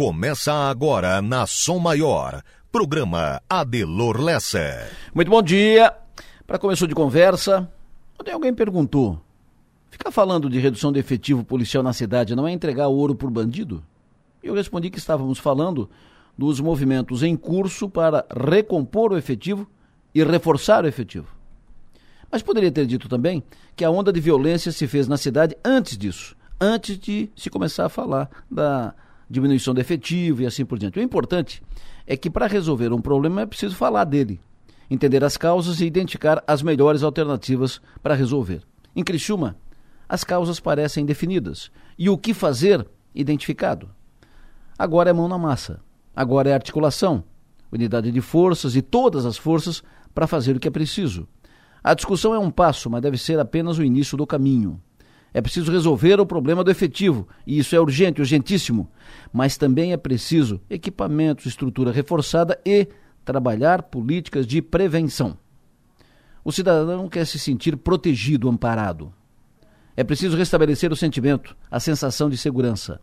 Começa agora na Som Maior. Programa Adelor Lessa. Muito bom dia. Para começo de conversa, ontem alguém perguntou: ficar falando de redução de efetivo policial na cidade não é entregar ouro por bandido? Eu respondi que estávamos falando dos movimentos em curso para recompor o efetivo e reforçar o efetivo. Mas poderia ter dito também que a onda de violência se fez na cidade antes disso, antes de se começar a falar da diminuição do efetivo e assim por diante. O importante é que para resolver um problema é preciso falar dele, entender as causas e identificar as melhores alternativas para resolver. Em Criciúma, as causas parecem definidas e o que fazer identificado. Agora é mão na massa, agora é articulação, unidade de forças e todas as forças para fazer o que é preciso. A discussão é um passo, mas deve ser apenas o início do caminho. É preciso resolver o problema do efetivo, e isso é urgente, urgentíssimo. Mas também é preciso equipamentos, estrutura reforçada e trabalhar políticas de prevenção. O cidadão quer se sentir protegido, amparado. É preciso restabelecer o sentimento, a sensação de segurança.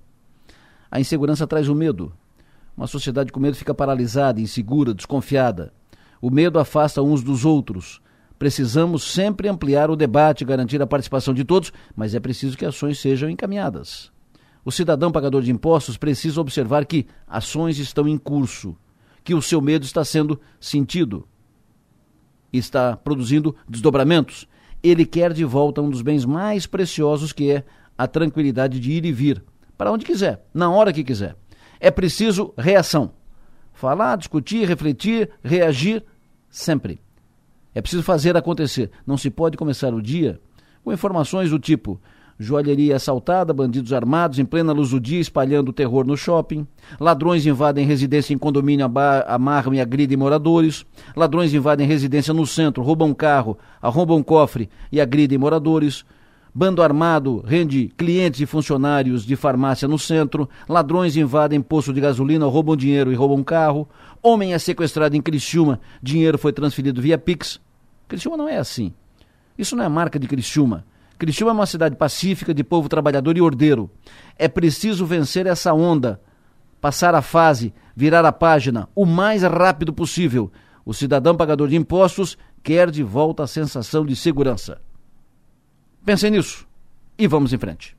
A insegurança traz o medo. Uma sociedade com medo fica paralisada, insegura, desconfiada. O medo afasta uns dos outros, Precisamos sempre ampliar o debate, garantir a participação de todos, mas é preciso que ações sejam encaminhadas. O cidadão pagador de impostos precisa observar que ações estão em curso, que o seu medo está sendo sentido, está produzindo desdobramentos. Ele quer de volta um dos bens mais preciosos que é a tranquilidade de ir e vir, para onde quiser, na hora que quiser. É preciso reação. Falar, discutir, refletir, reagir sempre. É preciso fazer acontecer. Não se pode começar o dia com informações do tipo joalheria assaltada, bandidos armados em plena luz do dia espalhando terror no shopping, ladrões invadem residência em condomínio, amarram e agridem moradores, ladrões invadem residência no centro, roubam carro, arrombam cofre e agridem moradores, bando armado rende clientes e funcionários de farmácia no centro, ladrões invadem posto de gasolina, roubam dinheiro e roubam carro, homem é sequestrado em Criciúma, dinheiro foi transferido via Pix, Criciúma não é assim. Isso não é marca de Criciúma. Criciúma é uma cidade pacífica, de povo trabalhador e ordeiro. É preciso vencer essa onda, passar a fase, virar a página o mais rápido possível. O cidadão pagador de impostos quer de volta a sensação de segurança. Pensem nisso e vamos em frente.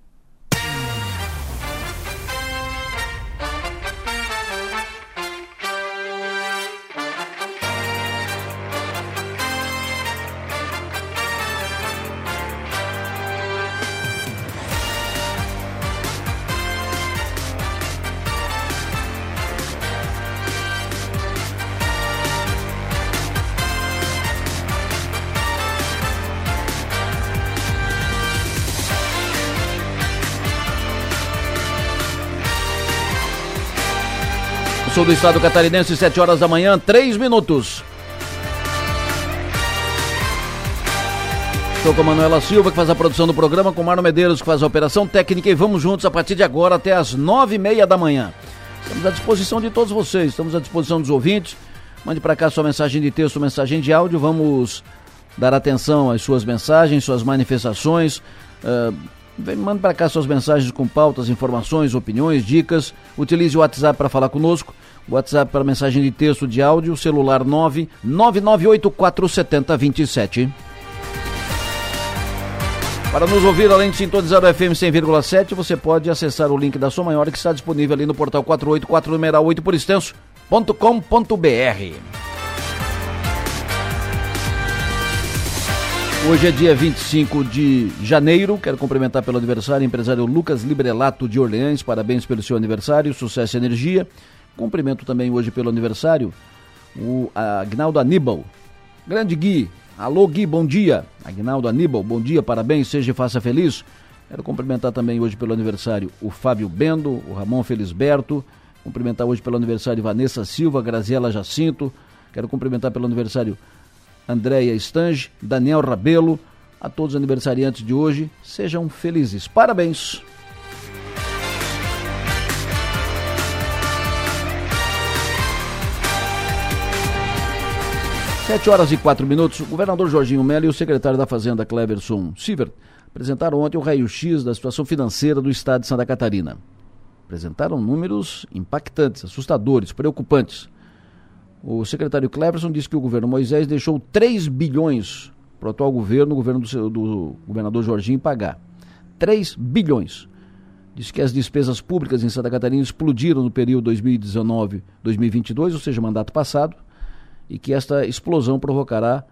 Sul do estado catarinense, 7 horas da manhã, 3 minutos. Estou com a Manuela Silva, que faz a produção do programa, com o Marno Medeiros, que faz a operação técnica, e vamos juntos a partir de agora até as nove e meia da manhã. Estamos à disposição de todos vocês, estamos à disposição dos ouvintes. Mande para cá sua mensagem de texto, mensagem de áudio. Vamos dar atenção às suas mensagens, suas manifestações. Uh, mande para cá suas mensagens com pautas, informações, opiniões, dicas. Utilize o WhatsApp para falar conosco. WhatsApp para mensagem de texto, de áudio, celular 999847027. Para nos ouvir, além de sintonizar o FM 100,7, você pode acessar o link da sua maior que está disponível ali no portal 484 por extenso.com.br. Hoje é dia 25 de janeiro. Quero cumprimentar pelo aniversário o empresário Lucas Librelato de Orleans. Parabéns pelo seu aniversário, sucesso e energia. Cumprimento também hoje pelo aniversário o Agnaldo Aníbal. Grande Gui. Alô Gui, bom dia. Agnaldo Aníbal, bom dia, parabéns, seja e faça feliz. Quero cumprimentar também hoje pelo aniversário o Fábio Bendo, o Ramon Felisberto. Cumprimentar hoje pelo aniversário Vanessa Silva, Graziela Jacinto. Quero cumprimentar pelo aniversário Andréia Estange, Daniel Rabelo. A todos os aniversariantes de hoje, sejam felizes. Parabéns! 7 horas e 4 minutos. O governador Jorginho Melo e o secretário da Fazenda, Cleverson Sievert, apresentaram ontem o raio-x da situação financeira do estado de Santa Catarina. apresentaram números impactantes, assustadores, preocupantes. O secretário Cleverson disse que o governo Moisés deixou 3 bilhões para o atual governo, o governo do, do governador Jorginho, pagar. 3 bilhões. Diz que as despesas públicas em Santa Catarina explodiram no período 2019-2022, ou seja, mandato passado, e que esta explosão provocará,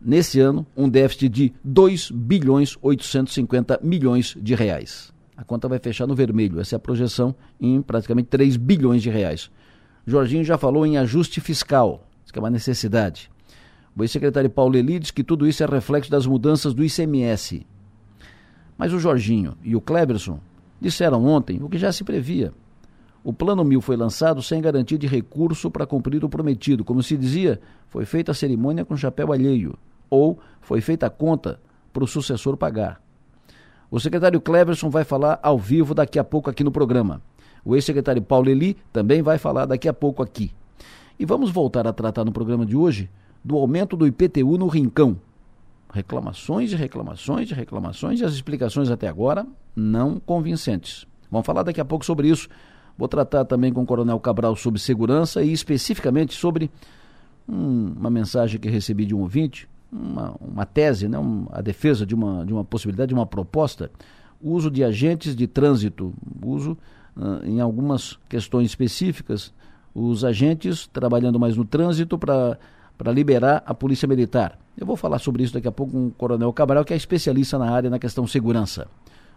nesse ano, um déficit de 2 bilhões 850 milhões de reais. A conta vai fechar no vermelho, essa é a projeção em praticamente 3 bilhões de reais. Jorginho já falou em ajuste fiscal, isso que é uma necessidade. O ex-secretário Paulo Eli diz que tudo isso é reflexo das mudanças do ICMS. Mas o Jorginho e o Kleberson disseram ontem o que já se previa. O Plano Mil foi lançado sem garantia de recurso para cumprir o prometido. Como se dizia, foi feita a cerimônia com chapéu alheio. Ou foi feita a conta para o sucessor pagar. O secretário Cleverson vai falar ao vivo daqui a pouco aqui no programa. O ex-secretário Paulo Eli também vai falar daqui a pouco aqui. E vamos voltar a tratar no programa de hoje do aumento do IPTU no Rincão. Reclamações e reclamações e reclamações e as explicações até agora não convincentes. Vamos falar daqui a pouco sobre isso. Vou tratar também com o Coronel Cabral sobre segurança e especificamente sobre um, uma mensagem que recebi de um ouvinte, uma, uma tese, né, um, a defesa de uma, de uma possibilidade, de uma proposta, uso de agentes de trânsito, uso uh, em algumas questões específicas, os agentes trabalhando mais no trânsito para liberar a Polícia Militar. Eu vou falar sobre isso daqui a pouco com o Coronel Cabral, que é especialista na área na questão segurança.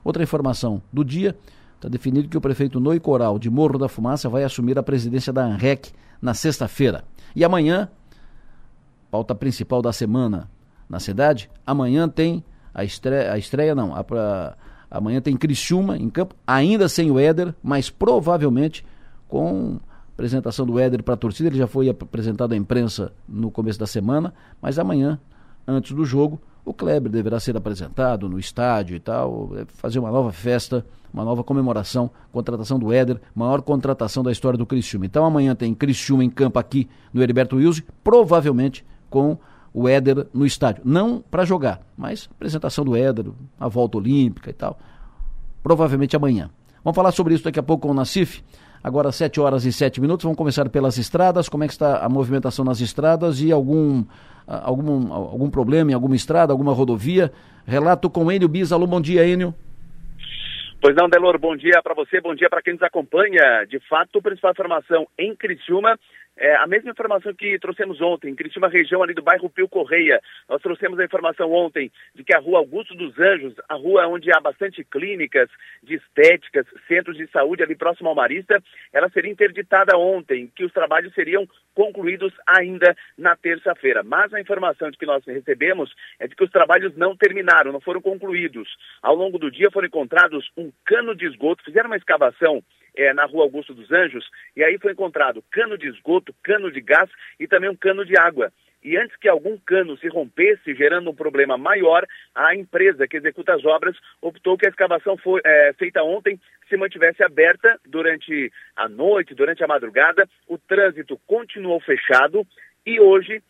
Outra informação do dia, está definido que o prefeito Noi Coral, de Morro da Fumaça, vai assumir a presidência da ANREC na sexta-feira. E amanhã, pauta principal da semana na cidade, amanhã tem a estreia, a estreia não, a, Amanhã tem Criciúma em campo, ainda sem o Éder, mas provavelmente com apresentação do Éder para a torcida. Ele já foi apresentado à imprensa no começo da semana, mas amanhã, antes do jogo, o Kleber deverá ser apresentado no estádio e tal, é, fazer uma nova festa, uma nova comemoração, contratação do Éder, maior contratação da história do Criciúma. Então amanhã tem Criciúma em campo aqui no Heriberto Wilson, provavelmente com o Éder no estádio. Não para jogar, mas apresentação do Éder, a volta olímpica e tal. Provavelmente amanhã. Vamos falar sobre isso daqui a pouco com o Nacif. Agora 7 horas e 7 minutos. Vamos começar pelas estradas. Como é que está a movimentação nas estradas e algum, algum, algum problema em alguma estrada, alguma rodovia? Relato com Enio Bis. Alô, bom dia, Enio. Pois não, Delor, bom dia para você, bom dia para quem nos acompanha. De fato, principal informação em Criciúma é, a mesma informação que trouxemos ontem, em Criciúma, região ali do bairro Pio Correia. Nós trouxemos a informação ontem de que a rua Augusto dos Anjos, a rua onde há bastante clínicas de estéticas, centros de saúde ali próximo ao Marista, ela seria interditada ontem, que os trabalhos seriam concluídos ainda na terça-feira. Mas a informação de que nós recebemos é de que os trabalhos não terminaram, não foram concluídos. Ao longo do dia foram encontrados um cano de esgoto, fizeram uma escavação é, na rua Augusto dos Anjos, e aí foi encontrado cano de esgoto, cano de gás e também um cano de água. E antes que algum cano se rompesse, gerando um problema maior, a empresa que executa as obras optou que a escavação foi, é, feita ontem se mantivesse aberta durante a noite, durante a madrugada. O trânsito continuou fechado e hoje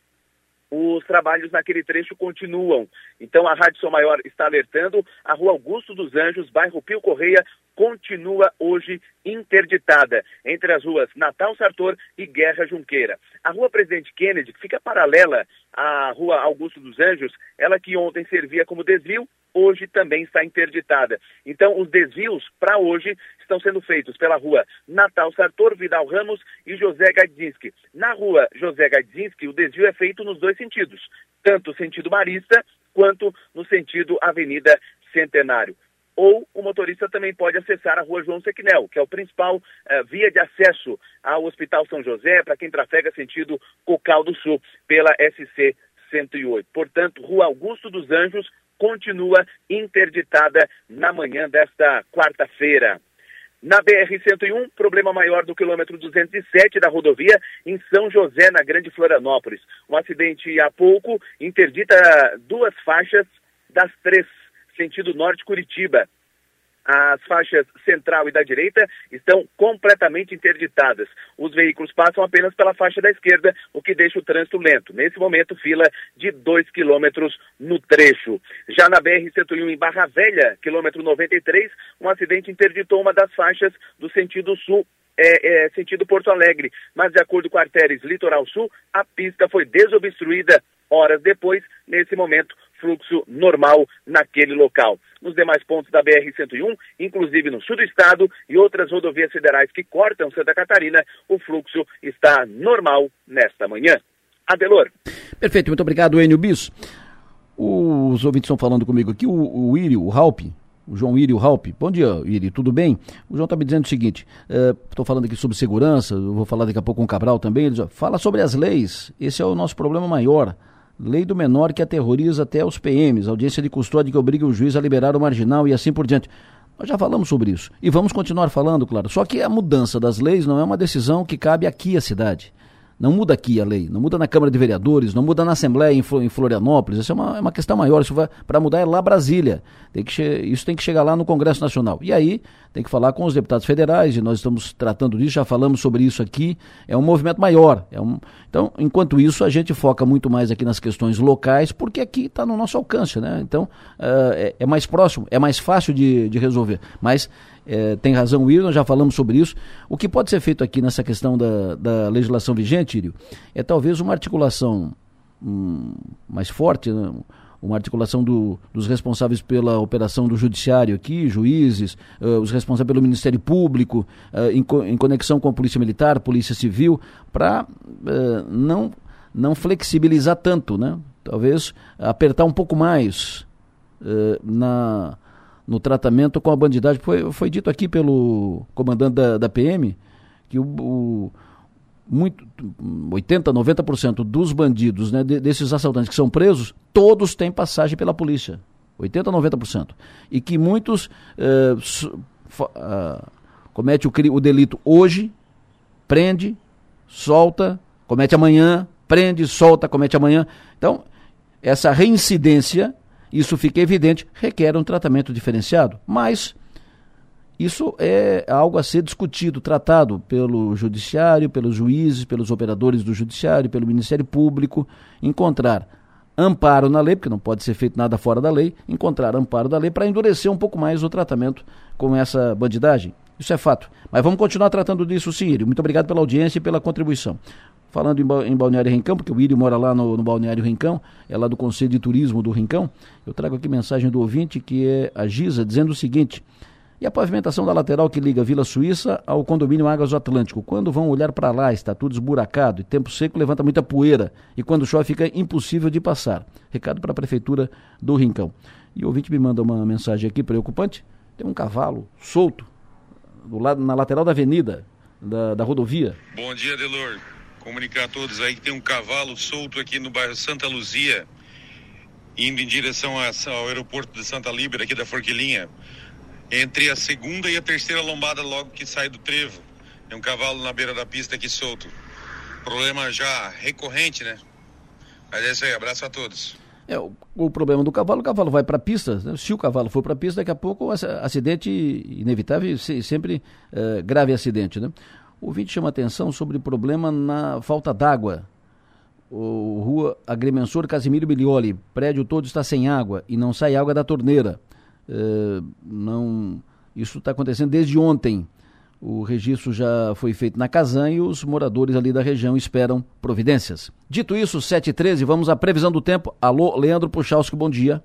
os trabalhos naquele trecho continuam. Então a Rádio São Maior está alertando, a Rua Augusto dos Anjos, bairro Pio Correia, continua hoje interditada entre as ruas Natal Sartor e Guerra Junqueira. A Rua Presidente Kennedy, que fica paralela à Rua Augusto dos Anjos, ela que ontem servia como desvio, hoje também está interditada. Então, os desvios para hoje estão sendo feitos pela rua Natal Sartor, Vidal Ramos e José Gadzinski. Na rua José Gadzinski, o desvio é feito nos dois sentidos, tanto sentido marista quanto no sentido Avenida Centenário ou o motorista também pode acessar a rua João Sequinel, que é o principal uh, via de acesso ao Hospital São José, para quem trafega sentido Cocal do Sul, pela SC 108. Portanto, Rua Augusto dos Anjos continua interditada na manhã desta quarta-feira. Na BR-101, problema maior do quilômetro 207 da rodovia em São José, na Grande Florianópolis. Um acidente há pouco interdita duas faixas das três sentido norte Curitiba. As faixas central e da direita estão completamente interditadas. Os veículos passam apenas pela faixa da esquerda, o que deixa o trânsito lento. Nesse momento, fila de 2 quilômetros no trecho. Já na BR-101 em Barra Velha, quilômetro 93, um acidente interditou uma das faixas do sentido sul é, é, sentido Porto Alegre, mas de acordo com a Artéries Litoral Sul, a pista foi desobstruída horas depois. Nesse momento, fluxo normal naquele local. Nos demais pontos da BR-101, inclusive no sul do estado e outras rodovias federais que cortam Santa Catarina, o fluxo está normal nesta manhã. Adelor. Perfeito, muito obrigado, Enio Bis. Os ouvintes estão falando comigo aqui, o, o Írio, o Halpe, o João Írio Halpe. Bom dia, Írio, tudo bem? O João está me dizendo o seguinte: estou uh, falando aqui sobre segurança, vou falar daqui a pouco com o Cabral também. Ele diz, fala sobre as leis, esse é o nosso problema maior. Lei do menor que aterroriza até os PMs, audiência de custódia que obriga o juiz a liberar o marginal e assim por diante. Nós já falamos sobre isso e vamos continuar falando, claro. Só que a mudança das leis não é uma decisão que cabe aqui à cidade. Não muda aqui a lei, não muda na Câmara de Vereadores, não muda na Assembleia em, Florianópolis. Isso é uma, é uma questão maior. Isso para mudar é lá Brasília. Tem que isso tem que chegar lá no Congresso Nacional. E aí tem que falar com os deputados federais, e nós estamos tratando disso, já falamos sobre isso aqui. É um movimento maior. É um, então, enquanto isso, a gente foca muito mais aqui nas questões locais, porque aqui está no nosso alcance. Né? Então, uh, é, é, mais próximo, é mais fácil de, de resolver. Mas é, tem razão o nós já falamos sobre isso. O que pode ser feito aqui nessa questão da, da legislação vigente, Írio, é talvez uma articulação hum, mais forte, né? uma articulação do, dos responsáveis pela operação do judiciário aqui, juízes, uh, os responsáveis pelo Ministério Público, uh, em, co em, conexão com a Polícia Militar, Polícia Civil, para uh, não, não flexibilizar tanto, né? Talvez apertar um pouco mais na no tratamento com a bandidagem. Foi, foi dito aqui pelo comandante da, da PM que o, o muito, 80, 90% dos bandidos, né, desses assaltantes que são presos, todos têm passagem pela polícia. 80, 90%. E que muitos eh, uh, comete o, o delito hoje, prende, solta, comete amanhã, prende, solta, comete amanhã. Então, essa reincidência isso fica evidente, requer um tratamento diferenciado. Mas isso é algo a ser discutido, tratado pelo judiciário, pelos juízes, pelos operadores do judiciário, pelo Ministério Público, encontrar amparo na lei, porque não pode ser feito nada fora da lei, encontrar amparo da lei para endurecer um pouco mais o tratamento com essa bandidagem. Isso é fato. Mas vamos continuar tratando disso sim, Írio. Muito obrigado pela audiência e pela contribuição. Falando em, Balneário Rincão, porque o Írio mora lá no, no, Balneário Rincão, é lá do Conselho de Turismo do Rincão, eu trago aqui mensagem do ouvinte, que é a Giza, dizendo o seguinte, e a pavimentação da lateral que liga Vila Suíça ao condomínio Águas do Atlântico. Quando vão olhar para lá, está tudo esburacado e tempo seco levanta muita poeira. E quando chove fica impossível de passar. Recado para a Prefeitura do Rincão. E o ouvinte me manda uma mensagem aqui preocupante. Tem um cavalo solto do lado, na lateral da avenida, da, da rodovia. Bom dia, Delor comunicar a todos aí que tem um cavalo solto aqui no bairro Santa Luzia, indo em direção ao aeroporto de Santa Líbera, aqui da Forquilinha, entre a segunda e a terceira lombada logo que sai do trevo. Tem um cavalo na beira da pista aqui solto. Problema já recorrente, né? Mas é isso aí, abraço a todos. É, o, o, problema do cavalo, o cavalo vai para a pista, né? se o cavalo for para a pista, daqui a pouco acidente inevitável, sempre é, grave acidente, né? O ouvinte chama atenção sobre problema na falta d'água. O rua Agrimensor Casimiro Bilioli, prédio todo está sem água e não sai água da torneira. É, não, isso está acontecendo desde ontem. O registro já foi feito na Casan e os moradores ali da região esperam providências. Dito isso, 7h13, vamos à previsão do tempo. Alô, Leandro Puchalski, bom dia.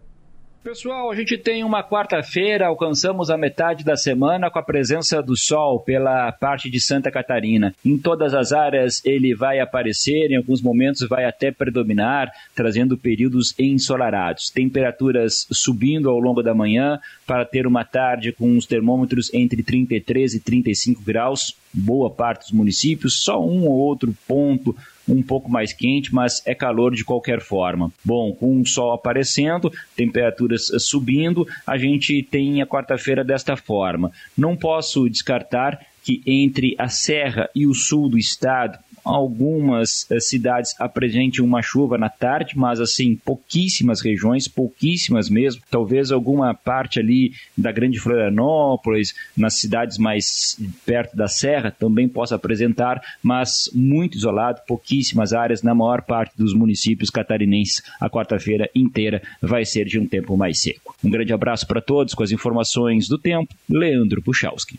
Pessoal, a gente tem uma quarta-feira, alcançamos a metade da semana com a presença do sol pela parte de Santa Catarina. Em todas as áreas ele vai aparecer, em alguns momentos vai até predominar, trazendo períodos ensolarados. Temperaturas subindo ao longo da manhã para ter uma tarde com os termômetros entre 33 e 35 graus, boa parte dos municípios, só um ou outro ponto um pouco mais quente, mas é calor de qualquer forma. Bom, com o sol aparecendo, temperaturas subindo, a gente tem a quarta-feira desta forma. Não posso descartar que entre a serra e o sul do estado, algumas eh, cidades apresentem uma chuva na tarde, mas assim, pouquíssimas regiões, pouquíssimas mesmo. Talvez alguma parte ali da Grande Florianópolis, nas cidades mais perto da Serra, também possa apresentar, mas muito isolado, pouquíssimas áreas na maior parte dos municípios catarinenses. A quarta-feira inteira vai ser de um tempo mais seco. Um grande abraço para todos com as informações do tempo. Leandro Puchalski.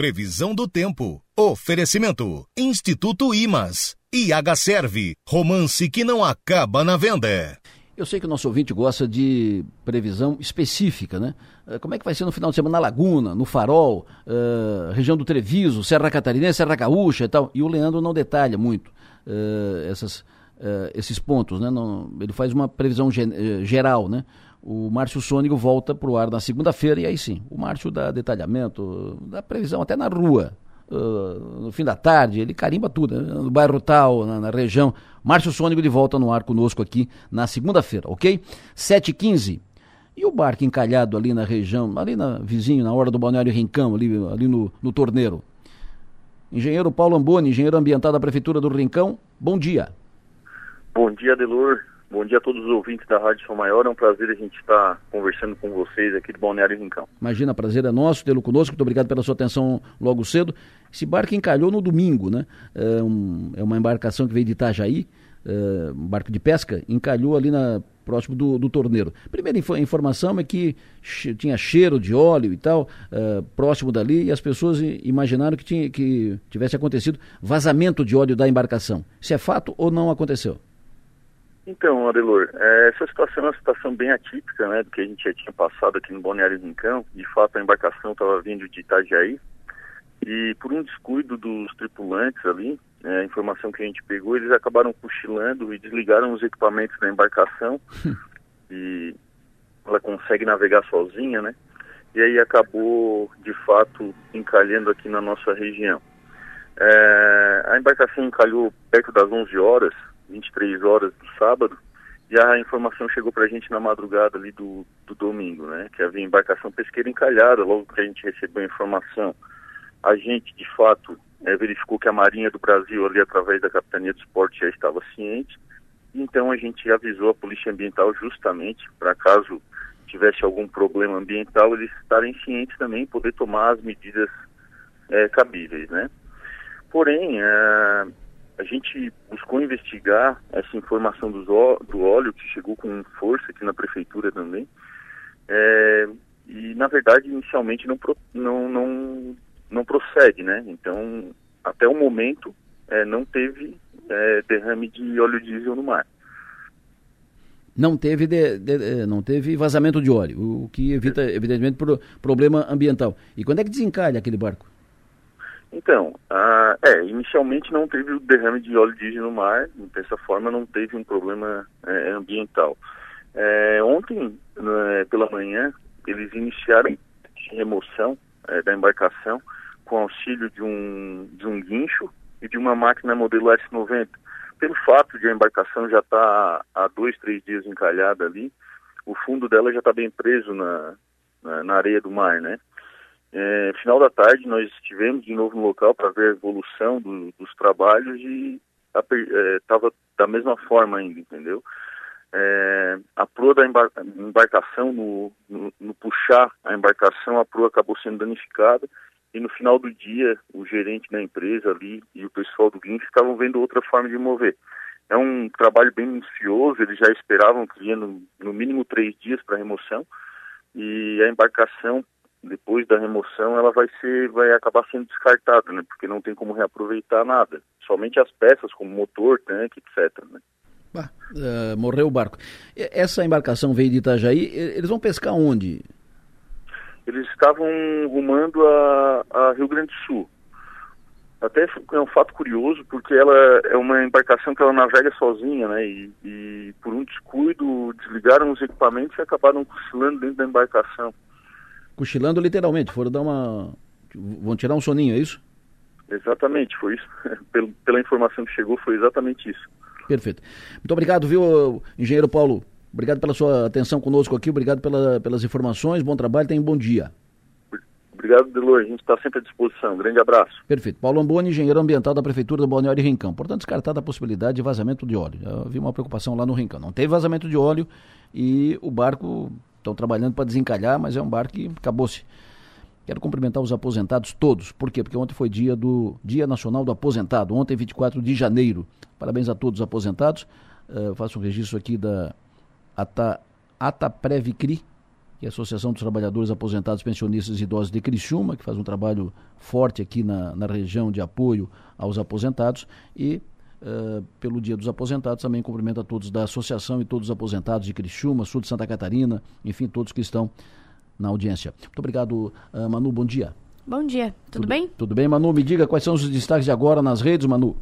Previsão do tempo. Oferecimento. Instituto Imas. IH Serve. Romance que não acaba na venda. Eu sei que o nosso ouvinte gosta de previsão específica, né? Eh, como é que vai ser no final de semana na Laguna, no Farol, uh, região do Treviso, Serra Catarinense, Serra Gaúcha e tal. E o Leandro não detalha muito uh, essas, uh, esses pontos, né? Não, ele faz uma previsão gen geral, né? O Márcio Sônico volta para o ar na segunda-feira e aí sim, o Márcio dá detalhamento, dá previsão até na rua. Uh, no fim da tarde, ele carimba tudo, né? no bairro tal, na, na, região. Márcio Sônico de volta no ar conosco aqui na segunda-feira, ok? 7h15. E o barco encalhado ali na região, ali na vizinho, na hora do Balneário Rincão, ali, ali no, no torneiro. Engenheiro Paulo Amboni, engenheiro ambiental da Prefeitura do Rincão, bom dia. Bom dia, Delor. Bom dia a todos os ouvintes da Rádio São Maior. É um prazer a gente estar conversando com vocês aqui de Balneário Rincão. Imagina, prazer é nosso tê-lo conosco. Muito obrigado pela sua atenção logo cedo. Esse barco encalhou no domingo, né? É, um, é uma embarcação que veio de Itajaí, é, um barco de pesca, encalhou ali na, próximo do, do torneiro. Primeira inf informação é que tinha cheiro de óleo e tal, é, próximo dali, e as pessoas imaginaram que, tinha, que tivesse acontecido vazamento de óleo da embarcação. Isso é fato ou não aconteceu? Então, Adelor, é, essa situação é uma situação bem atípica, né, do que a gente já tinha passado aqui no Balneário Rincão. De fato, a embarcação estava vindo de Itajaí e por um descuido dos tripulantes ali, é, a informação que a gente pegou, eles acabaram cochilando e desligaram os equipamentos da embarcação e ela consegue navegar sozinha, né? E aí acabou, de fato, encalhando aqui na nossa região. É, a embarcação encalhou perto das 11 horas, 23 horas do sábado, e a informação chegou para a gente na madrugada ali do, do domingo, né? Que havia embarcação pesqueira encalhada. Logo que a gente recebeu a informação, a gente, de fato, é, verificou que a Marinha do Brasil, ali através da Capitania do Esporte, já estava ciente. Então a gente avisou a Polícia Ambiental justamente para caso tivesse algum problema ambiental, eles estarem cientes também, poder tomar as medidas é, cabíveis, né? Porém, é, a gente buscou investigar essa informação do, do óleo que chegou com força aqui na prefeitura também. É, e na verdade inicialmente não, não, não, não procede, né? Então até o momento é, não teve é, derrame de óleo diesel no mar. Não teve, de, de, não teve vazamento de óleo, o que evita, evidentemente, pro, problema ambiental. E quando é que desencalha aquele barco? Então, ah, é, inicialmente não teve o derrame de óleo diesel no mar, dessa forma não teve um problema é, ambiental. É, ontem, né, pela manhã, eles iniciaram remoção é, da embarcação com auxílio de um, de um guincho e de uma máquina modelo S90. Pelo fato de a embarcação já estar tá há dois, três dias encalhada ali, o fundo dela já está bem preso na, na, na areia do mar, né? É, final da tarde nós estivemos de novo no local para ver a evolução do, dos trabalhos e estava é, da mesma forma ainda, entendeu? É, a proa da embar embarcação, no, no, no, puxar a embarcação, a proa acabou sendo danificada e no final do dia o gerente da empresa ali e o pessoal do guincho estavam vendo outra forma de mover. É um trabalho bem minucioso, eles já esperavam que ia no, no mínimo três dias para remoção e a embarcação depois da remoção ela vai ser vai acabar sendo descartada, né? Porque não tem como reaproveitar nada, somente as peças como motor, tanque, etc. Né? Bah, uh, morreu o barco. Essa embarcação veio de Itajaí, eles vão pescar onde? Eles estavam rumando a, a Rio Grande do Sul. Até é um fato curioso, porque ela é uma embarcação que ela navega sozinha, né? E, e por um descuido desligaram os equipamentos e acabaram cochilando dentro da embarcação cochilando literalmente, foram dar uma. vão tirar um soninho, é isso? Exatamente, foi isso. Pela informação que chegou, foi exatamente isso. Perfeito. Muito obrigado, viu, engenheiro Paulo? Obrigado pela sua atenção conosco aqui, obrigado pela, pelas informações, bom trabalho, tenha um bom dia. Obrigado, Delor. A gente está sempre à disposição. Grande abraço. Perfeito. Paulo Amboni, engenheiro ambiental da Prefeitura do Balneário Rincão. Portanto, descartada a possibilidade de vazamento de óleo. Vi uma preocupação lá no Rincão. Não teve vazamento de óleo e o barco estão trabalhando para desencalhar, mas é um barco que acabou-se. Quero cumprimentar os aposentados todos. Por quê? Porque ontem foi dia do Dia Nacional do Aposentado. Ontem, 24 de janeiro. Parabéns a todos os aposentados. Uh, faço um registro aqui da Ata, Ataprevicri, que é a Associação dos Trabalhadores Aposentados, Pensionistas e Idosos de Criciúma, que faz um trabalho forte aqui na, na região de apoio aos aposentados. E uh, pelo Dia dos Aposentados também cumprimento a todos da Associação e todos os aposentados de Criciúma, sul de Santa Catarina, enfim, todos que estão na audiência. Muito obrigado, uh, Manu. Bom dia. Bom dia, tudo, tudo, bem? Tudo bem, Manu. Me diga quais são os destaques de agora nas redes, Manu.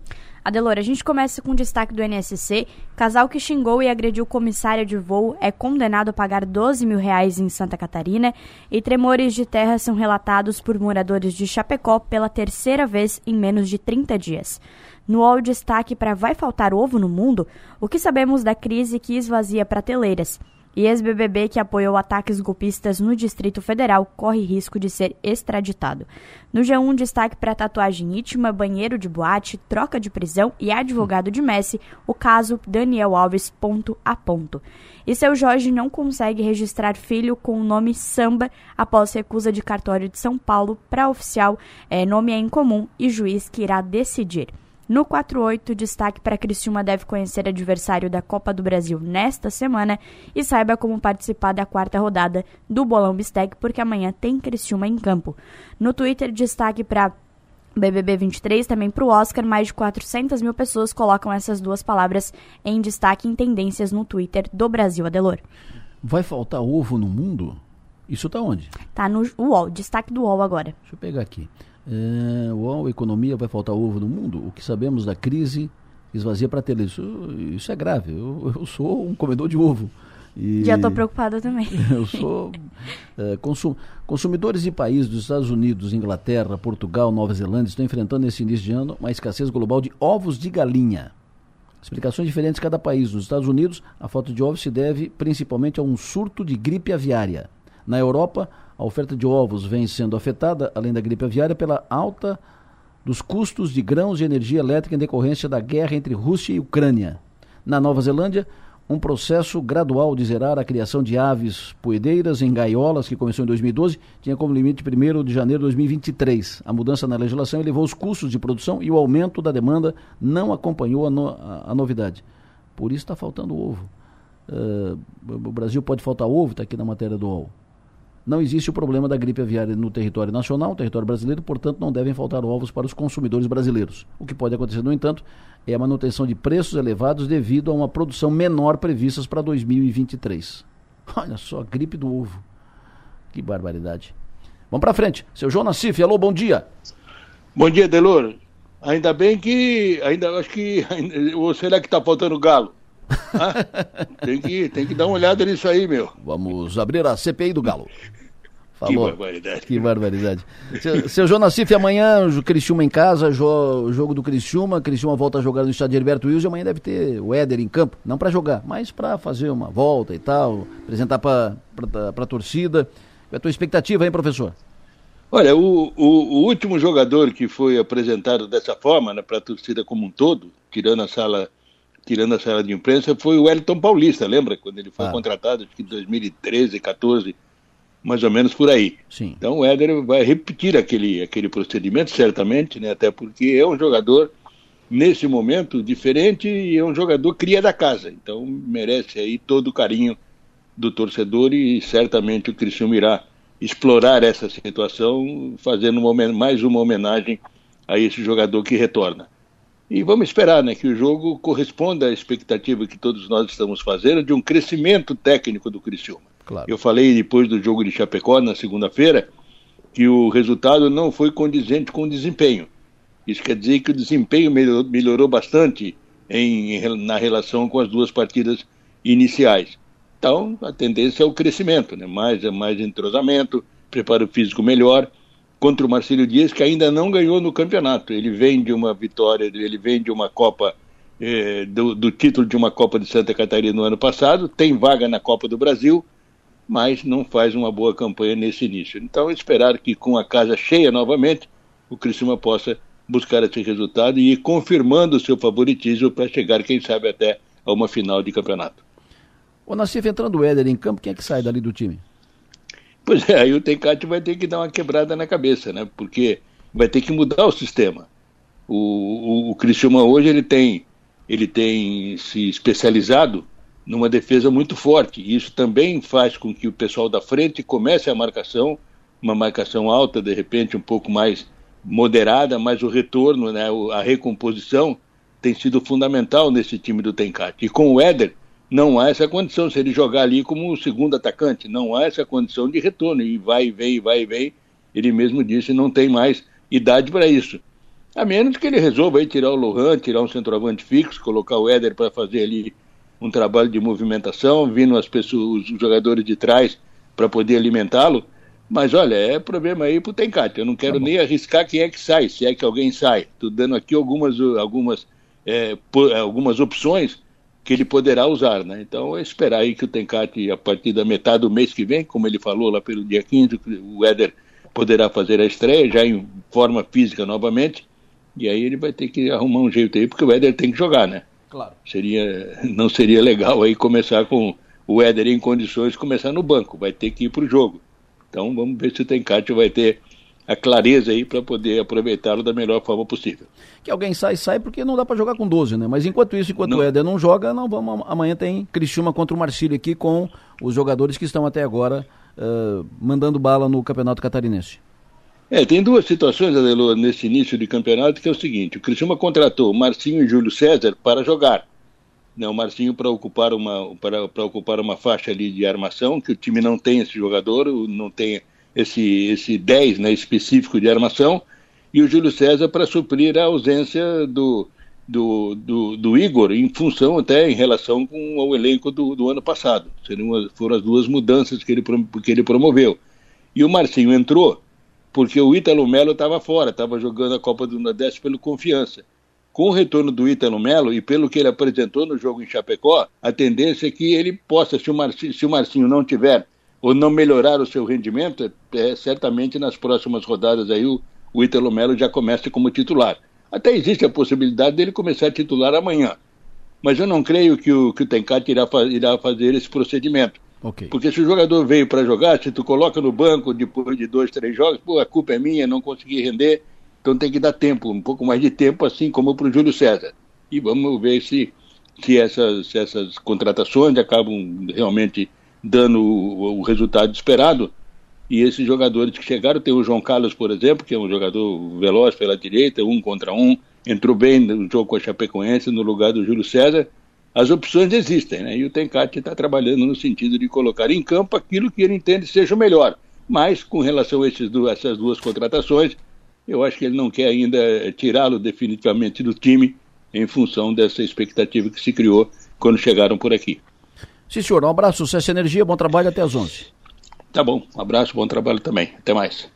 Adelora, a gente começa com o destaque do NSC. Casal que xingou e agrediu comissária de voo é condenado a pagar 12 mil reais em Santa Catarina e tremores de terra são relatados por moradores de Chapecó pela terceira vez em menos de 30 dias. No UOL, destaque para Vai Faltar Ovo no Mundo? O que sabemos da crise que esvazia prateleiras? E ex-BBB que apoiou ataques golpistas no Distrito Federal corre risco de ser extraditado. No G1, destaque para tatuagem íntima, banheiro de boate, troca de prisão e advogado de Messi, o caso Daniel Alves ponto a ponto. E seu Jorge não consegue registrar filho com o nome Samba após recusa de cartório de São Paulo para oficial, é, nome é incomum e juiz que irá decidir. No 48, destaque para Criciúma deve conhecer adversário da Copa do Brasil nesta semana e saiba como participar da quarta rodada do Bolão Bistec, porque amanhã tem Criciúma em campo. No Twitter, destaque para BBB 23, também para o Oscar, mais de 400 mil pessoas colocam essas duas palavras em destaque em tendências no Twitter do Brasil, Adelor. Vai faltar ovo no mundo? Isso tá onde? Tá no UOL, destaque do UOL agora. Deixa eu pegar aqui. É, uau, economia vai faltar ovo no mundo? O que sabemos da crise esvazia para ter isso, isso é grave. Eu, eu, sou um comedor de ovo. E Já estou preocupada também. Eu sou é, consum, consumidores de países dos Estados Unidos, Inglaterra, Portugal, Nova Zelândia estão enfrentando nesse início de ano uma escassez global de ovos de galinha. Explicações diferentes em cada país. Nos Estados Unidos, a falta de ovos se deve principalmente a um surto de gripe aviária. Na Europa, a oferta de ovos vem sendo afetada, além da gripe aviária, pela alta dos custos de grãos e energia elétrica em decorrência da guerra entre Rússia e Ucrânia. Na Nova Zelândia, um processo gradual de zerar a criação de aves poedeiras em gaiolas, que começou em 2012, tinha como limite 1 de janeiro de 2023. A mudança na legislação elevou os custos de produção e o aumento da demanda não acompanhou a, no, a, a novidade. Por isso está faltando ovo. Uh, o Brasil pode faltar ovo, está aqui na matéria do UOL. Não existe o problema da gripe aviária no território nacional, território brasileiro, portanto não devem faltar ovos para os consumidores brasileiros. O que pode acontecer, no entanto, é a manutenção de preços elevados devido a uma produção menor previstas para 2023. Olha só, gripe do ovo. Que barbaridade. Vamos para frente. Seu João Nassif, alô, bom dia. Bom dia, Delor. Ainda bem que. Ainda acho que. Ou será que está faltando galo? Ah, tem, que, tem que dar uma olhada nisso aí, meu. Vamos abrir a CPI do Galo. Falou. Que barbaridade. Que barbaridade. seu, seu João Nassif, amanhã o Criciúma em casa, jo, jogo do Criciúma. Criciúma volta a jogar no estádio Herberto Wilson. Amanhã deve ter o Éder em campo. Não para jogar, mas para fazer uma volta e tal, apresentar para a torcida. Qual é a tua expectativa, hein, professor? Olha, o, o, o último jogador que foi apresentado dessa forma, né, para a torcida como um todo, tirando a sala tirando a sala de imprensa, foi o Wellington Paulista, lembra? Quando ele foi ah. contratado, acho que em 2013, 14, mais ou menos por aí. Sim. Então o Éder vai repetir aquele, aquele procedimento, certamente, né? até porque é um jogador, nesse momento, diferente e é um jogador cria da casa. Então merece aí todo o carinho do torcedor e certamente o Cristiano irá explorar essa situação, fazendo uma, mais uma homenagem a esse jogador que retorna. E vamos esperar né, que o jogo corresponda à expectativa que todos nós estamos fazendo de um crescimento técnico do Criciúma. Claro. Eu falei depois do jogo de Chapecó, na segunda-feira, que o resultado não foi condizente com o desempenho. Isso quer dizer que o desempenho melhorou, melhorou bastante em, na relação com as duas partidas iniciais. Então, a tendência é o crescimento, né? mais, mais entrosamento, preparo físico melhor, contra o Marcelo Dias, que ainda não ganhou no campeonato. Ele vem de uma vitória, ele vem de uma Copa, eh, do, do título de uma Copa de Santa Catarina no ano passado, tem vaga na Copa do Brasil, mas não faz uma boa campanha nesse início. Então, esperar que com a casa cheia novamente, o Criciúma possa buscar esse resultado e ir confirmando o seu favoritismo para chegar, quem sabe, até a uma final de campeonato. O Nassif, entrando o Éder em campo, quem é que sai dali do time? Pois é, aí o Tencate vai ter que dar uma quebrada na cabeça, né? Porque vai ter que mudar o sistema. O, o, o hoje ele tem, ele tem se especializado numa defesa muito forte. E isso também faz com que o pessoal da frente comece a marcação, uma marcação alta, de repente um pouco mais moderada, mas o retorno, né, a recomposição tem sido fundamental nesse time do Tencate. E com o Éder, não há essa condição. Se ele jogar ali como segundo atacante, não há essa condição de retorno. E vai e vem, vai e vem. Ele mesmo disse não tem mais idade para isso. A menos que ele resolva aí tirar o Lohan, tirar um centroavante fixo, colocar o Éder para fazer ali um trabalho de movimentação, vindo as pessoas, os jogadores de trás para poder alimentá-lo. Mas olha, é problema aí pro Tencate. Eu não quero tá nem arriscar quem é que sai, se é que alguém sai. Estou dando aqui algumas, algumas, é, algumas opções que ele poderá usar, né? Então é esperar aí que o Tencate, a partir da metade do mês que vem, como ele falou lá pelo dia 15, o Éder poderá fazer a estreia, já em forma física novamente, e aí ele vai ter que arrumar um jeito aí, porque o Éder tem que jogar, né? Claro. Seria, não seria legal aí começar com o Éder em condições de começar no banco, vai ter que ir para o jogo. Então vamos ver se o Tencate vai ter a clareza aí para poder aproveitá-lo da melhor forma possível. Que alguém sai, sai porque não dá para jogar com 12, né? Mas enquanto isso, enquanto não. o Éder não joga, não vamos. Amanhã tem Criciúma contra o Marcílio aqui com os jogadores que estão até agora uh, mandando bala no Campeonato Catarinense. É, tem duas situações, Adelô, nesse início de campeonato, que é o seguinte: o Criciúma contratou Marcinho e Júlio César para jogar. Né, o Marcinho para ocupar uma para, para ocupar uma faixa ali de armação, que o time não tem esse jogador, não tem esse, esse 10 né, específico de armação, e o Júlio César para suprir a ausência do, do, do, do, Igor, em função até em relação com o elenco do, do ano passado. Seriam, foram as duas mudanças que ele, que ele promoveu. E o Marcinho entrou porque o Ítalo Melo estava fora, estava jogando a Copa do Nordeste pelo Confiança. Com o retorno do Ítalo Melo e pelo que ele apresentou no jogo em Chapecó, a tendência é que ele possa, se o Marcinho, se o Marcinho não tiver ou não melhorar o seu rendimento, é, certamente nas próximas rodadas aí o, o Ítalo Melo já começa como titular. Até existe a possibilidade dele começar a titular amanhã. Mas eu não creio que o, que o Tencate irá, irá fazer esse procedimento. Okay. Porque se o jogador veio para jogar, se tu coloca no banco depois de dois, três jogos, pô, a culpa é minha, não consegui render, então tem que dar tempo, um pouco mais de tempo, assim como para o Júlio César. E vamos ver se, se, essas, se essas contratações acabam realmente dando o, o, resultado esperado. E esses jogadores que chegaram, tem o João Carlos, por exemplo, que é um jogador veloz pela direita, um contra um, entrou bem no jogo com a Chapecoense no lugar do Júlio César. As opções existem, né? E o Tencate está trabalhando no sentido de colocar em campo aquilo que ele entende seja o melhor. Mas, com relação a esses, essas duas contratações, eu acho que ele não quer ainda tirá-lo definitivamente do time em função dessa expectativa que se criou quando chegaram por aqui. Sim, senhor. Um abraço, sucesso e energia. Bom trabalho até às 11. Tá bom. Um abraço, bom trabalho também. Até mais.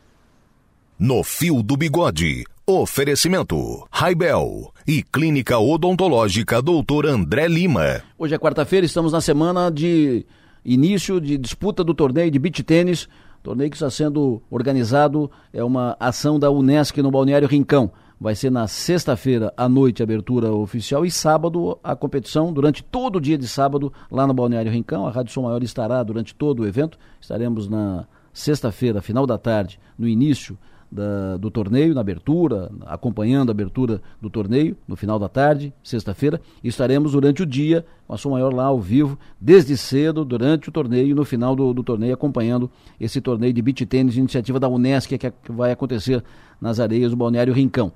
No Fio do Bigode. Oferecimento: Raibel e Clínica Odontológica Doutor André Lima. Hoje é quarta-feira, estamos na semana de início de disputa do torneio de beach tênis. Torneio que está sendo organizado é uma ação da Unesc no Balneário Rincão. Vai ser na sexta-feira à noite a abertura oficial e sábado a competição durante todo o dia de sábado lá no Balneário Rincão. A Rádio Som Maior estará durante todo o evento. Estaremos na sexta-feira, final da tarde, no início da, do torneio, na abertura, acompanhando a abertura do torneio, no final da tarde, sexta-feira, estaremos durante o dia, com a Som Maior lá ao vivo, desde cedo, durante o torneio e no final do, do torneio, acompanhando esse torneio de beach tênis, iniciativa da Unesc, que, é, que vai acontecer nas areias do Balneário Rincão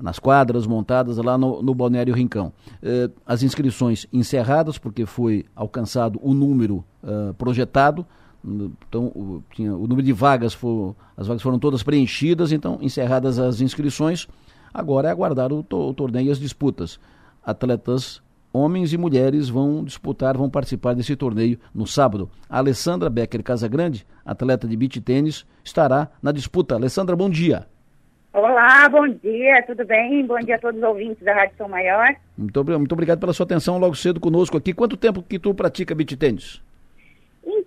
nas quadras montadas lá no, no Balneário Rincão. Eh, as inscrições encerradas, porque foi alcançado o número uh, projetado, então, o, tinha, o número de vagas, for, as vagas foram todas preenchidas, então encerradas as inscrições. Agora é aguardar o, to, o torneio e as disputas. Atletas homens e mulheres vão disputar, vão participar desse torneio no sábado. A Alessandra Becker Casagrande, atleta de beach tênis, estará na disputa. Alessandra, bom dia. Olá, bom dia, tudo bem? Bom dia a todos os ouvintes da Rádio São Maior. Muito, muito obrigado pela sua atenção logo cedo conosco aqui. Quanto tempo que tu pratica beach tênis?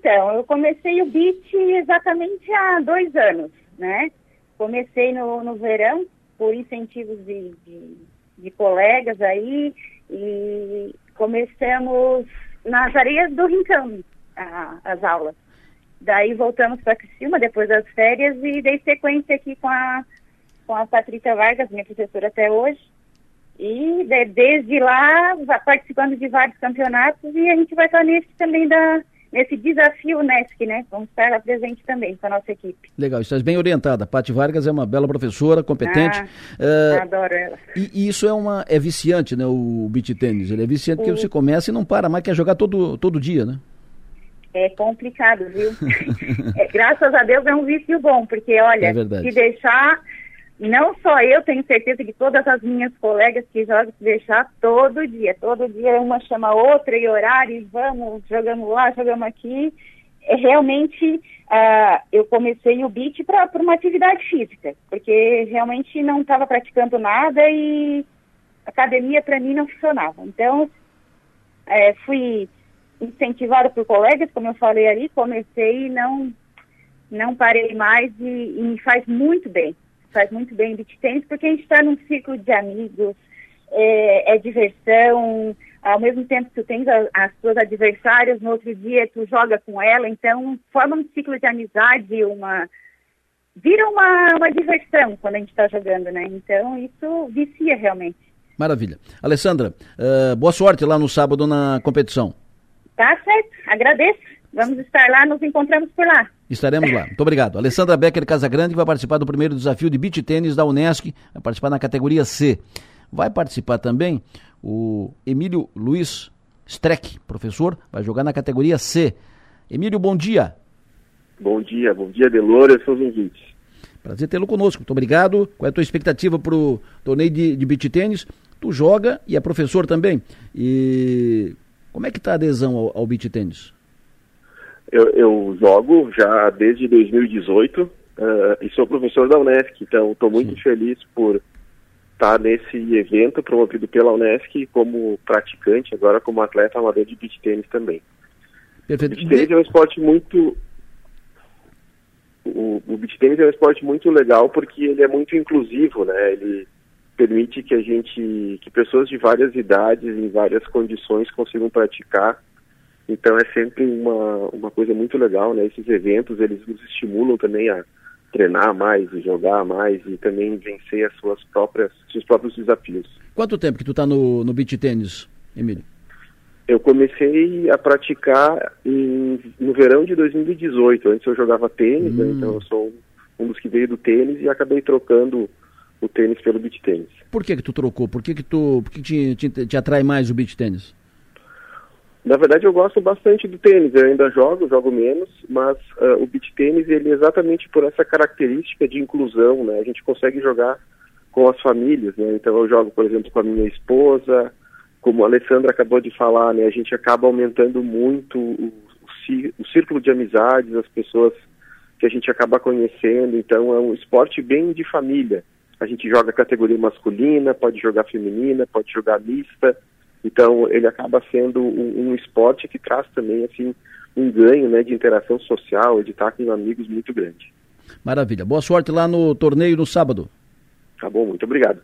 Então, eu comecei o beat exatamente há dois anos, né? Comecei no, no verão, por incentivos de, de, de colegas aí, e começamos nas areias do Rincão, a, as aulas. Daí voltamos para Criciúma depois das férias e dei sequência aqui com a, com a Patrícia Vargas, minha professora até hoje. E de, desde lá, participando de vários campeonatos e a gente vai estar nesse também da, nesse desafio NESC, né? Vamos estar lá presente também com a nossa equipe. Legal, estás bem orientada. Pati Vargas é uma bela professora, competente. Ah, uh, adoro ela. E, e, isso é uma é viciante, né? O beat tênis. Ele é viciante porque você começa e não para mais, quer jogar todo, todo dia, né? É complicado, viu? é, graças a Deus é um vício bom, porque olha, é se deixar não só eu, tenho certeza que todas as minhas colegas que jogam se deixar todo dia. Todo dia uma chama a outra e horário, e vamos, jogamos lá, jogamos aqui. É, realmente, uh, eu comecei o beat para uma atividade física, porque realmente não estava praticando nada e academia para mim não funcionava. Então, é, fui incentivada por colegas, como eu falei ali, comecei e não, não parei mais e, e me faz muito bem faz muito bem beat tênis, porque a gente está num ciclo de amigos, é, é, diversão, ao mesmo tempo que tu tens as, as tuas adversárias, no outro dia tu joga com ela, então forma um ciclo de amizade, uma vira uma, uma diversão quando a gente está jogando, né? Então isso vicia realmente. Maravilha. Alessandra, uh, boa sorte lá no sábado na competição. Tá certo, agradeço. Vamos estar lá, nos encontramos por lá. Estaremos lá. Muito obrigado. Alessandra Becker Casagrande vai participar do primeiro desafio de beach tênis da Unesc, vai participar na categoria C. Vai participar também o Emílio Luiz Streck, professor, vai jogar na categoria C. Emílio, bom dia. Bom dia, bom dia, Delor e seus ouvintes. Prazer tê-lo conosco. Muito obrigado. Qual é a tua expectativa para o torneio de, de beach tênis? Tu joga e é professor também. E como é que está a adesão ao, ao beach tênis? Eu, eu jogo já desde 2018 uh, e sou professor da Unesc, então estou muito Sim. feliz por estar nesse evento promovido pela Unesc como praticante, agora como atleta amador de beach tênis também. Perfeito. Beach tênis é um esporte muito o, o beach tênis é um esporte muito legal porque ele é muito inclusivo, né? Ele permite que a gente, que pessoas de várias idades, em várias condições consigam praticar então é sempre uma, uma coisa muito legal, né? Esses eventos, eles nos estimulam também a treinar mais e jogar mais e também vencer as suas próprias, seus próprios desafios. Quanto tempo que tu está no, no beach tênis, Emílio? Eu comecei a praticar em, no verão de 2018. Antes eu jogava tênis, hum. né? então eu sou um dos que veio do tênis e acabei trocando o tênis pelo beach tênis. Por que que tu trocou? Por que que tu, por que te, te, te atrai mais o beach tênis? Na verdade, eu gosto bastante do tênis. Eu ainda jogo, jogo menos, mas uh, o beach tênis, ele é exatamente por essa característica de inclusão, né? A gente consegue jogar com as famílias, né? Então, eu jogo, por exemplo, com a minha esposa, como a Alessandra acabou de falar, né? A gente acaba aumentando muito o, o, o círculo de amizades, as pessoas que a gente acaba conhecendo. Então, é um esporte bem de família. A gente joga categoria masculina, pode jogar feminina, pode jogar mista. Então, ele acaba sendo um, um, esporte que traz também, assim, um ganho, né, de interação social, de estar com amigos muito grande. Maravilha. Boa sorte lá no torneio no sábado. Tá bom, muito obrigado.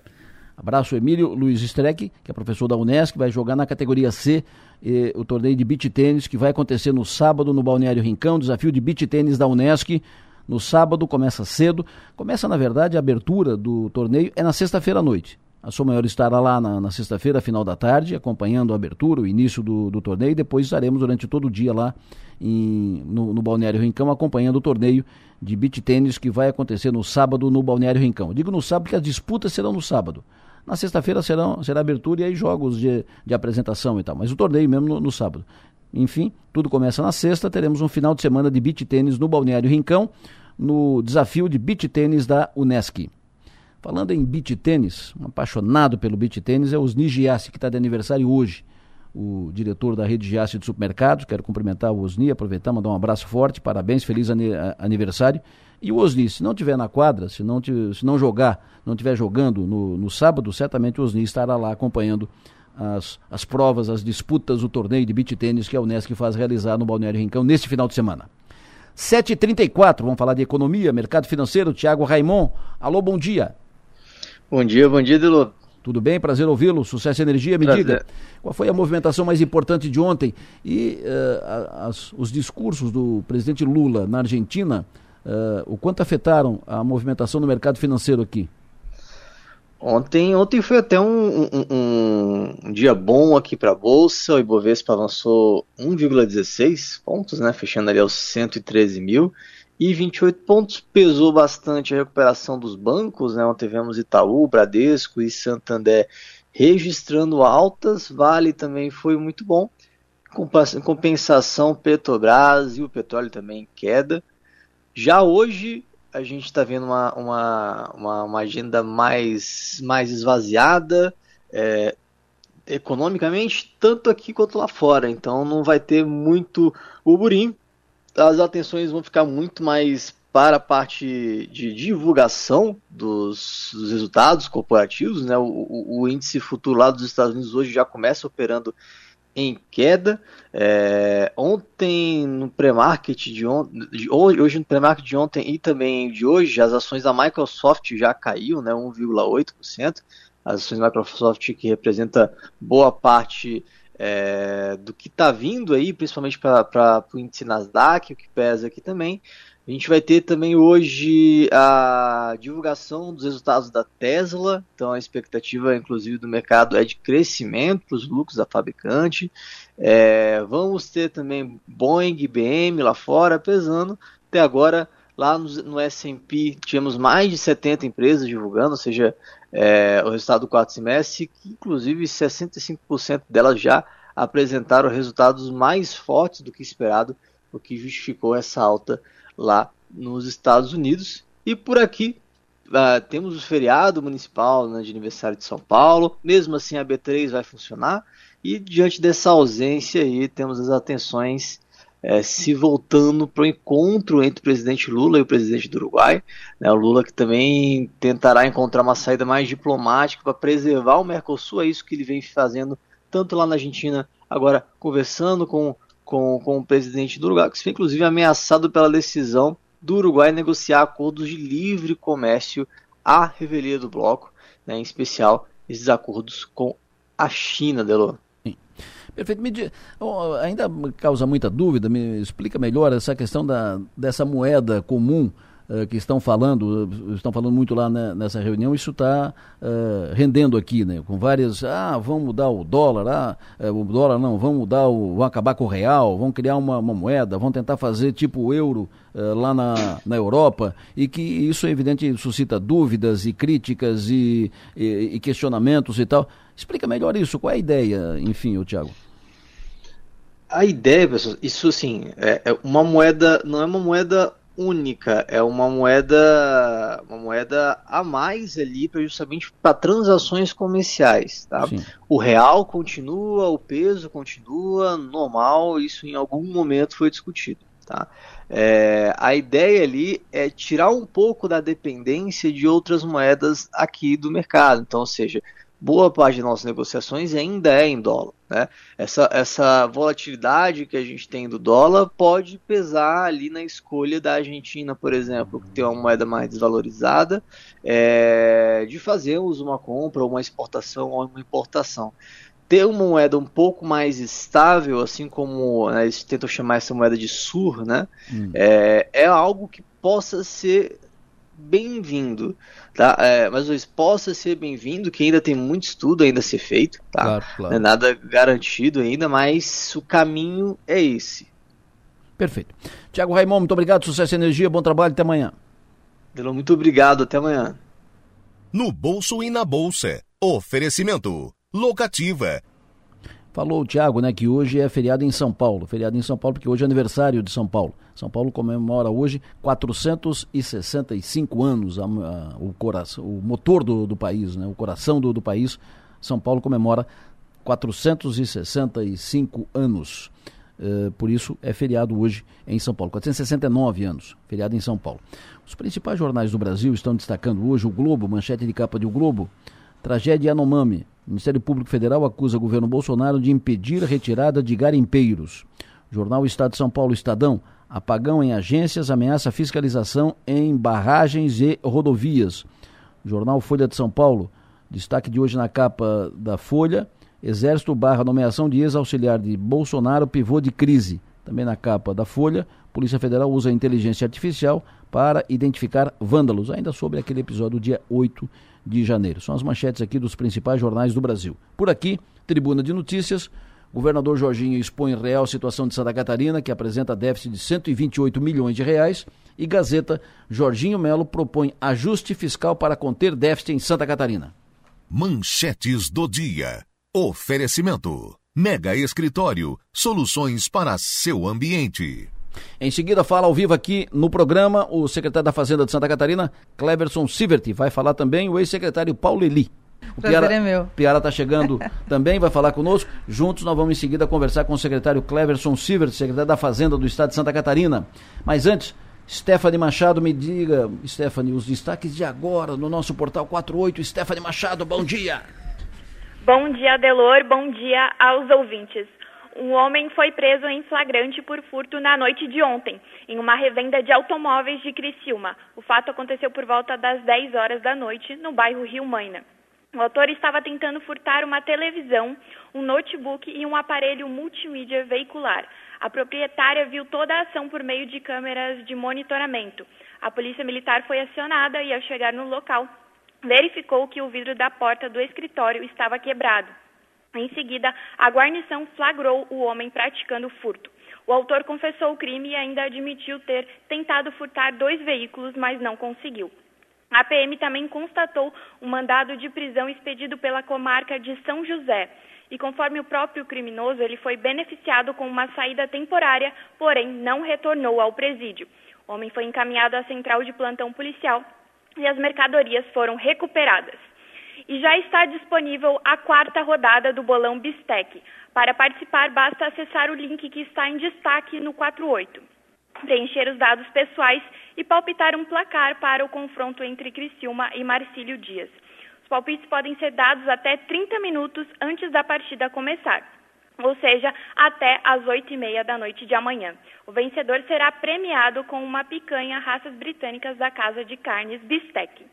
Abraço, Emílio Luiz Streck, que é professor da Unesc, vai jogar na categoria C eh, o torneio de beach tênis que vai acontecer no sábado no Balneário Rincão, desafio de beach tênis da Unesc. No sábado começa cedo, começa na verdade a abertura do torneio é na sexta-feira à noite. A Sou Maior estará lá na, na sexta-feira, final da tarde, acompanhando a abertura, o início do, do torneio. Depois estaremos durante todo o dia lá em, no, no, Balneário Rincão, acompanhando o torneio de beach tênis que vai acontecer no sábado no Balneário Rincão. Digo no sábado porque as disputas serão no sábado. Na sexta-feira serão, será abertura e aí jogos de, de apresentação e tal. Mas o torneio mesmo no, no sábado. Enfim, tudo começa na sexta. Teremos um final de semana de beach tênis no Balneário Rincão, no desafio de beach tênis da Unesc. Falando em beach tênis, um apaixonado pelo beach tênis é o Osni Giassi, que está de aniversário hoje. O diretor da rede Giassi de supermercados, quero cumprimentar o Osni, aproveitar, mandar um abraço forte, parabéns, feliz aniversário. E o Osni, se não tiver na quadra, se não, se não jogar, não estiver jogando no, no sábado, certamente o Osni estará lá acompanhando as, as provas, as disputas, o torneio de beach tênis que a Unesc faz realizar no Balneário Rincão neste final de semana. 7h34, vamos falar de economia, mercado financeiro, Tiago Raimon. Alô, bom dia. Bom dia, bom dia, Delô. Tudo bem? Prazer ouvi-lo. Sucesso e energia. Me Prazer. diga, qual foi a movimentação mais importante de ontem? E uh, as, os discursos do presidente Lula na Argentina, uh, o quanto afetaram a movimentação no mercado financeiro aqui? Ontem, ontem foi até um, um, um dia bom aqui para a Bolsa. O Ibovespa avançou 1,16 pontos, né, fechando ali aos 113 mil. E 28 pontos pesou bastante a recuperação dos bancos. Né? Ontem tivemos Itaú, Bradesco e Santander registrando altas. Vale também foi muito bom. Em compensação, Petrobras e o petróleo também queda. Já hoje, a gente está vendo uma, uma, uma, uma, agenda mais, mais esvaziada é, economicamente, tanto aqui quanto lá fora. Então não vai ter muito burburinho. As atenções vão ficar muito mais para a parte de divulgação dos, dos resultados corporativos. Né? O, o, o índice futuro lá dos Estados Unidos hoje já começa operando em queda. É, ontem no pré-market de ontem, hoje no pré-market de ontem e também de hoje, as ações da Microsoft já caiu, né, 1,8%. As ações da Microsoft que representa boa parte é, do que está vindo aí, principalmente para o índice Nasdaq, o que pesa aqui também. A gente vai ter também hoje a divulgação dos resultados da Tesla. Então a expectativa, inclusive, do mercado é de crescimento para os lucros da fabricante. É, vamos ter também Boeing e BM lá fora pesando. Até agora, lá no, no S&P, tivemos mais de 70 empresas divulgando, ou seja, é, o resultado do quarto semestre, que inclusive 65% delas já apresentaram resultados mais fortes do que esperado, o que justificou essa alta lá nos Estados Unidos. E por aqui uh, temos o feriado municipal né, de aniversário de São Paulo. Mesmo assim, a B3 vai funcionar. E diante dessa ausência aí, temos as atenções é, se voltando para o encontro entre o presidente Lula e o presidente do Uruguai. Né, o Lula que também tentará encontrar uma saída mais diplomática para preservar o Mercosul, é isso que ele vem fazendo tanto lá na Argentina, agora conversando com com, com o presidente do Uruguai, que foi inclusive ameaçado pela decisão do Uruguai negociar acordos de livre comércio à revelia do bloco, né, em especial esses acordos com a China, Delor. Perfeito. Me, ainda causa muita dúvida, me explica melhor essa questão da, dessa moeda comum uh, que estão falando, estão falando muito lá né, nessa reunião, isso está uh, rendendo aqui, né? Com várias, ah, vamos mudar o dólar, ah, uh, o dólar não, vamos mudar o, vão acabar com o real, vão criar uma, uma moeda, vão tentar fazer tipo o euro lá na, na Europa, e que isso, é evidente, suscita dúvidas e críticas e, e, e questionamentos e tal. Explica melhor isso, qual é a ideia, enfim, o Tiago? A ideia, pessoal, isso assim, é, é uma moeda, não é uma moeda única, é uma moeda, uma moeda a mais ali para justamente para transações comerciais, tá? Sim. O real continua, o peso continua normal, isso em algum momento foi discutido, tá? É, a ideia ali é tirar um pouco da dependência de outras moedas aqui do mercado, então, ou seja, boa parte de nossas negociações ainda é em dólar. Né? Essa, essa volatilidade que a gente tem do dólar pode pesar ali na escolha da Argentina, por exemplo, que tem uma moeda mais desvalorizada, é, de fazermos uma compra, uma exportação ou uma importação. Ter uma moeda um pouco mais estável, assim como né, eles tentam chamar essa moeda de SUR, né, hum. é, é algo que possa ser bem-vindo, tá? É, mas o possa ser bem-vindo, que ainda tem muito estudo ainda a ser feito, tá? Claro, claro. Não é nada garantido ainda, mas o caminho é esse. Perfeito. Tiago Raimundo, muito obrigado, sucesso e energia, bom trabalho, até amanhã. Muito obrigado, até amanhã. No bolso e na bolsa. Oferecimento. Locativa. Falou o Tiago, né, que hoje é feriado em São Paulo. Feriado em São Paulo porque hoje é aniversário de São Paulo. São Paulo comemora hoje 465 anos, a, a, o, coração, o motor do, do país, né, o coração do, do país. São Paulo comemora 465 anos. Uh, por isso é feriado hoje em São Paulo. 469 anos, feriado em São Paulo. Os principais jornais do Brasil estão destacando hoje o Globo, manchete de capa de O Globo. Tragédia Yanomami O Ministério Público Federal acusa o governo Bolsonaro de impedir a retirada de garimpeiros. Jornal Estado de São Paulo Estadão. Apagão em agências ameaça fiscalização em barragens e rodovias. Jornal Folha de São Paulo. Destaque de hoje na capa da Folha. Exército barra nomeação de ex-auxiliar de Bolsonaro, pivô de crise. Também na capa da Folha, Polícia Federal usa inteligência artificial para identificar vândalos, ainda sobre aquele episódio do dia 8 de janeiro. São as manchetes aqui dos principais jornais do Brasil. Por aqui, Tribuna de Notícias. Governador Jorginho expõe real situação de Santa Catarina, que apresenta déficit de 128 milhões de reais. E Gazeta, Jorginho Melo propõe ajuste fiscal para conter déficit em Santa Catarina. Manchetes do dia. Oferecimento. Mega Escritório. Soluções para seu ambiente. Em seguida, fala ao vivo aqui no programa o secretário da Fazenda de Santa Catarina, Cleverson Sivert. Vai falar também o ex-secretário Paulo Eli. O Piara, é meu. Piara está chegando também, vai falar conosco. Juntos nós vamos em seguida conversar com o secretário Cleverson Sivert, secretário da Fazenda do Estado de Santa Catarina. Mas antes, Stephanie Machado, me diga, Stephanie, os destaques de agora no nosso portal 48. Stephanie Machado, bom dia. Bom dia, Delor. Bom dia aos ouvintes. Um homem foi preso em flagrante por furto na noite de ontem, em uma revenda de automóveis de Criciúma. O fato aconteceu por volta das 10 horas da noite, no bairro Rio Maina. O autor estava tentando furtar uma televisão, um notebook e um aparelho multimídia veicular. A proprietária viu toda a ação por meio de câmeras de monitoramento. A polícia militar foi acionada e, ao chegar no local, verificou que o vidro da porta do escritório estava quebrado. Em seguida, a guarnição flagrou o homem praticando furto. O autor confessou o crime e ainda admitiu ter tentado furtar dois veículos, mas não conseguiu. A PM também constatou um mandado de prisão expedido pela comarca de São José. E conforme o próprio criminoso, ele foi beneficiado com uma saída temporária, porém não retornou ao presídio. O homem foi encaminhado à central de plantão policial e as mercadorias foram recuperadas e já está disponível a quarta rodada do Bolão Bistec. Para participar, basta acessar o link que está em destaque no 48. Preencher os dados pessoais e palpitar um placar para o confronto entre Criciúma e Marcílio Dias. Os palpites podem ser dados até 30 minutos antes da partida começar, ou seja, até às 8h30 da noite de amanhã. O vencedor será premiado com uma picanha raças britânicas da Casa de Carnes Bistec.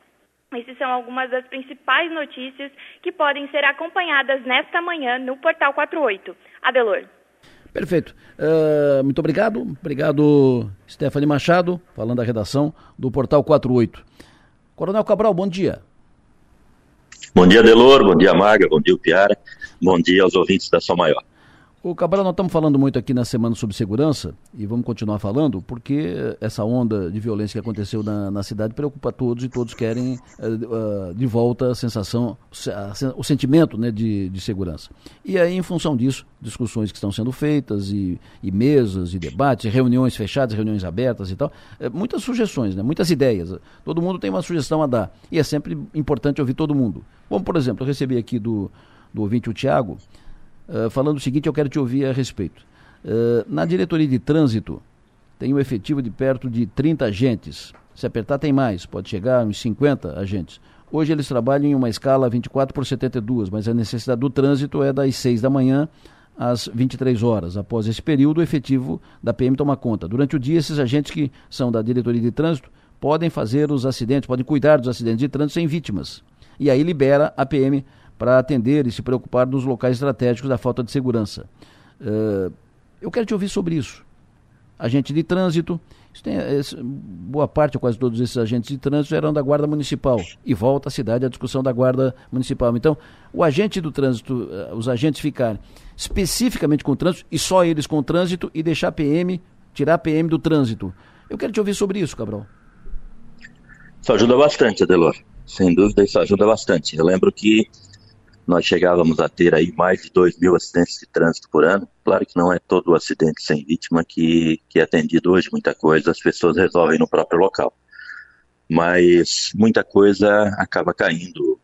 Essas são algumas das principais notícias que podem ser acompanhadas nesta manhã no Portal 48. Adelor. Perfeito. Uh, muito obrigado. Obrigado, Stephanie Machado, falando da redação do Portal 48. Coronel Cabral, bom dia. Bom dia, Delor. Bom dia, Maga. Bom dia, Piara. Bom dia aos ouvintes da São Maior. O Cabral, nós estamos falando muito aqui na semana sobre segurança e vamos continuar falando porque essa onda de violência que aconteceu na, na cidade preocupa todos e todos querem uh, de volta a sensação, o sentimento né, de, de segurança. E aí, em função disso, discussões que estão sendo feitas e, e mesas e debates, reuniões fechadas, reuniões abertas e tal, é, muitas sugestões, né, muitas ideias. Todo mundo tem uma sugestão a dar e é sempre importante ouvir todo mundo. Como, por exemplo, eu recebi aqui do, do ouvinte o Tiago, uh, falando o seguinte, eu quero te ouvir a respeito. Uh, na diretoria de trânsito, tem um efetivo de perto de 30 agentes. Se apertar, tem mais, pode chegar a uns 50 agentes. Hoje eles trabalham em uma escala 24 por 72, mas a necessidade do trânsito é das 6 da manhã às 23 horas. Após esse período, o efetivo da PM toma conta. Durante o dia, esses agentes que são da diretoria de trânsito podem fazer os acidentes, podem cuidar dos acidentes de trânsito sem vítimas. E aí libera a PM para atender e se preocupar dos locais estratégicos da falta de segurança. Uh, eu quero te ouvir sobre isso. Agente de trânsito, tem, esse, boa parte, quase todos esses agentes de trânsito eram da Guarda Municipal. E volta à cidade a discussão da Guarda Municipal. Então, o agente do trânsito, uh, os agentes ficarem especificamente com o trânsito, e só eles com o trânsito, e deixar PM, tirar a PM do trânsito. Eu quero te ouvir sobre isso, Cabral. Isso ajuda bastante, Adelor. Sem dúvida, isso ajuda bastante. Eu lembro que nós chegávamos a ter aí mais de 2 mil acidentes de trânsito por ano. Claro que não é todo acidente sem vítima que, que é atendido hoje, muita coisa as pessoas resolvem no próprio local. Mas muita coisa acaba caindo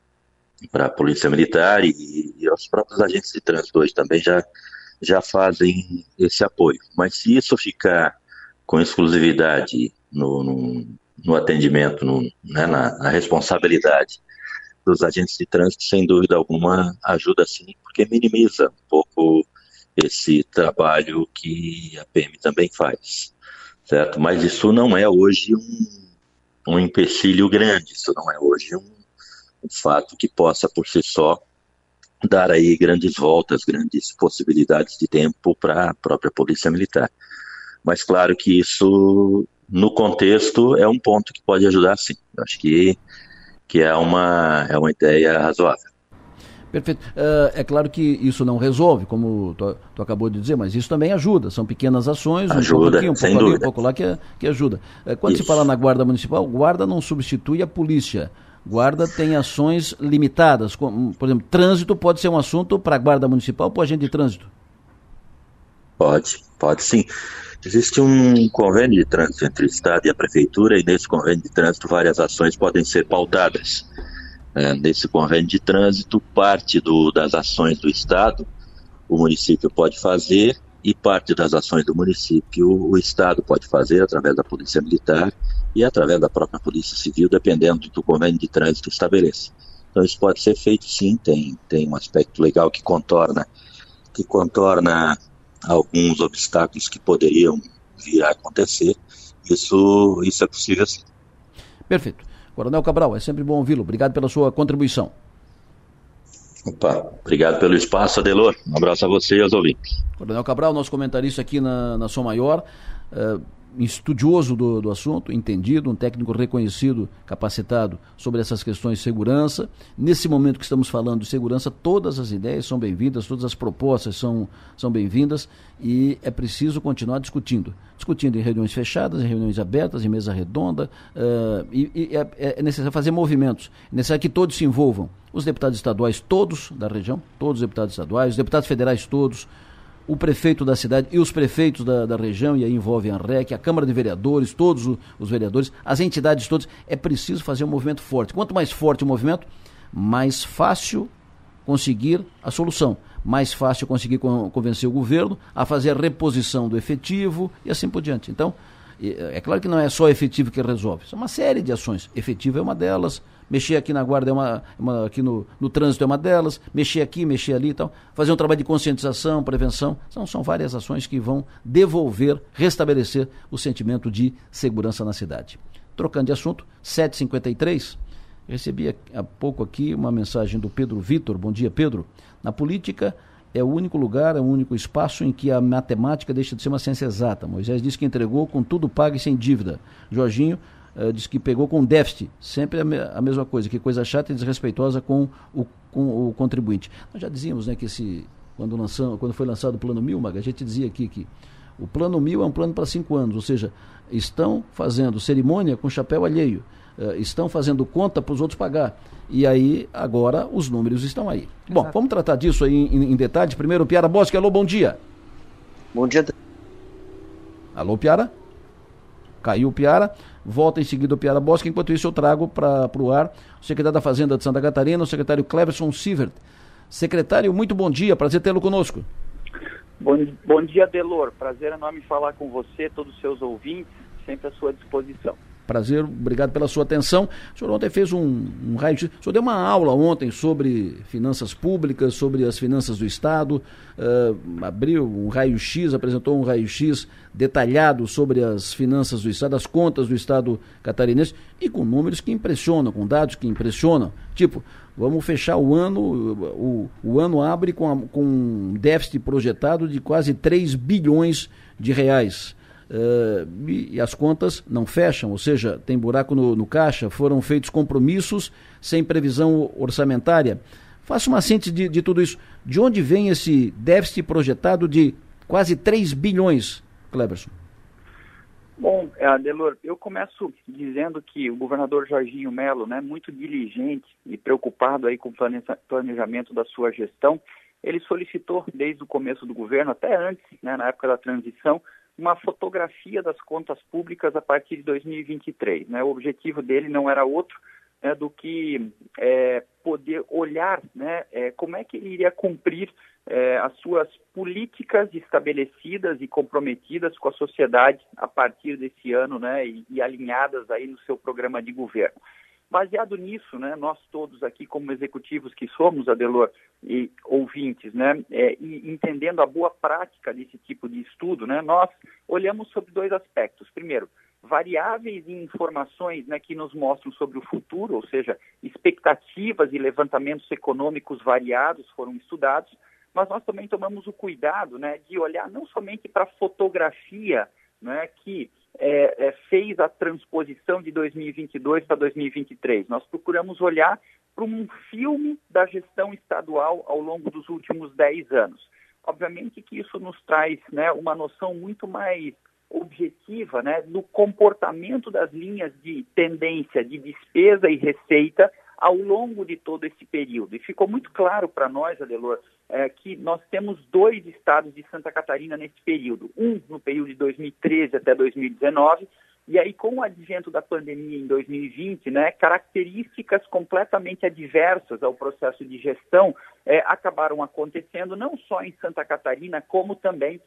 para a Polícia Militar e, e os próprios agentes de trânsito hoje também já, já fazem esse apoio. Mas se isso ficar com exclusividade no, no, no atendimento, no, né, na, na responsabilidade dos agentes de trânsito, sem dúvida alguma, ajuda sim, porque minimiza um pouco esse trabalho que a PM também faz, certo? Mas isso não é hoje um, um empecilho grande, isso não é hoje um, um fato que possa por si só dar aí grandes voltas, grandes possibilidades de tempo para a própria Polícia Militar. Mas claro que isso, no contexto, é um ponto que pode ajudar sim. Eu acho que, que é, uma, é uma ideia razoável. Perfeito. Uh, é claro que isso não resolve, como tu, tu, acabou de dizer, mas isso também ajuda. São pequenas ações, um ajuda, pouco aqui, um pouco ali, um pouco lá, que, que ajuda. Uh, quando isso. se fala na Guarda Municipal, guarda não substitui a polícia. Guarda tem ações limitadas. Como, por exemplo, trânsito pode ser um assunto para a Guarda Municipal ou para agente de trânsito? Pode, pode sim. Existe um convênio de trânsito entre o Estado e a Prefeitura, e nesse convênio de trânsito várias ações podem ser pautadas é, nesse convênio de trânsito, parte do, das ações do Estado o município pode fazer e parte das ações do município o Estado pode fazer através da Polícia Militar e através da própria Polícia Civil, dependendo do convênio de trânsito que estabeleça. Então isso pode ser feito sim, tem, tem um aspecto legal que contorna, que contorna alguns obstáculos que poderiam vir a acontecer. Isso, isso é possível sim. Perfeito. Coronel Cabral, é sempre bom ouvi-lo. Obrigado pela sua contribuição. Opa, obrigado pelo espaço, Adelor. Um abraço a você e aos ouvintes. Coronel Cabral, nosso comentarista aqui na, na Som Maior. Uh, estudioso do, do assunto, entendido, um técnico reconhecido, capacitado sobre essas questões de segurança. Nesse momento que estamos falando de segurança, todas as ideias são bem-vindas, todas as propostas são, são bem-vindas e é preciso continuar discutindo. Discutindo em reuniões fechadas, em reuniões abertas, em mesa redonda, uh, e, e é, é, necessário fazer movimentos, é necessário que todos se envolvam. Os deputados estaduais todos da região, todos os deputados estaduais, os deputados federais todos, o prefeito da cidade e os prefeitos da, da região, e aí envolvem a REC, a Câmara de Vereadores, todos os vereadores, as entidades todas, é preciso fazer um movimento forte. Quanto mais forte o movimento, mais fácil conseguir a solução, mais fácil conseguir convencer o governo a fazer a reposição do efetivo e assim por diante. Então, é claro que não é só efetivo que resolve, é uma série de ações. Efetivo é uma delas, mexer aqui na guarda é uma, uma aqui no, no trânsito é uma delas, mexer aqui, mexer ali e tal, fazer um trabalho de conscientização, prevenção, são, são várias ações que vão devolver, restabelecer o sentimento de segurança na cidade. Trocando de assunto, 7h53, recebi há pouco aqui uma mensagem do Pedro Vitor, bom dia Pedro, na política é o único lugar, é o único espaço em que a matemática deixa de ser uma ciência exata. Moisés disse que entregou com tudo pago e sem dívida. Jorginho uh, disse que pegou com déficit. Sempre a, me a, mesma coisa, que coisa chata e desrespeitosa com o, com o contribuinte. Nós já dizíamos né, que esse, quando, lançam, quando foi lançado o Plano Mil, Maga, a gente dizia aqui que o Plano Mil é um plano para cinco anos, ou seja, estão fazendo cerimônia com chapéu alheio, uh, estão fazendo conta para os outros pagar. E aí, agora, os números estão aí. Exato. Bom, vamos tratar disso aí em, em detalhe. Primeiro, Piara Bosque. Alô, bom dia. Bom dia. Alô, Piara? Caiu o Piara. Volta em seguida o Piara Bosque. Enquanto isso, eu trago para o ar o secretário da Fazenda de Santa Catarina, o secretário Cleverson Sievert. Secretário, muito bom dia. Prazer tê-lo conosco. Bom, bom dia, Delor. Prazer enorme falar com você, todos os seus ouvintes, sempre à sua disposição. Prazer, obrigado pela sua atenção. O senhor ontem fez um, um raio. O senhor deu uma aula ontem sobre finanças públicas, sobre as finanças do Estado, uh, abriu um raio-x, apresentou um raio-x detalhado sobre as finanças do Estado, as contas do Estado catarinense, e com números que impressionam, com dados que impressionam. Tipo, vamos fechar o ano, o, o ano abre com, a, com um déficit projetado de quase 3 bilhões de reais. Uh, e, e, as contas não fecham, ou seja, tem buraco no, no, caixa, foram feitos compromissos sem previsão orçamentária. Faça uma síntese de, de, tudo isso. De onde vem esse déficit projetado de quase 3 bilhões, Cleberson? Bom, é, Adelor, eu começo dizendo que o governador Jorginho Melo, né, muito diligente e preocupado aí com o planejamento da sua gestão, ele solicitou desde o começo do governo, até antes, né, na época da transição, uma fotografia das contas públicas a partir de 2023. Né? O objetivo dele não era outro né, do que é, poder olhar né, é, como é que ele iria cumprir é, as suas políticas estabelecidas e comprometidas com a sociedade a partir desse ano né, e, e alinhadas aí no seu programa de governo. Baseado nisso, né, nós todos aqui como executivos que somos, Adelor, e ouvintes, né, é, e entendendo a boa prática desse tipo de estudo, né, nós olhamos sobre dois aspectos. Primeiro, variáveis e informações né, que nos mostram sobre o futuro, ou seja, expectativas e levantamentos econômicos variados foram estudados, mas nós também tomamos o cuidado né, de olhar não somente para a fotografia né, que é, é, fez a transposição de 2022 para 2023. Nós procuramos olhar para um filme da gestão estadual ao longo dos últimos 10 anos. Obviamente que isso nos traz né, uma noção muito mais objetiva né, do comportamento das linhas de tendência de despesa e receita ao longo de todo esse período. E ficou muito claro para nós, Adelor, é, que nós temos dois estados de Santa Catarina nesse período. Um no período de 2013 até 2019, e aí com o advento da pandemia em 2020, né, características completamente adversas ao processo de gestão é, acabaram acontecendo não só em Santa Catarina, como também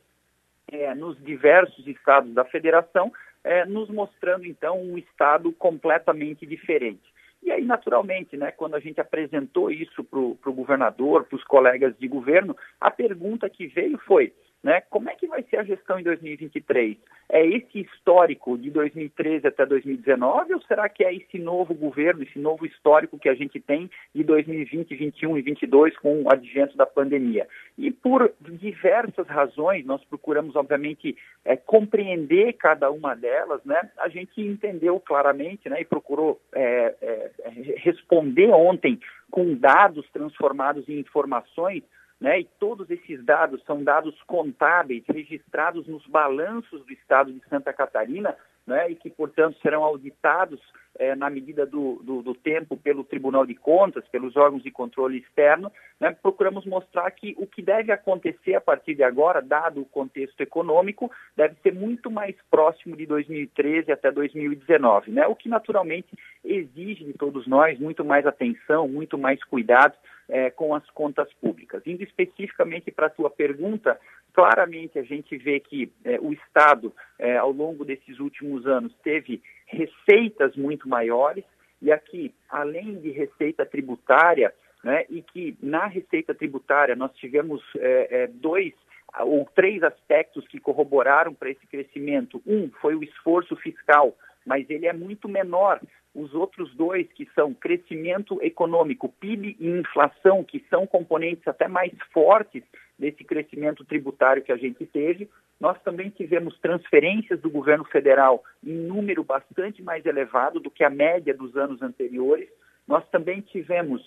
é, nos diversos estados da federação, é, nos mostrando então um estado completamente diferente. E aí, naturalmente, né, quando a gente apresentou isso para o governador, para os colegas de governo, a pergunta que veio foi: né? Como é que vai ser a gestão em 2023? É esse histórico de 2013 até 2019 ou será que é esse novo governo, esse novo histórico que a gente tem de 2020, 2021 e 2022 com o advento da pandemia? E por diversas razões, nós procuramos, obviamente, é, compreender cada uma delas, né? A gente entendeu claramente né, e procurou é, é, responder ontem com dados transformados em informações né? E todos esses dados são dados contábeis registrados nos balanços do Estado de Santa Catarina, né? E que, portanto, serão auditados é, na medida do, do, do, tempo pelo Tribunal de Contas, pelos órgãos de controle externo, né, procuramos mostrar que o que deve acontecer a partir de agora, dado o contexto econômico, deve ser muito mais próximo de 2013 até 2019, né, o que naturalmente exige de todos nós muito mais atenção, muito mais cuidado é, com as contas públicas. Indo especificamente para a tua pergunta, claramente a gente vê que é, o Estado, é, ao longo desses últimos anos, teve receitas muito maiores, e aqui, além de receita tributária, né, e que na receita tributária nós tivemos é, é, dois ou três aspectos que corroboraram para esse crescimento. Um foi o esforço fiscal, mas ele é muito menor. Os outros dois, que são crescimento econômico, PIB e inflação, que são componentes até mais fortes desse crescimento tributário que a gente teve, nós também tivemos transferências do governo federal em número bastante mais elevado do que a média dos anos anteriores. Nós também tivemos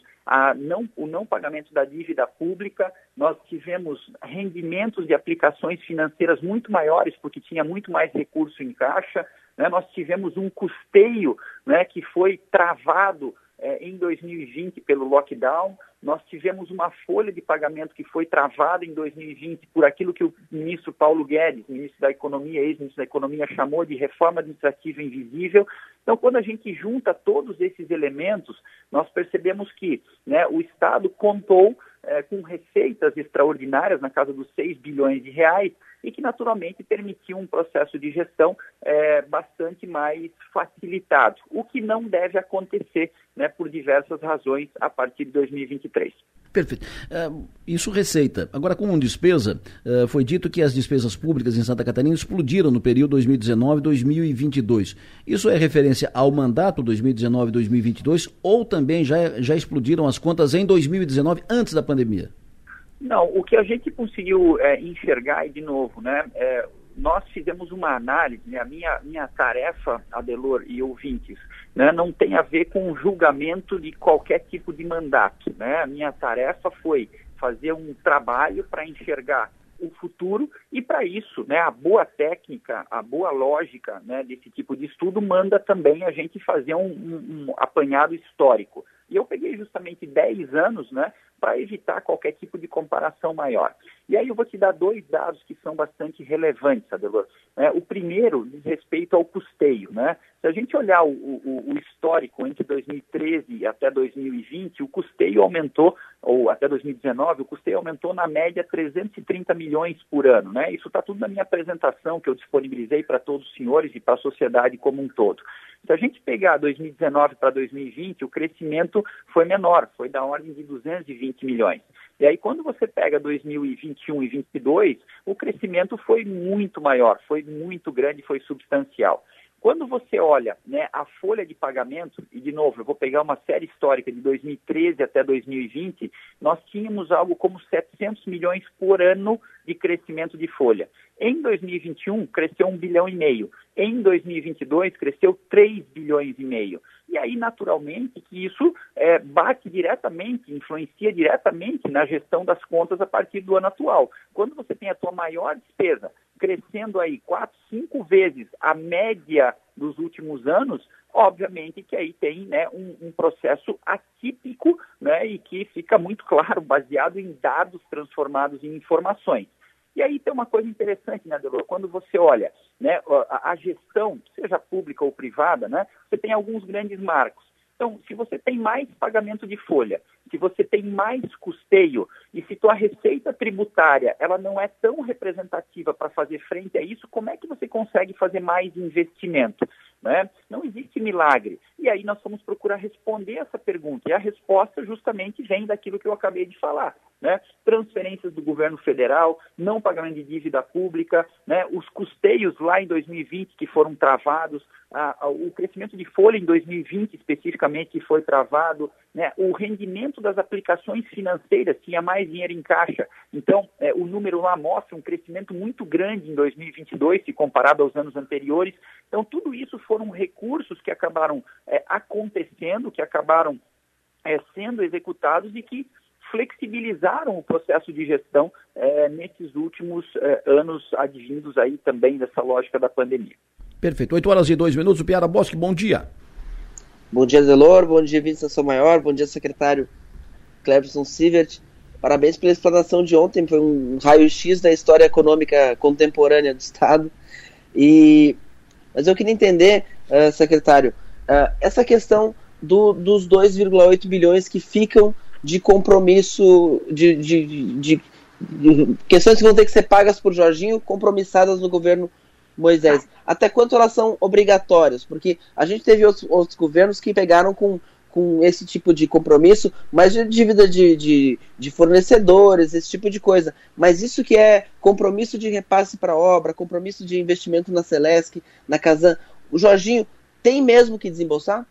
não, o não pagamento da dívida pública, nós tivemos rendimentos de aplicações financeiras muito maiores, porque tinha muito mais recurso em caixa. Né? Nós tivemos um custeio né, que foi travado é, em 2020 pelo lockdown. Nós tivemos uma folha de pagamento que foi travada em 2020 por aquilo que o ministro Paulo Guedes, ministro da Economia, ex-ministro da Economia, chamou de reforma administrativa invisível. Então, quando a gente junta todos esses elementos, nós percebemos que né, o Estado contou é, com receitas extraordinárias na casa dos 6 bilhões de reais e que naturalmente permitiu um processo de gestão é, bastante mais facilitado, o que não deve acontecer né, por diversas razões a partir de 2023. Perfeito. Uh, isso receita. Agora, com despesa, uh, foi dito que as despesas públicas em Santa Catarina explodiram no período 2019-2022. Isso é referência ao mandato 2019-2022 ou também já, já explodiram as contas em 2019, antes da pandemia? Não, o que a gente conseguiu é, enxergar, e de novo, né, é, nós fizemos uma análise, né, a minha, minha tarefa, Adelor e ouvintes, né, não tem a ver com julgamento de qualquer tipo de mandato. Né? A minha tarefa foi fazer um trabalho para enxergar o futuro e para isso, né, a boa técnica, a boa lógica né, desse tipo de estudo manda também a gente fazer um, um, um apanhado histórico. E eu peguei justamente 10 anos, né, para evitar qualquer tipo de comparação maior. E aí eu vou te dar dois dados que são bastante relevantes, Adelor. É, o primeiro diz respeito ao custeio. Né? Se a gente olhar o, o, o, histórico entre 2013 até 2020, o custeio aumentou, ou até 2019, o custeio aumentou na média 330 milhões por ano. Né? Isso está tudo na minha apresentação que eu disponibilizei para todos os senhores e para a sociedade como um todo. Se a gente pegar 2019 para 2020, o crescimento foi menor, foi da ordem de 220 milhões. E aí, quando você pega 2021 e 2022, o crescimento foi muito maior, foi muito grande, foi substancial. Quando você olha né, a folha de pagamento, e de novo, eu vou pegar uma série histórica de 2013 até 2020, nós tínhamos algo como 700 milhões por ano de crescimento de folha. Em 2021, cresceu um bilhão e meio. Em 2022, cresceu 3 bilhões e meio. E aí, naturalmente, que isso é, bate diretamente, influencia diretamente na gestão das contas a partir do ano atual. Quando você tem a tua maior despesa crescendo aí quatro, cinco vezes a média dos últimos anos, obviamente que aí tem né, um, um, processo atípico né, e que fica muito claro, baseado em dados transformados em informações. E aí tem uma coisa interessante, né, Delor? Quando você olha né, a, a gestão, seja pública ou privada, né, você tem alguns grandes marcos. Então, se você tem mais pagamento de folha, se você tem mais custeio e se tua receita tributária ela não é tão representativa para fazer frente a isso, como é que você consegue fazer mais investimento? Né? Não existe milagre. E aí nós vamos procurar responder essa pergunta. E a resposta justamente vem daquilo que eu acabei de falar. Né? Transferências do governo federal, não pagamento de dívida pública, né? os custeios lá em 2020 que foram travados, a, a, o crescimento de folha em 2020 especificamente que foi travado, né? o rendimento das aplicações financeiras tinha mais dinheiro em caixa. Então, é, o número lá mostra um crescimento muito grande em 2022 se comparado aos anos anteriores. Então, tudo isso foram recursos que acabaram é, acontecendo, que acabaram é, sendo executados e que flexibilizaram o processo de gestão é, nesses últimos é, anos advindos aí também dessa lógica da pandemia. Perfeito. 8 horas e 2 minutos. Piara Bosque, bom dia. Bom dia, Zelor. Bom dia, Vice Maior. Bom dia, secretário Cleverson Sivert. Parabéns pela explanação de ontem. Foi um raio-x da história econômica contemporânea do Estado. E... Mas eu queria entender, uh, secretário, uh, essa questão do, dos 2,8 bilhões que ficam de compromisso, de, de, de, de, questões que vão ter que ser pagas por Jorginho, compromissadas no governo Moisés. Até quanto elas são obrigatórias? Porque a gente teve outros, outros governos que pegaram com, com esse tipo de compromisso, mas de dívida de, de, de fornecedores, esse tipo de coisa. Mas isso que é compromisso de repasse para obra, compromisso de investimento na Celesc, na Casan, o Jorginho tem mesmo que desembolsar?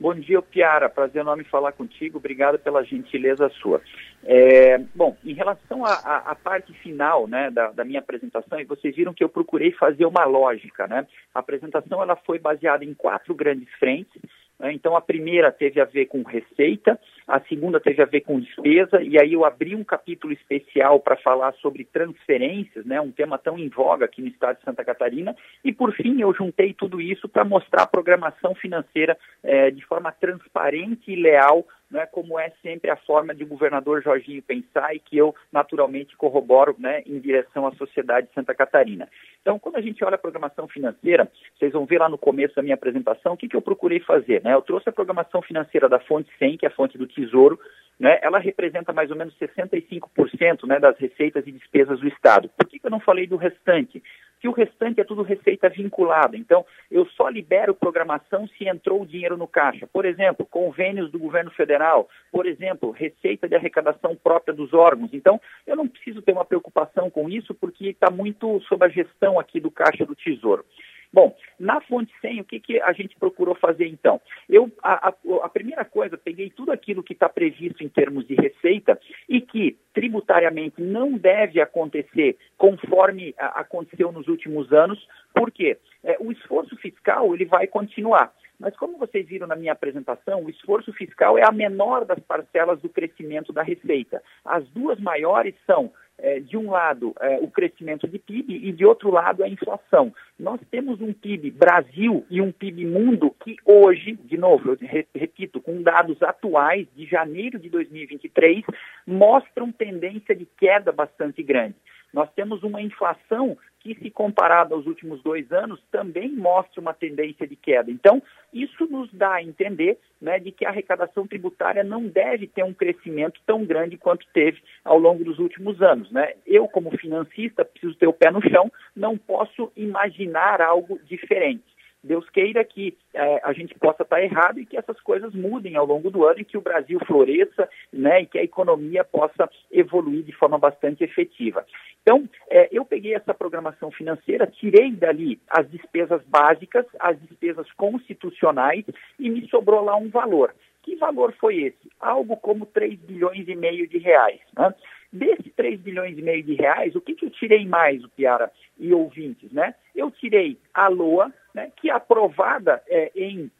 Bom dia, Piara. Prazer enorme falar contigo. Obrigado pela gentileza sua. É, bom, em relação à parte final né, da, da, minha apresentação, e vocês viram que eu procurei fazer uma lógica. Né? A apresentação ela foi baseada em quatro grandes frentes. Né? Então, a primeira teve a ver com receita, a segunda teve a ver com despesa, e aí eu abri um capítulo especial para falar sobre transferências, né? um tema tão em voga aqui no estado de Santa Catarina, e por fim eu juntei tudo isso para mostrar a programação financeira eh, de forma transparente e leal né, como é sempre a forma de o governador Jorginho pensar e que eu naturalmente corroboro né, em direção à sociedade de Santa Catarina. Então, quando a gente olha a programação financeira, vocês vão ver lá no começo da minha apresentação o que, que eu procurei fazer. Né? Eu trouxe a programação financeira da fonte 100, que é a fonte do Tesouro, né, ela representa mais ou menos 65% né, das receitas e despesas do Estado. Por que, que eu não falei do restante? Que o restante é tudo receita vinculada. Então, eu só libero programação se entrou o dinheiro no caixa. Por exemplo, convênios do governo federal, por exemplo, receita de arrecadação própria dos órgãos. Então, eu não preciso ter uma preocupação com isso, porque está muito sob a gestão aqui do Caixa do Tesouro. Bom, na fonte 100, o que, que a gente procurou fazer então? Eu, a, a, a primeira coisa, peguei tudo aquilo que está previsto em termos de receita e que tributariamente não deve acontecer conforme a, aconteceu nos últimos anos, porque é, o esforço fiscal ele vai continuar. Mas como vocês viram na minha apresentação, o esforço fiscal é a menor das parcelas do crescimento da receita. As duas maiores são é, de um lado, é, o crescimento de PIB e, de outro lado, a inflação. Nós temos um PIB Brasil e um PIB mundo que hoje, de novo, eu repito, com dados atuais de janeiro de 2023, mostram tendência de queda bastante grande. Nós temos uma inflação que, se comparada aos últimos dois anos, também mostra uma tendência de queda. Então, isso nos dá a entender né, de que a arrecadação tributária não deve ter um crescimento tão grande quanto teve ao longo dos últimos anos. Né? Eu, como financista, preciso ter o pé no chão, não posso imaginar algo diferente. Deus queira que é, a gente possa estar errado e que essas coisas mudem ao longo do ano e que o Brasil floresça né, e que a economia possa evoluir de forma bastante efetiva. Então, é, eu peguei essa programação financeira, tirei dali as despesas básicas, as despesas constitucionais e me sobrou lá um valor. Que valor foi esse? Algo como 3 bilhões e meio de reais. Né? Desses 3 bilhões e meio de reais, o que, que eu tirei mais, o Piara e ouvintes, né? Eu tirei a LOA, né, que é aprovada é, em,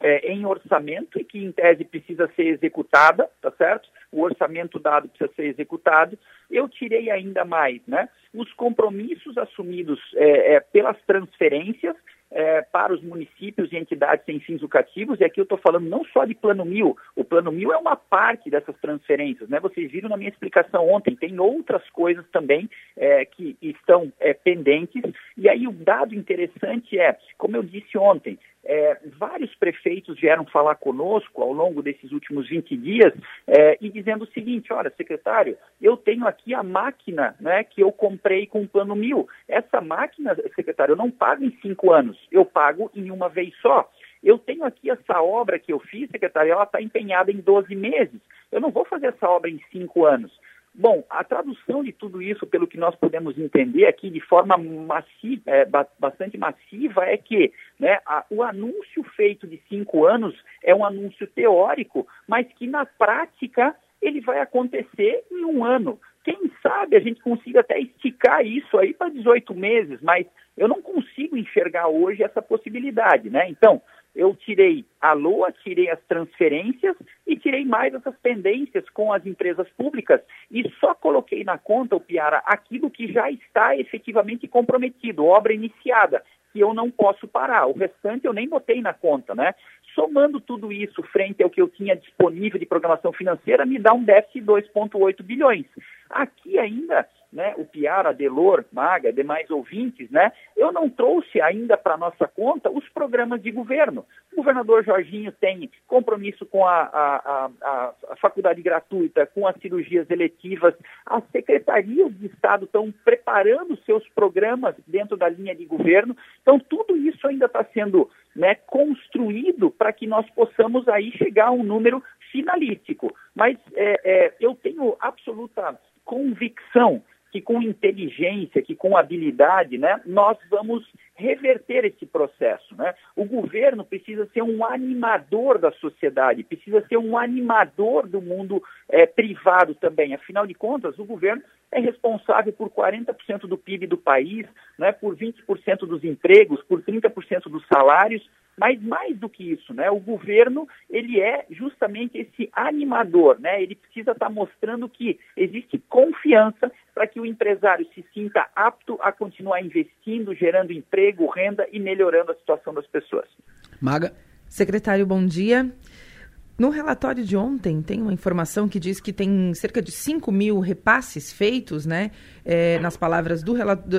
é, em orçamento e que, em tese, precisa ser executada, tá certo? O orçamento dado precisa ser executado. Eu tirei ainda mais, né? Os compromissos assumidos é, é pelas transferências é, para os municípios e entidades sem fins lucrativos, e aqui eu estou falando não só de Plano Mil, o Plano Mil é uma parte dessas transferências, né? Vocês viram na minha explicação ontem, tem outras coisas também é, que estão é, pendentes, e aí o dado interessante é, como eu disse ontem, é, vários prefeitos vieram falar conosco ao longo desses últimos 20 dias é, e dizendo o seguinte: olha, secretário, eu tenho aqui a máquina né, que eu comprei com o plano mil. Essa máquina, secretário, eu não pago em cinco anos, eu pago em uma vez só. Eu tenho aqui essa obra que eu fiz, secretário, ela está empenhada em 12 meses. Eu não vou fazer essa obra em cinco anos. Bom, a tradução de tudo isso, pelo que nós podemos entender aqui de forma massiva, é, bastante massiva, é que né, a, o anúncio feito de cinco anos é um anúncio teórico, mas que na prática ele vai acontecer em um ano. Quem sabe a gente consiga até esticar isso aí para 18 meses, mas eu não consigo enxergar hoje essa possibilidade, né? Então, eu tirei a LOA, tirei as transferências e tirei mais essas pendências com as empresas públicas e só coloquei na conta, o Piara, aquilo que já está efetivamente comprometido, obra iniciada, que eu não posso parar. O restante eu nem botei na conta, né? Somando tudo isso frente ao que eu tinha disponível de programação financeira, me dá um déficit de 2,8 bilhões. Aqui ainda né, o Piara, Delor, Maga, demais ouvintes, né, eu não trouxe ainda para nossa conta os programas de governo. O governador Jorginho tem compromisso com a, a, a, a faculdade gratuita, com as cirurgias eletivas. As secretarias de Estado estão preparando seus programas dentro da linha de governo. Então, tudo isso ainda está sendo né, construído para que nós possamos aí chegar a um número finalístico. Mas é, é, eu tenho absoluta convicção que com inteligência, que com habilidade, né, nós vamos reverter esse processo. Né? O governo precisa ser um animador da sociedade, precisa ser um animador do mundo é, privado também. Afinal de contas, o governo é responsável por 40% do PIB do país, né, por 20% dos empregos, por 30% dos salários. Mas mais do que isso, né, o governo ele é justamente esse animador, né? Ele precisa estar tá mostrando que existe confiança para que o empresário se sinta apto a continuar investindo, gerando emprego, renda e melhorando a situação das pessoas. Maga. Secretário, bom dia. No relatório de ontem, tem uma informação que diz que tem cerca de 5 mil repasses feitos, né? É, nas palavras do,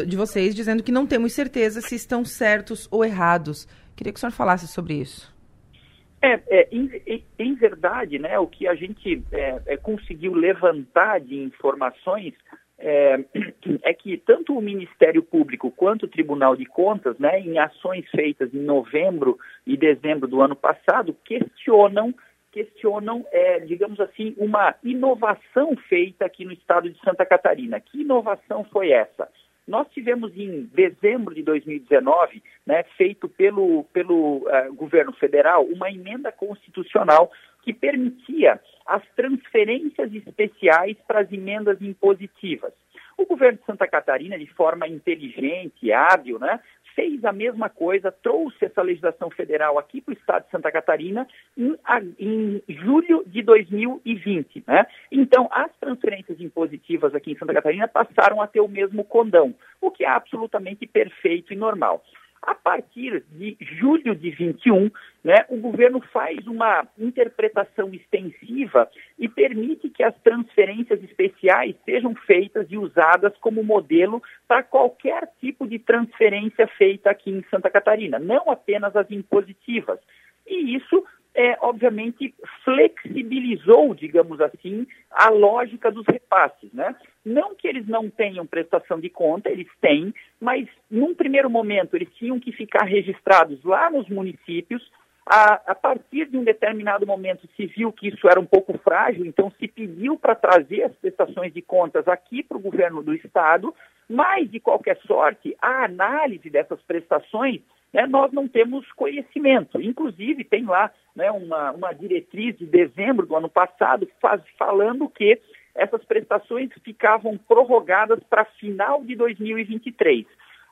de vocês, dizendo que não temos certeza se estão certos ou errados. Queria que o senhor falasse sobre isso. É, é em, em, verdade, né, o que a gente é, é, conseguiu levantar de informações é, é, que tanto o Ministério Público quanto o Tribunal de Contas, né, em ações feitas em novembro e dezembro do ano passado, questionam questionam, é, digamos assim, uma inovação feita aqui no estado de Santa Catarina. Que inovação foi essa? Nós tivemos em dezembro de 2019, né, feito pelo, pelo uh, governo federal, uma emenda constitucional que permitia as transferências especiais para as emendas impositivas. O governo de Santa Catarina, de forma inteligente, hábil, né, fez a mesma coisa, trouxe essa legislação federal aqui para o estado de Santa Catarina em, em, julho de 2020. Né? Então, as transferências impositivas aqui em Santa Catarina passaram a ter o mesmo condão, o que é absolutamente perfeito e normal. A partir de julho de 21, né, o governo faz uma interpretação extensiva e permite que as transferências especiais sejam feitas e usadas como modelo para qualquer tipo de transferência feita aqui em Santa Catarina, não apenas as impositivas. E isso é, obviamente, flexibilizou, digamos assim, a lógica dos repasses. Né? Não que eles não tenham prestação de conta, eles têm, mas num primeiro momento eles tinham que ficar registrados lá nos municípios. A, a partir de um determinado momento se viu que isso era um pouco frágil, então se pediu para trazer as prestações de contas aqui para o governo do estado, mas de qualquer sorte, a análise dessas prestações né, nós não temos conhecimento. Inclusive, tem lá né, uma, uma diretriz de dezembro do ano passado faz, falando que essas prestações ficavam prorrogadas para final de 2023.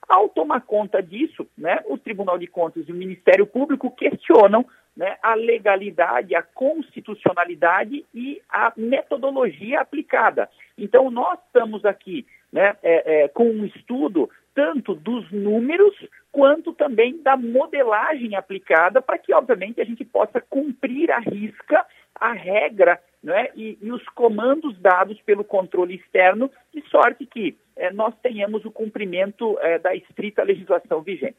Ao tomar conta disso, né, o Tribunal de Contas e o Ministério Público questionam né, a legalidade, a constitucionalidade e a metodologia aplicada. Então, nós estamos aqui né, é, é, com um estudo tanto dos números quanto também da modelagem aplicada para que, obviamente, a gente possa cumprir a risca a regra né, e, e, os comandos dados pelo controle externo, de sorte que é, nós tenhamos o cumprimento é, da estrita legislação vigente.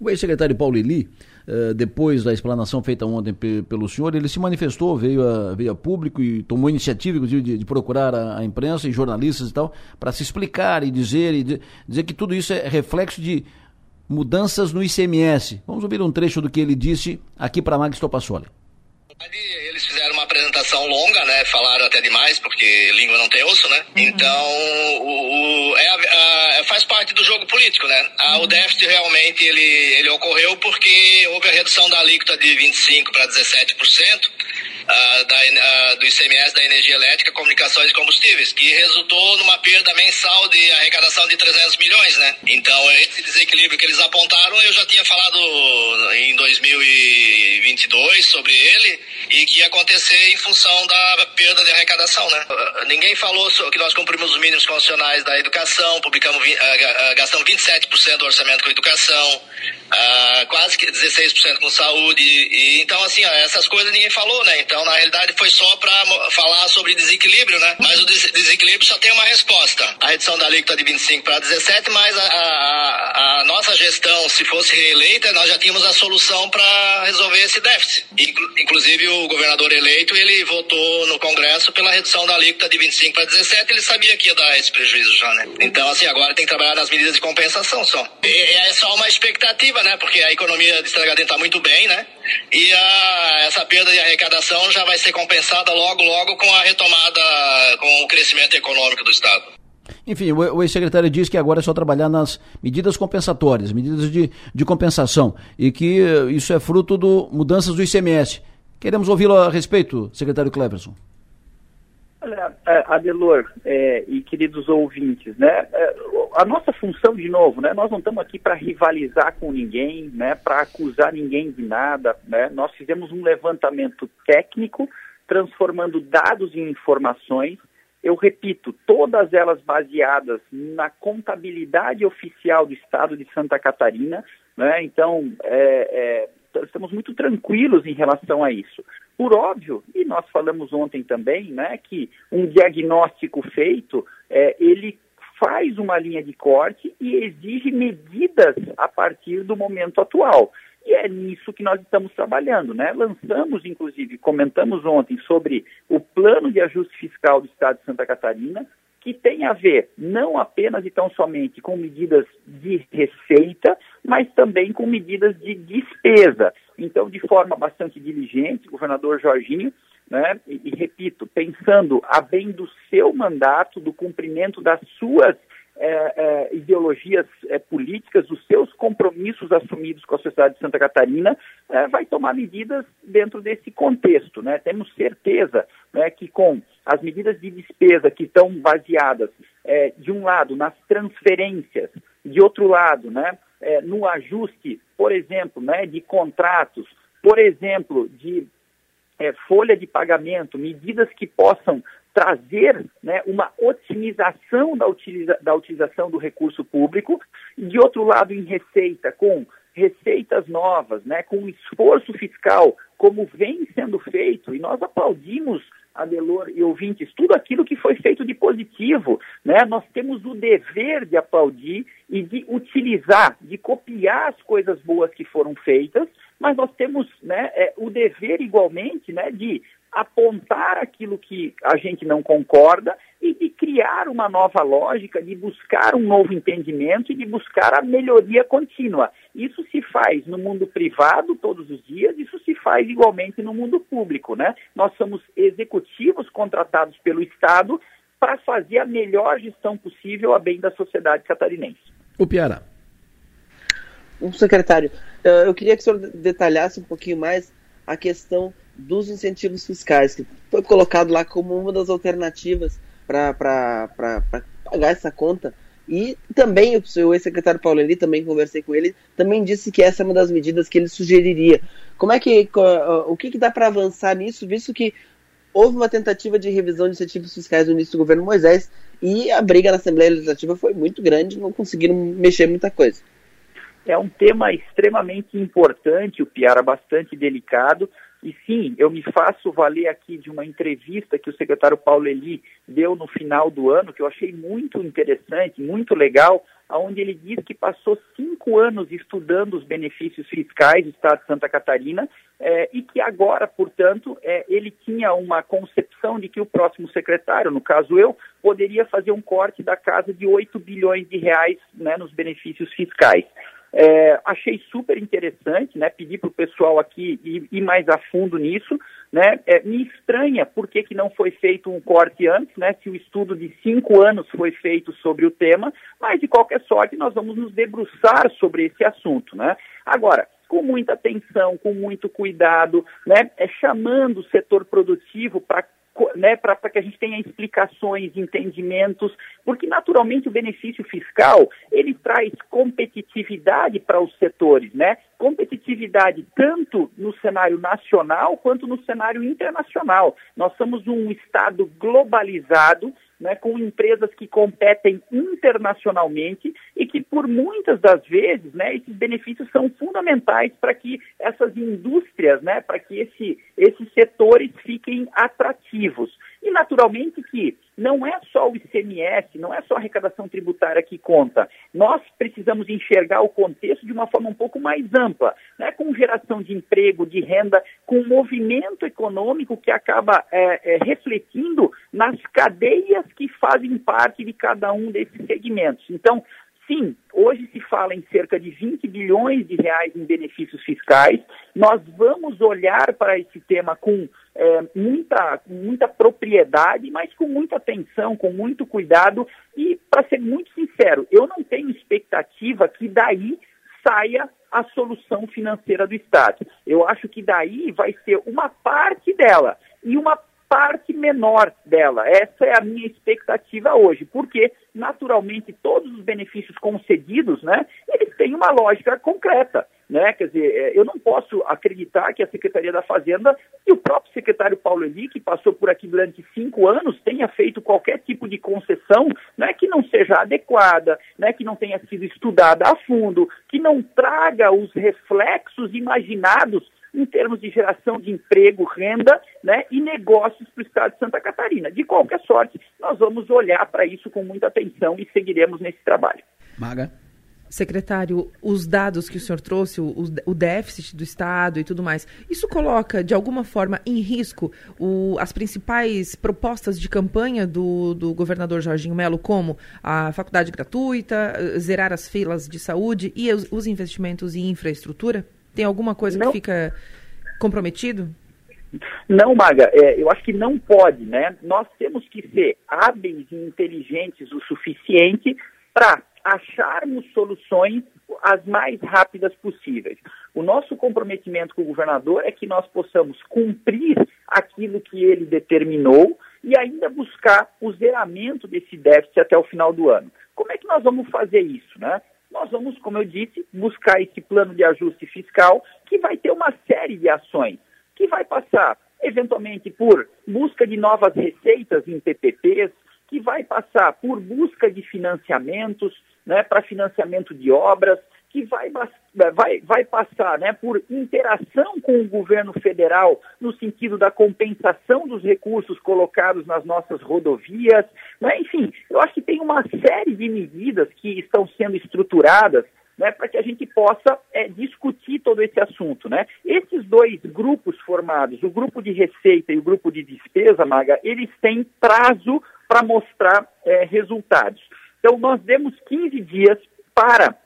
O ex-secretário Paulo Eli, uh, depois da explanação feita ontem pelo senhor, ele se manifestou, veio a, veio a público e tomou iniciativa, inclusive, de, de procurar a, a, imprensa e jornalistas e tal, para se explicar e dizer, e de, dizer que tudo isso é reflexo de mudanças no ICMS. Vamos ouvir um trecho do que ele disse aqui para Magis Topassoli. Eles longa, né? Falaram até demais, porque língua não tem osso, né? Uhum. Então, o, o é a, a, faz parte do jogo político, né? A, uhum. O déficit realmente ele, ele ocorreu porque houve a redução da alíquota de 25% para 17% da, do ICMS da energia elétrica, comunicações e combustíveis, que resultou numa perda mensal de arrecadação de 300 milhões, né? Então, esse desequilíbrio que eles apontaram, eu já tinha falado em 2022 sobre ele e que ia acontecer em função da perda de arrecadação, né? Uh, ninguém falou que nós cumprimos os mínimos constitucionais da educação, publicamos, gastamos 27% do orçamento com educação, quase 16% com saúde, então, assim, essas coisas ninguém falou, né? Então, então, na realidade, foi só para falar sobre desequilíbrio, né? Mas o des desequilíbrio só tem uma resposta. A redução da alíquota de 25 para 17, mas a, a, a, nossa gestão, se fosse reeleita, nós já tínhamos a solução para resolver esse déficit. Inclu inclusive, o governador eleito, ele votou no Congresso pela redução da alíquota de 25 para 17, ele sabia que ia dar esse prejuízo já, né? Então, assim, agora tem que trabalhar nas medidas de compensação só. E, é só uma expectativa, né? Porque a economia de Estragadinho está muito bem, né? E a, essa perda de arrecadação já vai ser compensada logo, logo com a retomada, com o crescimento econômico do Estado. Enfim, o ex-secretário diz que agora é só trabalhar nas medidas compensatórias, medidas de, de compensação, e que isso é fruto de mudanças do ICMS. Queremos ouvi-lo a respeito, secretário Cleverson. Olha, é, Adelor é, e queridos ouvintes, né, é, a nossa função, de novo, né, nós não estamos aqui para rivalizar com ninguém, né, para acusar ninguém de nada, né, nós fizemos um levantamento técnico, transformando dados em informações, eu repito, todas elas baseadas na contabilidade oficial do Estado de Santa Catarina, né, então, é, é, estamos muito tranquilos em relação a isso. Por óbvio, e nós falamos ontem também, né, que um diagnóstico feito, é, ele faz uma linha de corte e exige medidas a partir do momento atual. E é nisso que nós estamos trabalhando, né? Lançamos, inclusive, comentamos ontem sobre o plano de ajuste fiscal do Estado de Santa Catarina, que tem a ver não apenas e tão somente com medidas de receita, mas também com medidas de despesa. Então, de forma bastante diligente, o governador Jorginho, né, e, e repito, pensando a bem do seu mandato, do cumprimento das suas é, é, ideologias é, políticas, dos seus compromissos assumidos com a sociedade de Santa Catarina, vai tomar medidas dentro desse contexto. Né? Temos certeza né, que com as medidas de despesa que estão baseadas, de um lado, nas transferências, de outro lado, né, é, no ajuste, por exemplo, né, de contratos, por exemplo, de é, folha de pagamento, medidas que possam trazer né, uma otimização da, utiliza da utilização do recurso público, e de outro lado, em receita, com receitas novas, né, com esforço fiscal, como vem sendo feito, e nós aplaudimos Adelor e ouvintes, tudo aquilo que foi feito de positivo, né? Nós temos o dever de aplaudir e de utilizar, de copiar as coisas boas que foram feitas, mas nós temos, né, é, o dever igualmente, né, de apontar aquilo que a gente não concorda e de criar uma nova lógica, de buscar um novo entendimento e de buscar a melhoria contínua. Isso se faz no mundo privado todos os dias, isso se faz igualmente no mundo público, né? Nós somos executivos contratados pelo Estado para fazer a melhor gestão possível a bem da sociedade catarinense. O Piara. Um secretário, eh, eu queria que o senhor detalhasse um pouquinho mais a questão dos incentivos fiscais, que foi colocado lá como uma das alternativas para pagar essa conta. E também o ex-secretário Paulo Eli, também conversei com ele, também disse que essa é uma das medidas que ele sugeriria. Como é que o que, que dá para avançar nisso, visto que houve uma tentativa de revisão de incentivos fiscais no início do governo Moisés e a briga na Assembleia Legislativa foi muito grande, não conseguiram mexer muita coisa. É um tema extremamente importante, o Piara bastante delicado, e sim, eu me faço valer aqui de uma entrevista que o secretário Paulo Eli deu no final do ano, que eu achei muito interessante, muito legal, onde ele diz que passou cinco anos estudando os benefícios fiscais do Estado de Santa Catarina é, e que agora, portanto, é, ele tinha uma concepção de que o próximo secretário, no caso eu, poderia fazer um corte da casa de 8 bilhões de reais né, nos benefícios fiscais. É, achei super interessante, né? Pedi para o pessoal aqui ir, ir, mais a fundo nisso, né? É, me estranha por que, que não foi feito um corte antes, né? Se o estudo de cinco anos foi feito sobre o tema, mas de qualquer sorte nós vamos nos debruçar sobre esse assunto, né? Agora, com muita atenção, com muito cuidado, né? É chamando o setor produtivo para né, para que a gente tenha explicações, entendimentos, porque naturalmente o benefício fiscal ele traz competitividade para os setores, né? Competitividade tanto no cenário nacional quanto no cenário internacional. Nós somos um estado globalizado né, com empresas que competem internacionalmente e que, por muitas das vezes, né, esses benefícios são fundamentais para que essas indústrias, né, para que esse, esses setores fiquem atrativos. E, naturalmente, que não é só o ICMS, não é só a arrecadação tributária que conta. Nós precisamos enxergar o contexto de uma forma um pouco mais ampla, né? com geração de emprego, de renda, com movimento econômico que acaba é, é, refletindo nas cadeias que fazem parte de cada um desses segmentos. Então, Sim, hoje se fala em cerca de 20 bilhões de reais em benefícios fiscais. Nós vamos olhar para esse tema com é, muita, muita propriedade, mas com muita atenção, com muito cuidado. E, para ser muito sincero, eu não tenho expectativa que daí saia a solução financeira do Estado. Eu acho que daí vai ser uma parte dela e uma parte menor dela. Essa é a minha expectativa hoje, porque naturalmente todos os benefícios concedidos, né, eles têm uma lógica concreta, né? Quer dizer, é, eu não posso acreditar que a Secretaria da Fazenda e o próprio secretário Paulo Eli, que passou por aqui durante cinco anos, tenha feito qualquer tipo de concessão, né, que não seja adequada, né, que não tenha sido estudada a fundo, que não traga os reflexos imaginados em termos de geração de emprego, renda né, e negócios para o estado de Santa Catarina. De qualquer sorte, nós vamos olhar para isso com muita atenção e seguiremos nesse trabalho. Maga. Secretário, os dados que o senhor trouxe, o, o, déficit do Estado e tudo mais, isso coloca, de alguma forma, em risco o, as principais propostas de campanha do, do governador Jorginho Melo, como a faculdade gratuita, zerar as filas de saúde e os, os investimentos em infraestrutura? Tem alguma coisa não. que fica comprometido? Não, Maga, é, eu acho que não pode, né? Nós temos que ser hábeis e inteligentes o suficiente para acharmos soluções as mais rápidas possíveis. O nosso comprometimento com o governador é que nós possamos cumprir aquilo que ele determinou e ainda buscar o zeramento desse déficit até o final do ano. Como é que nós vamos fazer isso, né? Nós vamos, como eu disse, buscar esse plano de ajuste fiscal que vai ter uma série de ações, que vai passar eventualmente por busca de novas receitas em PPPs, que vai passar por busca de financiamentos, né, para financiamento de obras, que vai, vai, vai passar né, por interação com o governo federal no sentido da compensação dos recursos colocados nas nossas rodovias. Né? Enfim, eu acho que tem uma série de medidas que estão sendo estruturadas né, para que a gente possa é, discutir todo esse assunto. Né? Esses dois grupos formados, o grupo de receita e o grupo de despesa, Maga, eles têm prazo para mostrar é, resultados. Então, nós demos 15 dias para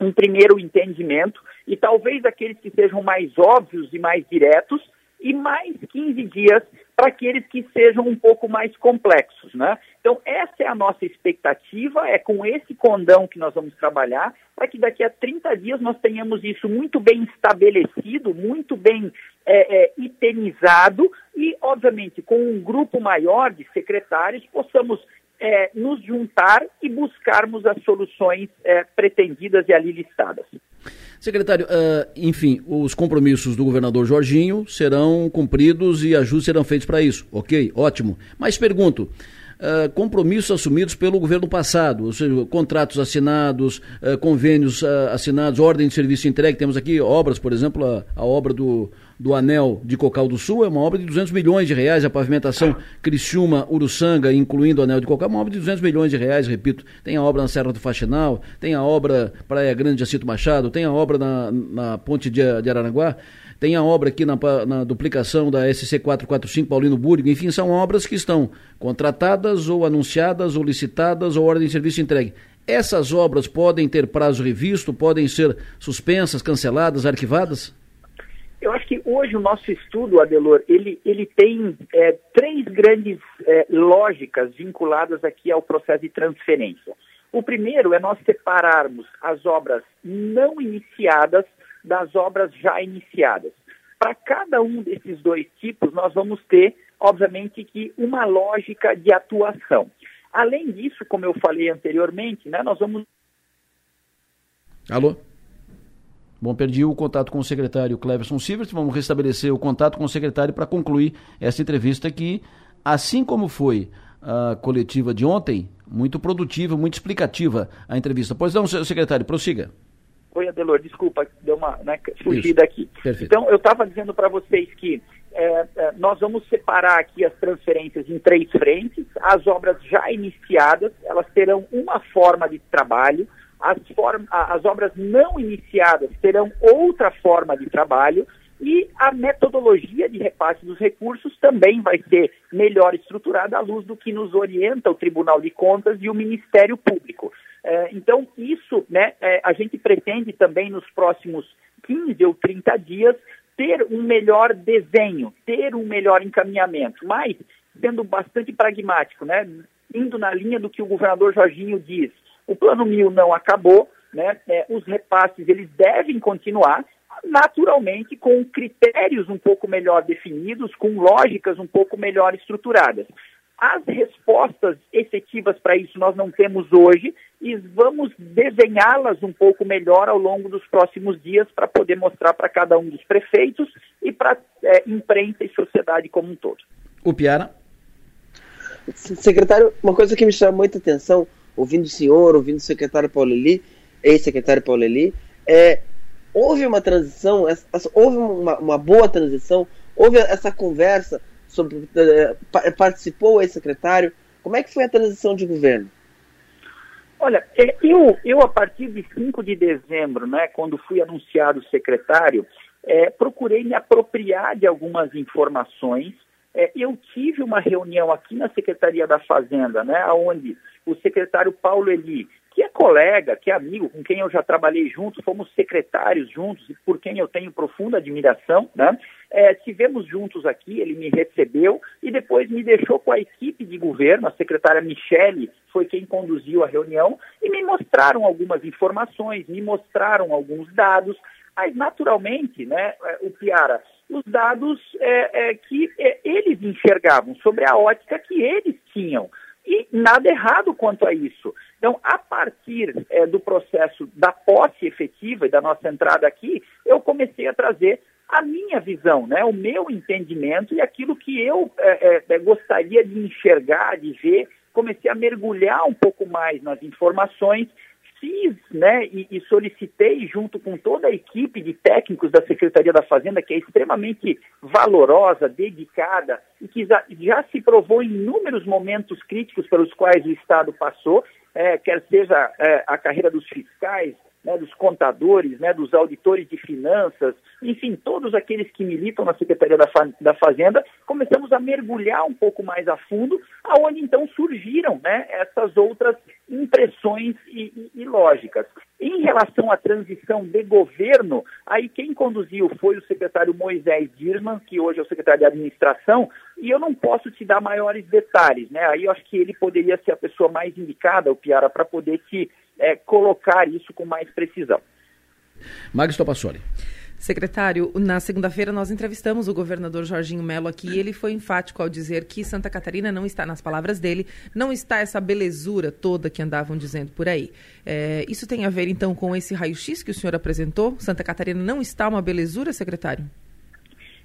um primeiro entendimento e talvez aqueles que sejam mais óbvios e mais diretos, e mais 15 dias para aqueles que sejam um pouco mais complexos, né? Então, essa é a nossa expectativa, é com esse condão que nós vamos trabalhar, para que daqui a 30 dias nós tenhamos isso muito bem estabelecido, muito bem é, é, itemizado e, obviamente, com um grupo maior de secretários, possamos é, nos juntar e buscarmos as soluções é, pretendidas e ali listadas. Secretário, uh, enfim, os compromissos do governador Jorginho serão cumpridos e ajustes serão feitos para isso. Ok, ótimo. Mas pergunto. Uh, compromissos assumidos pelo governo passado, ou seja, contratos assinados, uh, convênios assinados, ordem de serviço entregue. Temos aqui obras, por exemplo, a, a obra do, do Anel de Cocal do Sul é uma obra de 200 milhões de reais, a pavimentação Criciúma, Uruçanga, incluindo o Anel de Cocal, é uma obra de 200 milhões de reais, repito. Tem a obra na Serra do Faxinal, tem a obra Praia Grande de Acito Machado, tem a obra na, na Ponte de, de Araranguá, tem a obra aqui na, na, duplicação da SC 445 Paulino Búrigo, enfim, são obras que estão contratadas ou anunciadas ou licitadas ou ordem de serviço entregue. Essas obras podem ter prazo revisto, podem ser suspensas, canceladas, arquivadas? Eu acho que hoje o nosso estudo, Adelor, ele, ele tem é, três grandes é, lógicas vinculadas aqui ao processo de transferência. O primeiro é nós separarmos as obras não iniciadas das obras já iniciadas. Para cada um desses dois tipos, nós vamos ter, obviamente, que uma lógica de atuação. Além disso, como eu falei anteriormente, né, nós vamos. Alô? Bom, perdi o contato com o secretário Cleverson Silvers. Vamos restabelecer o contato com o secretário para concluir essa entrevista que, assim como foi a coletiva de ontem, muito produtiva, muito explicativa a entrevista. Pois não, secretário, prossiga. Oi, Adelor, desculpa, deu uma né, fugida aqui. Perfeito. Então, eu estava dizendo para vocês que é, é, nós vamos separar aqui as transferências em três frentes. As obras já iniciadas, elas terão uma forma de trabalho as, as obras não iniciadas terão outra forma de trabalho e a metodologia de repasse dos recursos também vai ser melhor estruturada à luz do que nos orienta o Tribunal de Contas e o Ministério Público. É, então, isso né, é, a gente pretende também nos próximos 15 ou 30 dias ter um melhor desenho, ter um melhor encaminhamento, mas sendo bastante pragmático, né, indo na linha do que o governador Jorginho diz, o plano mil não acabou, né? É, os repasses eles devem continuar, naturalmente com critérios um pouco melhor definidos, com lógicas um pouco melhor estruturadas. As respostas efetivas para isso nós não temos hoje e vamos desenhá-las um pouco melhor ao longo dos próximos dias para poder mostrar para cada um dos prefeitos e para é, imprensa e sociedade como um todo. O Piara? Secretário, uma coisa que me chama muita atenção, ouvindo o senhor, ouvindo o secretário Paulo Eli, ex-secretário Paulo Eli, é, houve uma transição, houve uma, uma boa transição, houve essa conversa sobre é, participou o ex-secretário. Como é que foi a transição de governo? Olha, é, eu, eu a partir de 5 de dezembro, né, quando fui anunciado secretário, é, procurei me apropriar de algumas informações. É, eu tive uma reunião aqui na Secretaria da Fazenda, né, onde o secretário Paulo Eli, que é colega, que é amigo, com quem eu já trabalhei juntos, fomos secretários juntos e por quem eu tenho profunda admiração, né? É, tivemos juntos aqui, ele me recebeu e depois me deixou com a equipe de governo, a secretária Michele foi quem conduziu a reunião e me mostraram algumas informações, me mostraram alguns dados, mas naturalmente, né, é, o Piara, os dados é, é, que é, eles enxergavam sobre a ótica que eles tinham E nada errado quanto a isso. Então, a partir é, do processo da posse efetiva e da nossa entrada aqui, eu comecei a trazer a minha visão, né, o meu entendimento e aquilo que eu é, é, gostaria de enxergar, de ver. Comecei a mergulhar um pouco mais nas informações fiz né, e, e, solicitei, junto com toda a equipe de técnicos da Secretaria da Fazenda, que é extremamente valorosa, dedicada e que já, já se provou em inúmeros momentos críticos pelos quais o Estado passou, é, quer seja é, a carreira dos fiscais, né, dos contadores, né, dos auditores de finanças, enfim, todos aqueles que militam na Secretaria da, Fa da Fazenda, começamos a mergulhar um pouco mais a fundo, aonde então surgiram né, essas outras impressões e, e, e, lógicas. Em relação à transição de governo, aí quem conduziu foi o secretário Moisés Dirman, que hoje é o secretário de administração, e eu não posso te dar maiores detalhes, né? Aí eu acho que ele poderia ser a pessoa mais indicada, o Piara, para poder te é, colocar isso com mais precisão. Magno Topassoli. Secretário, na segunda-feira nós entrevistamos o governador Jorginho Melo aqui e ele foi enfático ao dizer que Santa Catarina não está, nas palavras dele, não está essa belezura toda que andavam dizendo por aí. É, isso tem a ver então com esse raio-x que o senhor apresentou? Santa Catarina não está uma belezura, secretário?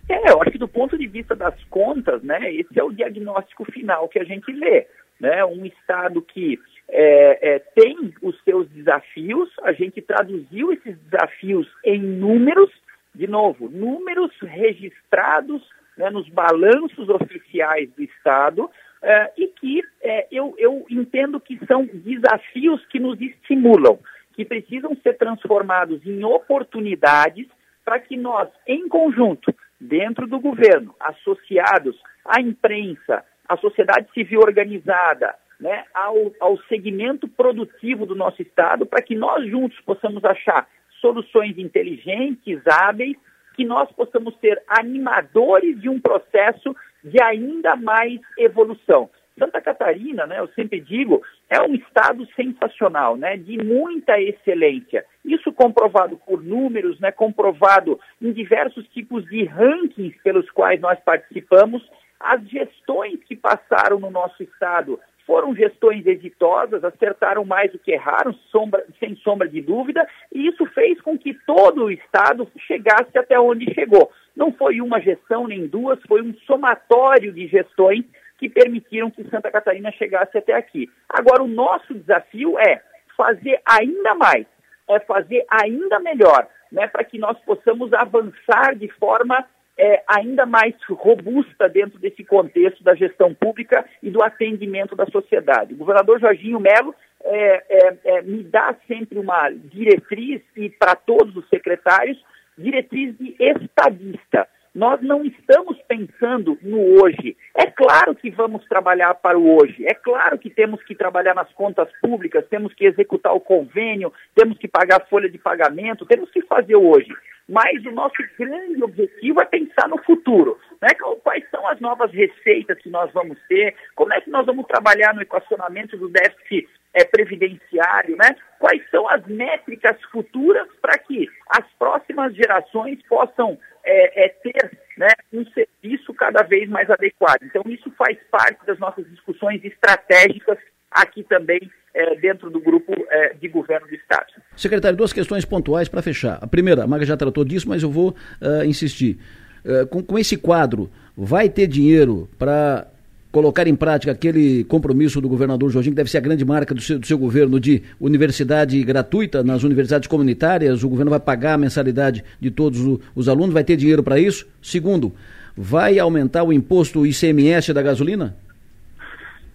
É, eu acho que do ponto de vista das contas, né, esse é o diagnóstico final que a gente vê. Né? Um estado que é, é, tem os seus desafios, a gente traduziu esses desafios em números, de novo, números registrados né, nos balanços oficiais do Estado, é, e que é, eu, eu entendo que são desafios que nos estimulam, que precisam ser transformados em oportunidades para que nós, em conjunto, dentro do governo, associados à imprensa, à sociedade civil organizada, né, ao, ao segmento produtivo do nosso Estado, para que nós juntos possamos achar soluções inteligentes, hábeis, que nós possamos ser animadores de um processo de ainda mais evolução. Santa Catarina, né, eu sempre digo, é um estado sensacional, né, de muita excelência. Isso comprovado por números, né, comprovado em diversos tipos de rankings pelos quais nós participamos. As gestões que passaram no nosso estado foram gestões exitosas, acertaram mais do que erraram, sombra, sem sombra de dúvida, e isso fez com que todo o Estado chegasse até onde chegou. Não foi uma gestão nem duas, foi um somatório de gestões que permitiram que Santa Catarina chegasse até aqui. Agora, o nosso desafio é fazer ainda mais, é fazer ainda melhor, né, para que nós possamos avançar de forma é, ainda mais robusta dentro desse contexto da gestão pública e do atendimento da sociedade. O governador Jorginho Melo é, é, é me dá sempre uma diretriz, e para todos os secretários, diretriz de estadista. Nós não estamos pensando no hoje. É claro que vamos trabalhar para o hoje. É claro que temos que trabalhar nas contas públicas, temos que executar o convênio, temos que pagar a folha de pagamento, temos que fazer hoje mas o nosso grande objetivo é pensar no futuro. Né? Quais são as novas receitas que nós vamos ter? Como é que nós vamos trabalhar no equacionamento do déficit é, previdenciário? Né? Quais são as métricas futuras para que as próximas gerações possam é, é, ter né, um serviço cada vez mais adequado? Então, isso faz parte das nossas discussões estratégicas aqui também é, dentro do grupo é, de governo do Estado. Secretário, duas questões pontuais para fechar. A primeira, a Maga já tratou disso, mas eu vou uh, insistir. Uh, com, com esse quadro, vai ter dinheiro para colocar em prática aquele compromisso do governador Jorginho, que deve ser a grande marca do seu, do seu, governo, de universidade gratuita nas universidades comunitárias, o governo vai pagar a mensalidade de todos os alunos, vai ter dinheiro para isso? Segundo, vai aumentar o imposto ICMS da gasolina?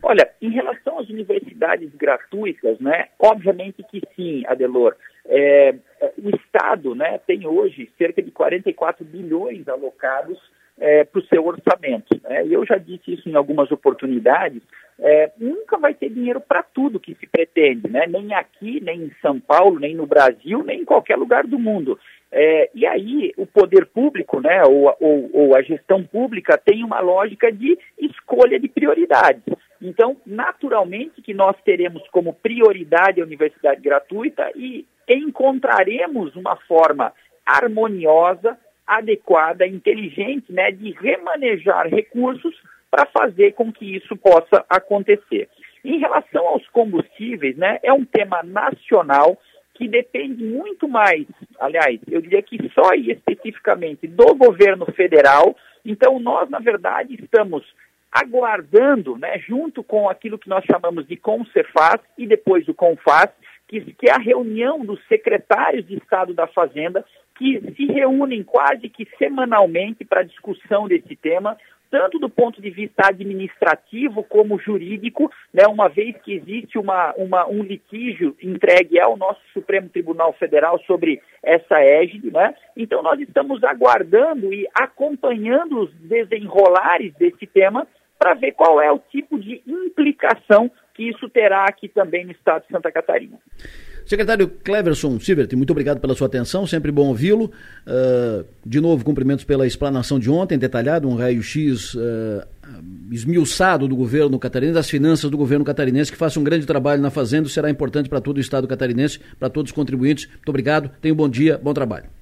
Olha, em relação às universidades gratuitas, né, obviamente que sim, Adelor. É, é o Estado né, tem hoje cerca de 44 bilhões alocados é, para o seu orçamento. Né? Eu já disse isso em algumas oportunidades. É, nunca vai ter dinheiro para tudo que se pretende, né? nem aqui, nem em São Paulo, nem no Brasil, nem em qualquer lugar do mundo. É, e aí o poder público, né, ou, ou, ou a gestão pública tem uma lógica de escolha de prioridades. Então, naturalmente que nós teremos como prioridade a universidade gratuita e encontraremos uma forma harmoniosa, adequada, inteligente, né, de remanejar recursos para fazer com que isso possa acontecer. Em relação aos combustíveis, né, é um tema nacional que depende muito mais, aliás, eu diria que só e especificamente do governo federal. Então, nós, na verdade, estamos aguardando, né, junto com aquilo que nós chamamos de CONCEFAS e depois o CONFAS, que, que é a reunião dos secretários de Estado da Fazenda, que se reúnem quase que semanalmente para discussão desse tema, tanto do ponto de vista administrativo como jurídico, né, uma vez que existe uma, uma, um litígio entregue ao nosso Supremo Tribunal Federal sobre essa égide. Né? Então, nós estamos aguardando e acompanhando os desenrolares desse tema para ver qual é o tipo de implicação que isso terá aqui também no estado de Santa Catarina. Secretário Cleverson Sivert, muito obrigado pela sua atenção, sempre bom ouvi-lo. Uh, de novo, cumprimentos pela explanação de ontem, detalhado, um raio-x uh, esmiuçado do governo catarinense, das finanças do governo catarinense, que faça um grande trabalho na Fazenda, será importante para todo o estado catarinense, para todos os contribuintes. Muito obrigado, tenha um bom dia, bom trabalho.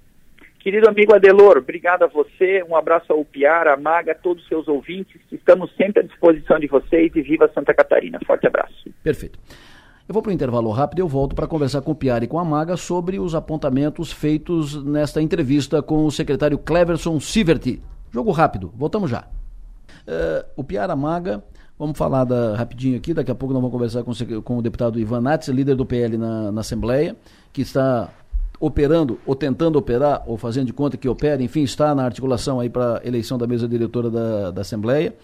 Querido amigo Adelor, obrigado a você, um abraço ao Piara, a Maga, a todos os seus ouvintes, estamos sempre à disposição de vocês e viva Santa Catarina. Forte abraço. Perfeito. Eu vou para o intervalo rápido e eu volto para conversar com o Piara e com a Maga sobre os apontamentos feitos nesta entrevista com o secretário Cleverson Siverti. Jogo rápido, voltamos já. Uh, o Piara Maga, vamos falar da, rapidinho aqui, daqui a pouco nós vamos conversar com, com o deputado Ivan Nats, líder do PL na, na Assembleia, que está operando, ou tentando operar, ou fazendo de conta que opera, enfim, está na articulação aí para eleição da mesa diretora da, da Assembleia.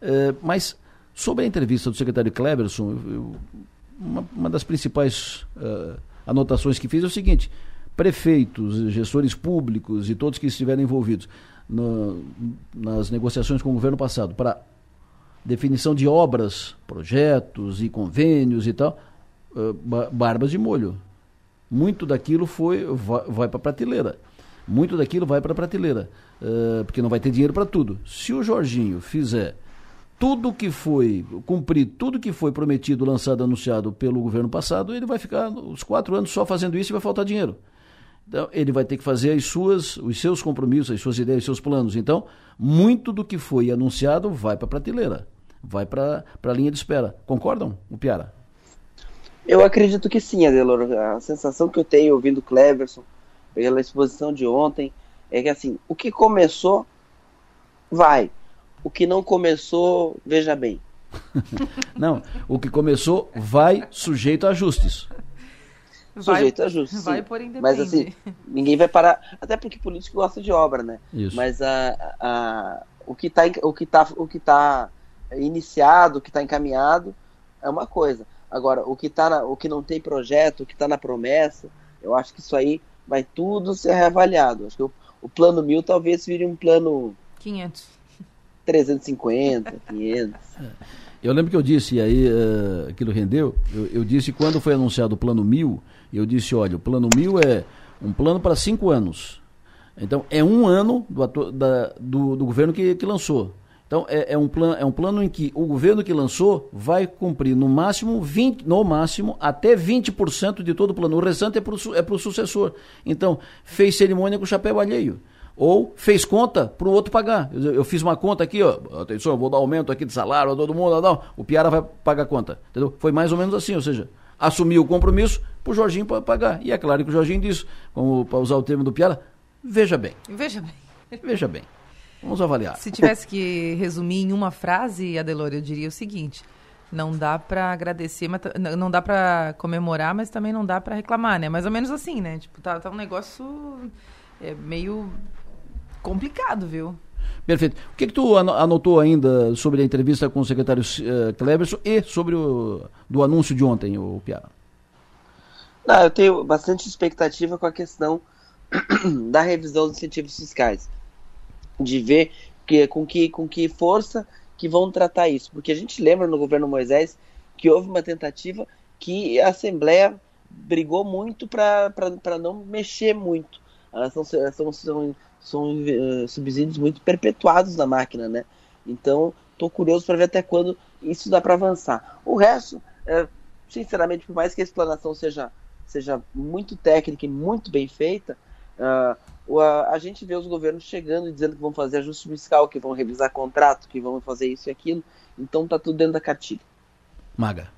É, mas sobre a entrevista do secretário Cleverson, eu, uma, uma, das principais uh, anotações que fiz é o seguinte: prefeitos, gestores públicos e todos que estiverem envolvidos no, nas negociações com o governo passado para definição de obras, projetos e convênios e tal, uh, barbas de molho muito daquilo foi vai, vai para prateleira. Muito daquilo vai para prateleira, uh, porque não vai ter dinheiro para tudo. Se o Jorginho fizer tudo que foi, cumprir tudo que foi prometido, lançado, anunciado pelo governo passado, ele vai ficar os quatro anos só fazendo isso e vai faltar dinheiro. Então, ele vai ter que fazer as suas, os seus compromissos, as suas ideias, os seus planos. Então, muito do que foi anunciado vai para a prateleira, vai para a linha de espera. Concordam, o Piara? Eu acredito que sim, Adelor. A sensação que eu tenho ouvindo Cleverson, pela exposição de ontem, é que assim, o que começou, vai. O que não começou, veja bem. não, o que começou vai sujeito a ajustes. Vai, sujeito a ajustes. Vai por independente. Mas assim, ninguém vai parar. Até porque político gosta de obra, né? Isso. Mas a, a, o que está o que tá, o que tá iniciado, o que está encaminhado, é uma coisa. Agora, o que, tá na, o que não tem projeto, o que está na promessa, eu acho que isso aí vai tudo ser reavaliado. Acho que o, o plano mil talvez vire um plano. 500. 350, 500. Eu lembro que eu disse, e aí uh, aquilo rendeu, eu, eu, disse quando foi anunciado o plano mil, eu disse, olha, o plano mil é um plano para cinco anos. Então, é um ano do, da, do, do governo que, que lançou. Então, é, é, um plano, é um plano em que o governo que lançou vai cumprir no máximo, 20, no máximo até 20% de todo o plano. O restante é para o é sucessor. Então, fez cerimônia com o chapéu alheio. Ou fez conta para o outro pagar. Eu, eu, fiz uma conta aqui, ó, atenção, eu vou dar aumento aqui de salário a todo mundo, não, o Piara vai pagar a conta. Entendeu? Foi mais ou menos assim, ou seja, assumiu o compromisso para o Jorginho pagar. E é claro que o Jorginho disse, como para usar o termo do Piara, veja bem. Veja bem. Veja bem. Vamos avaliar. Se tivesse que resumir em uma frase, Adelor, eu diria o seguinte: não dá para agradecer, mas não dá para comemorar, mas também não dá para reclamar, né? Mais ou menos assim, né? Tipo, tá, tá um negócio é, meio complicado, viu? Perfeito. O que, que tu anotou ainda sobre a entrevista com o secretário uh, Cleverson e sobre o do anúncio de ontem, o Piara? Não, eu tenho bastante expectativa com a questão da revisão dos incentivos fiscais de ver que, com, que, com que força que vão tratar isso. Porque a gente lembra no governo Moisés que houve uma tentativa que a Assembleia brigou muito para não mexer muito. Ah, são, são, são, são uh, subsídios muito perpetuados na máquina, né? Então, estou curioso para ver até quando isso dá para avançar. O resto, é, sinceramente, por mais que a explanação seja, seja muito técnica e muito bem feita, uh, a gente vê os governos chegando e dizendo que vão fazer ajuste fiscal, que vão revisar contrato, que vão fazer isso e aquilo. Então tá tudo dentro da cartilha. Maga.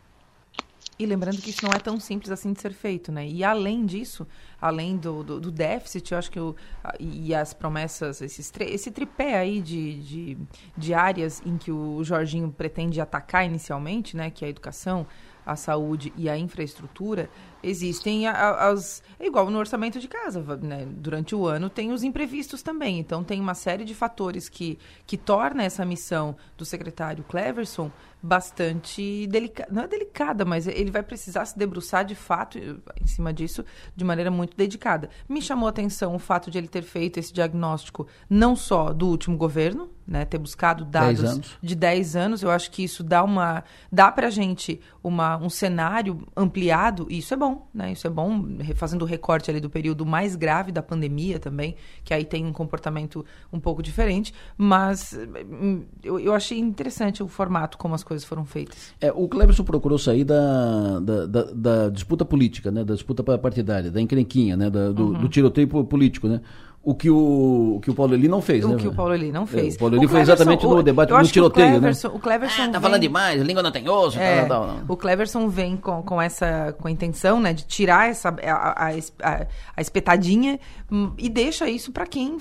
E lembrando que isso não é tão simples assim de ser feito, né? E além disso, além do, do, do déficit, eu acho que o, e as promessas, esses esse tripé aí de, de, de áreas em que o Jorginho pretende atacar inicialmente, né? Que é a educação, a saúde e a infraestrutura, existem as. É igual no orçamento de casa, né? Durante o ano tem os imprevistos também. Então tem uma série de fatores que, que torna essa missão do secretário Cleverson bastante delicada. Não é delicada, mas ele vai precisar se debruçar de fato em cima disso de maneira muito dedicada. Me chamou a atenção o fato de ele ter feito esse diagnóstico não só do último governo, né, ter buscado dados dez de 10 anos. Eu acho que isso dá uma dá para a gente uma, um cenário ampliado e isso é bom, né? Isso é bom, fazendo o recorte ali do período mais grave da pandemia também, que aí tem um comportamento um pouco diferente, mas hum, eu, eu achei interessante o formato como as coisas foram feitas. É, o Cleberson procurou sair da, da, da, da disputa política, né, da disputa partidária, da encrenquinha, né, da, do, uhum. do tiroteio político, né? O que o, o que o Paulo Eli não fez, o né? O que o Paulo Eli não fez. É, o Paulo Eli foi exatamente no debate, no tiroteio, o Cleverson, né? O Cleverson ah, tá falando demais, a língua não tem osso, é, tal, tal, O Cleverson vem com, com essa com a intenção, né, de tirar essa a, a, a, a espetadinha hum, e deixa isso para quem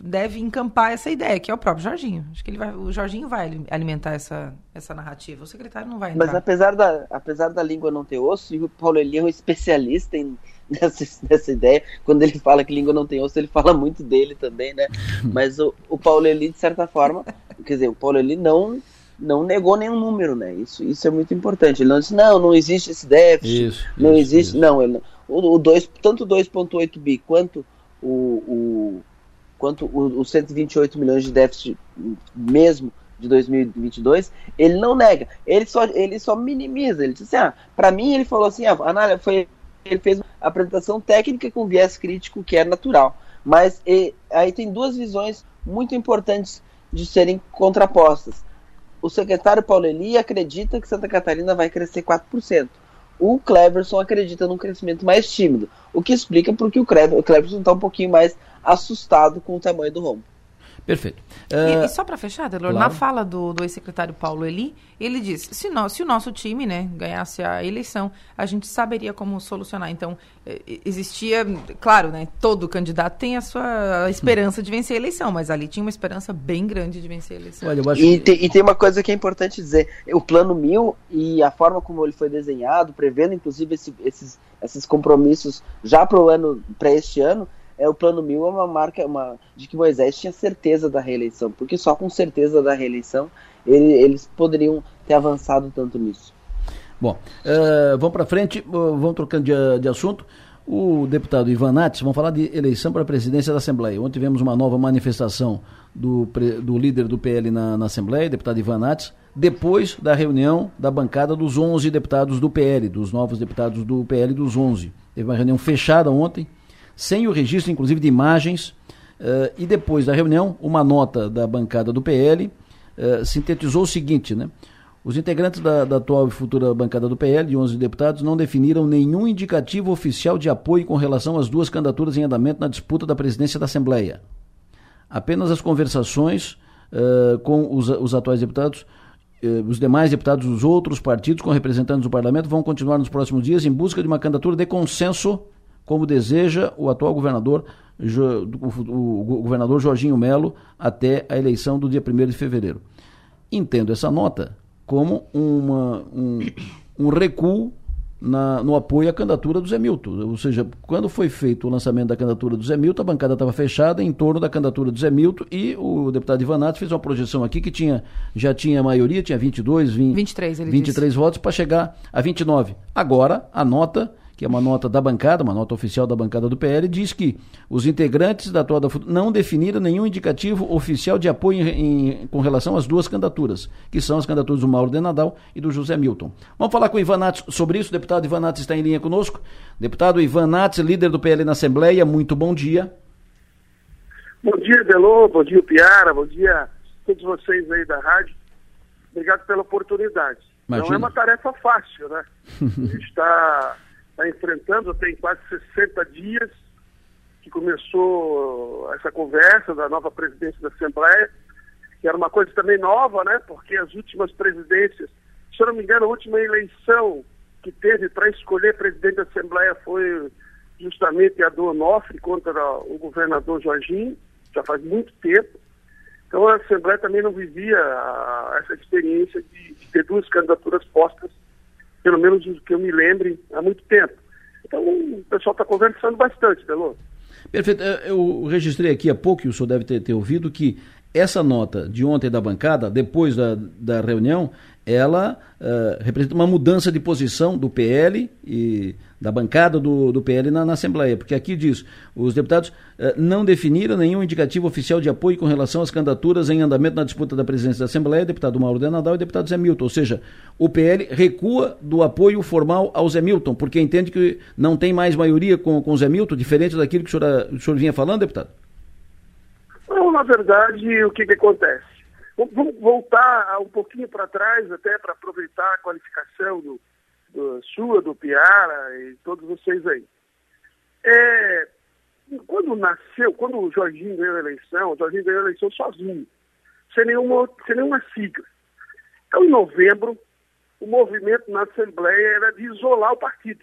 deve encampar essa ideia, que é o próprio Jorginho. Acho que ele vai, o Jorginho vai alimentar essa essa narrativa. O secretário não vai entrar. Mas apesar da apesar da língua não ter osso, o Paulo Eli é um especialista em nessa, nessa ideia. Quando ele fala que língua não tem osso, ele fala muito dele também, né? Mas o, o Paulo Eli, de certa forma, quer dizer, o Paulo Eli não não negou nenhum número, né? Isso, isso é muito importante. Ele não disse, não, não existe esse déficit, isso, não isso, existe. Isso. Não, ele, o, o dois, tanto 2,8 bi quanto o, o, quanto o, o 128 milhões de déficit mesmo de 2022, ele não nega, ele só, ele só minimiza. Ele disse assim, ah, para mim ele falou assim, ah, Anália, foi ele fez uma apresentação técnica com viés crítico que é natural. Mas e, aí tem duas visões muito importantes de serem contrapostas. O secretário Paulo Eli acredita que Santa Catarina vai crescer 4%. O Cleverson acredita num crescimento mais tímido, o que explica porque o Cleverson está um pouquinho mais assustado com o tamanho do rombo. Perfeito. Uh, e, e, ah, só para fechar, Delor, claro. na fala do, do ex-secretário Paulo Eli, ele disse: se, nós, se o nosso time né, ganhasse a eleição, a gente saberia como solucionar. Então, existia, claro, né, todo candidato tem a sua esperança de vencer a eleição, mas ali tinha uma esperança bem grande de vencer a eleição. Olha, e, que... e tem uma coisa que é importante dizer: o plano mil e a forma como ele foi desenhado, prevendo inclusive esse, esses, esses compromissos já para o ano, para este ano é o plano mil é uma marca uma, de que Moisés tinha certeza da reeleição, porque só com certeza da reeleição ele, eles poderiam ter avançado tanto nisso. Bom, uh, vamos para frente, uh, vamos trocando de, de, assunto. O deputado Ivan Nates, vamos falar de eleição para a presidência da Assembleia. Ontem tivemos uma nova manifestação do, do líder do PL na, na Assembleia, deputado Ivan Nates, depois da reunião da bancada dos 11 deputados do PL, dos novos deputados do PL dos 11. Teve uma reunião fechada ontem, sem o registro, inclusive, de imagens. Uh, e depois da reunião, uma nota da bancada do PL uh, eh, sintetizou o seguinte, né? Os integrantes da, da, atual e futura bancada do PL, de 11 deputados, não definiram nenhum indicativo oficial de apoio com relação às duas candidaturas em andamento na disputa da presidência da Assembleia. Apenas as conversações uh, com os, os, atuais deputados, os demais deputados dos outros partidos com representantes do parlamento vão continuar nos próximos dias em busca de uma candidatura de consenso como deseja o atual governador, o governador Jorginho Melo, até a eleição do dia 1 de fevereiro. Entendo essa nota como uma, um, um recuo na, no apoio à candidatura do Zé Milton. Ou seja, quando foi feito o lançamento da candidatura do Zé Milton, a bancada estava fechada em torno da candidatura do Zé Milton e o deputado Ivanato fez uma projeção aqui que tinha, já tinha maioria, tinha 22, 20, 23, ele 23 disse. votos para chegar a 29. Agora, a nota que é uma nota da bancada, uma nota oficial da bancada do PL, diz que os integrantes da atual da não definiram nenhum indicativo oficial de apoio em, em, com relação às duas candidaturas, que são as candidaturas do Mauro de Nadal e do José Milton. Vamos falar com o Ivan Nats sobre isso. O deputado Ivan Nats está em linha conosco. Deputado Ivan Nats, líder do PL na Assembleia, muito bom dia. Bom dia, Delô, bom dia, Piara, bom dia a todos vocês aí da rádio. Obrigado pela oportunidade. Imagina. Não é uma tarefa fácil, né? A gente está está enfrentando, tem quase 60 dias que começou essa conversa da nova presidência da Assembleia, que era uma coisa também nova, né? Porque as últimas presidências, se eu não me engano, a última eleição que teve para escolher presidente da Assembleia foi justamente a do Onofre contra o governador Jorginho, já faz muito tempo. Então a Assembleia também não vivia a, essa experiência de, de, ter duas candidaturas postas, pelo menos que eu me lembre, há muito tempo. Então o pessoal está conversando bastante, Delô. Perfeito. Eu registrei aqui há pouco, e o senhor deve ter, ter ouvido, que essa nota de ontem da bancada, depois da, da reunião, ela uh, representa uma mudança de posição do PL e da bancada do, do PL na, na Assembleia, porque aqui diz, os deputados uh, não definiram nenhum indicativo oficial de apoio com relação às candidaturas em andamento na disputa da presidência da Assembleia, deputado Mauro de Nadal e deputado Zé Milton, ou seja, o PL recua do apoio formal ao Zé Milton, porque entende que não tem mais maioria com, com o Zé Milton, diferente daquilo que o senhor, o senhor vinha falando, deputado? Não, na verdade, o que, que acontece? Vamos voltar um pouquinho para trás, até para aproveitar a qualificação do, do, sua, do Piara e todos vocês aí. É, quando nasceu, quando o Jorginho ganhou a eleição, o Jorginho ganhou a eleição sozinho, sem nenhuma, sem nenhuma sigla. Então, em novembro, o movimento na Assembleia era de isolar o partido.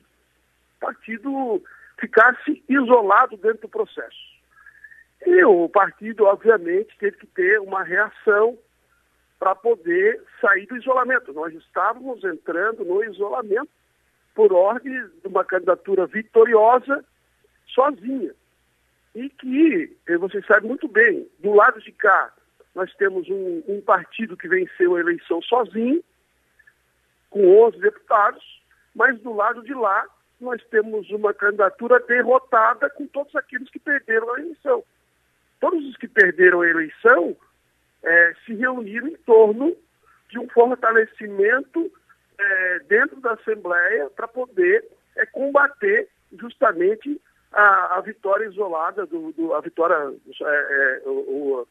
O partido ficasse isolado dentro do processo. E o partido, obviamente, teve que ter uma reação para poder sair do isolamento. Nós estávamos entrando no isolamento por ordem de uma candidatura vitoriosa sozinha. E que, você sabe muito bem, do lado de cá, nós temos um, um partido que venceu a eleição sozinho, com 11 deputados, mas do lado de lá, nós temos uma candidatura derrotada com todos aqueles que perderam a eleição todos os que perderam a eleição é, se reuniram em torno de um fortalecimento é, dentro da Assembleia para poder é, combater justamente a, a, vitória isolada, do, do a vitória, é, é, o,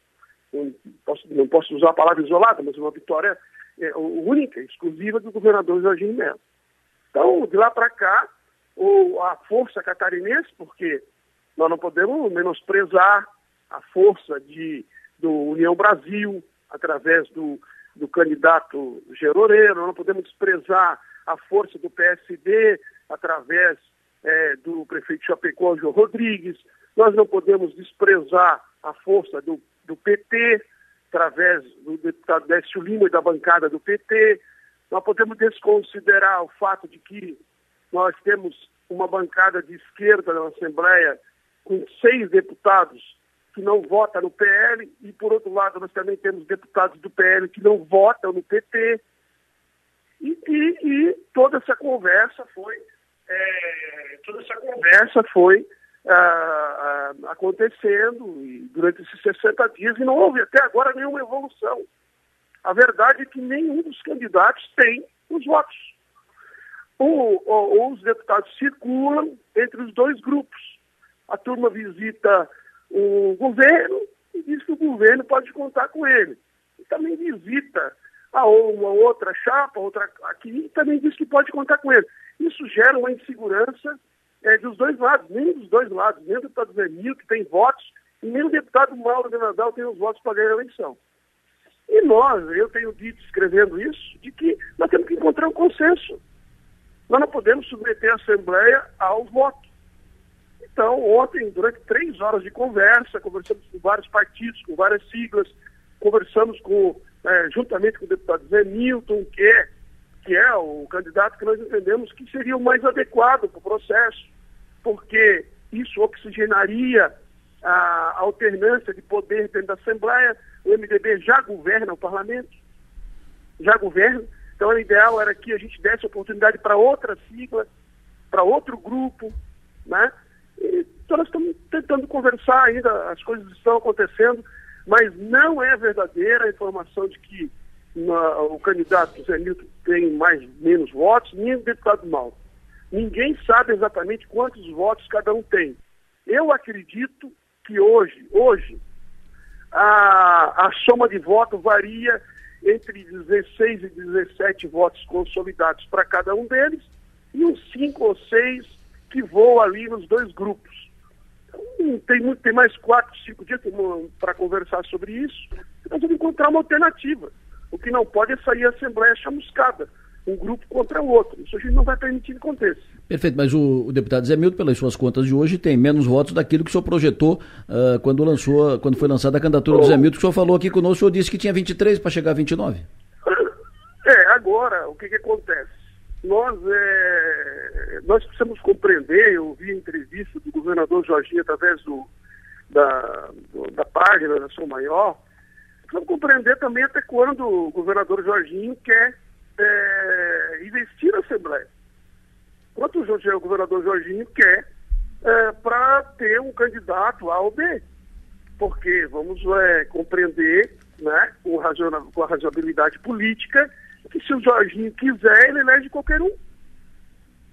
o, posso, não posso usar a palavra isolada, mas uma vitória é, única, exclusiva do governador Jorginho Melo. Então, de lá para cá, o, a força catarinense, porque nós não podemos menosprezar a força de, do União Brasil, através do, do candidato Geroreiro, não podemos desprezar a força do PSD, através é, do prefeito Chapecó, João Rodrigues, nós não podemos desprezar a força do, do PT, através do deputado Décio Lima e da bancada do PT, nós podemos desconsiderar o fato de que nós temos uma bancada de esquerda na Assembleia com seis deputados que não vota no PL, e por outro lado nós também temos deputados do PL que não votam no PT. E, e, e toda essa conversa foi, é, toda essa conversa foi ah, ah, acontecendo durante esses 60 dias e não houve até agora nenhuma evolução. A verdade é que nenhum dos candidatos tem os votos. Ou, ou, ou os deputados circulam entre os dois grupos. A turma visita o governo e diz que o governo pode contar com ele. E também visita a uma outra chapa, outra aqui, e também diz que pode contar com ele. Isso gera uma insegurança é, dos dois lados, nem dos dois lados, nem o deputado Zenil, que tem votos, e nem o deputado Mauro de Nadal tem os votos para ganhar a eleição. E nós, eu tenho dito, escrevendo isso, de que nós temos que encontrar um consenso. Nós não podemos submeter a Assembleia ao voto. Então, ontem, durante três horas de conversa, conversamos com vários partidos, com várias siglas, conversamos com, é, juntamente com o deputado Zé Milton, que é, que é o candidato que nós entendemos que seria o mais adequado para o processo, porque isso oxigenaria a alternância de poder dentro da Assembleia. O MDB já governa o parlamento, já governa. Então, o ideal era que a gente desse oportunidade para outra sigla, para outro grupo, né? E nós estamos tentando conversar ainda, as coisas estão acontecendo, mas não é verdadeira a informação de que na, o candidato Zé Milton tem mais menos votos, nem o deputado Mauro. Ninguém sabe exatamente quantos votos cada um tem. Eu acredito que hoje, hoje, a, a soma de votos varia entre 16 e 17 votos consolidados para cada um deles e uns 5 ou 6 que voa ali nos dois grupos. Então, tem, tem mais quatro, cinco dias para conversar sobre isso. Nós vamos encontrar uma alternativa. O que não pode é sair a Assembleia chamuscada. um grupo contra o outro. Isso a gente não vai permitir que aconteça. Perfeito, mas o, o, deputado Zé Milton, pelas suas contas de hoje, tem menos votos daquilo que o senhor projetou uh, quando, lançou, quando foi lançada a candidatura do Zé Milton, que o senhor falou aqui conosco, o senhor disse que tinha 23 para chegar a 29. É, agora, o que, que acontece? Nós, é, nós precisamos compreender, eu vi a entrevista do governador Jorginho através do, da, do, da página da São Maior, precisamos compreender também até quando o governador Jorginho quer é, investir na Assembleia. Quanto o, governador Jorginho quer é, para ter um candidato A ou B. Porque vamos é, compreender né, com, com a razoabilidade política que se o Jorginho quiser, ele elege qualquer um.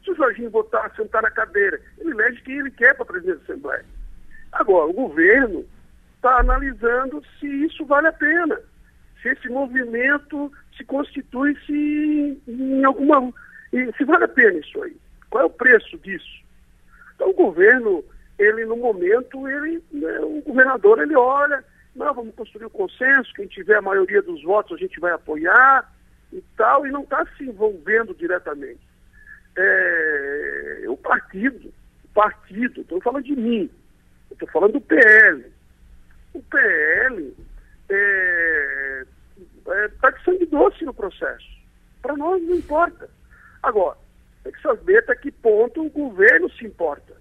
Se o Jorginho votar, sentar na cadeira, ele elege quem ele quer para a presidência da Assembleia. Agora, o governo está analisando se isso vale a pena, se esse movimento se constitui se em alguma. se vale a pena isso aí. Qual é o preço disso? Então o governo, ele no momento, ele, né, o governador ele olha, não, vamos construir o um consenso, quem tiver a maioria dos votos a gente vai apoiar e tal, e não está se envolvendo diretamente. É, o partido, o partido, estou falando de mim, estou falando do PL. O PL está é, é, tá de sangue doce no processo. Para nós não importa. Agora, tem que saber até que ponto o governo se importa.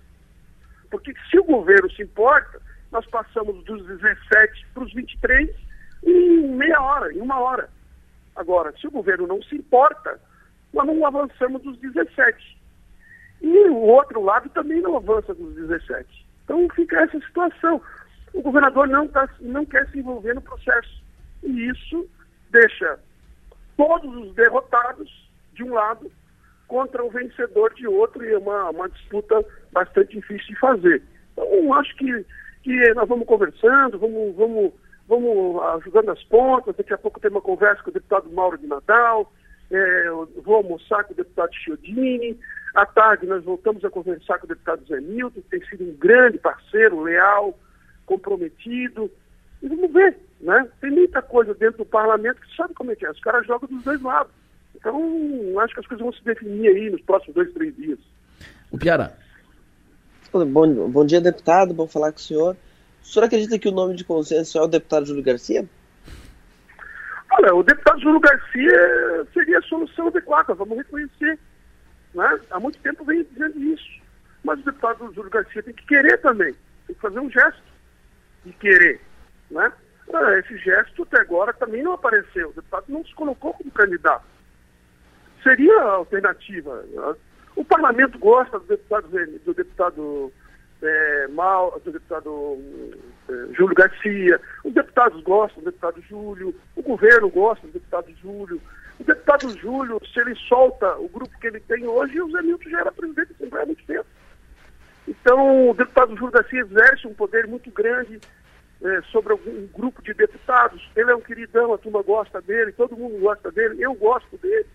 Porque se o governo se importa, nós passamos dos 17 para os 23 em meia hora, em uma hora. Agora, se o governo não se importa, nós não avançamos dos 17. E o outro lado também não avança dos 17. Então fica essa situação. O governador não, tá, não quer se envolver no processo. E isso deixa todos os derrotados de um lado contra o vencedor de outro e é uma, uma disputa bastante difícil de fazer. Então, acho que, que nós vamos conversando, vamos, vamos, vamos ajudando as pontas. Daqui a pouco tem uma conversa com o deputado Mauro de Natal, é, vou almoçar com o deputado Chiodini. À tarde, nós voltamos a conversar com o deputado Zé Milton, que tem sido um grande parceiro, leal, comprometido. E vamos ver, né? Tem muita coisa dentro do parlamento que sabe como é que é. Os caras jogam dos dois lados. Então, acho que as coisas vão se definir aí nos próximos dois, três dias. O Piara. Bom, bom dia, deputado. Bom falar com o senhor. O senhor acredita que o nome de consenso é o deputado Júlio Garcia? Olha, o deputado Júlio Garcia seria a solução adequada, vamos reconhecer. Né? Há muito tempo vem dizendo isso. Mas o deputado Júlio Garcia tem que querer também, tem que fazer um gesto de querer. Né? Ah, esse gesto até agora também não apareceu. O deputado não se colocou como candidato seria a alternativa. Né? O parlamento gosta do deputado, do deputado é, Mal, do deputado é, Júlio Garcia, os deputados gostam do deputado Júlio, o governo gosta do deputado Júlio. O deputado Júlio, se ele solta o grupo que ele tem hoje, o Zé Milton já era presidente da há muito tempo. Então, o deputado Júlio Garcia exerce um poder muito grande é, sobre um grupo de deputados. Ele é um queridão, a turma gosta dele, todo mundo gosta dele, eu gosto dele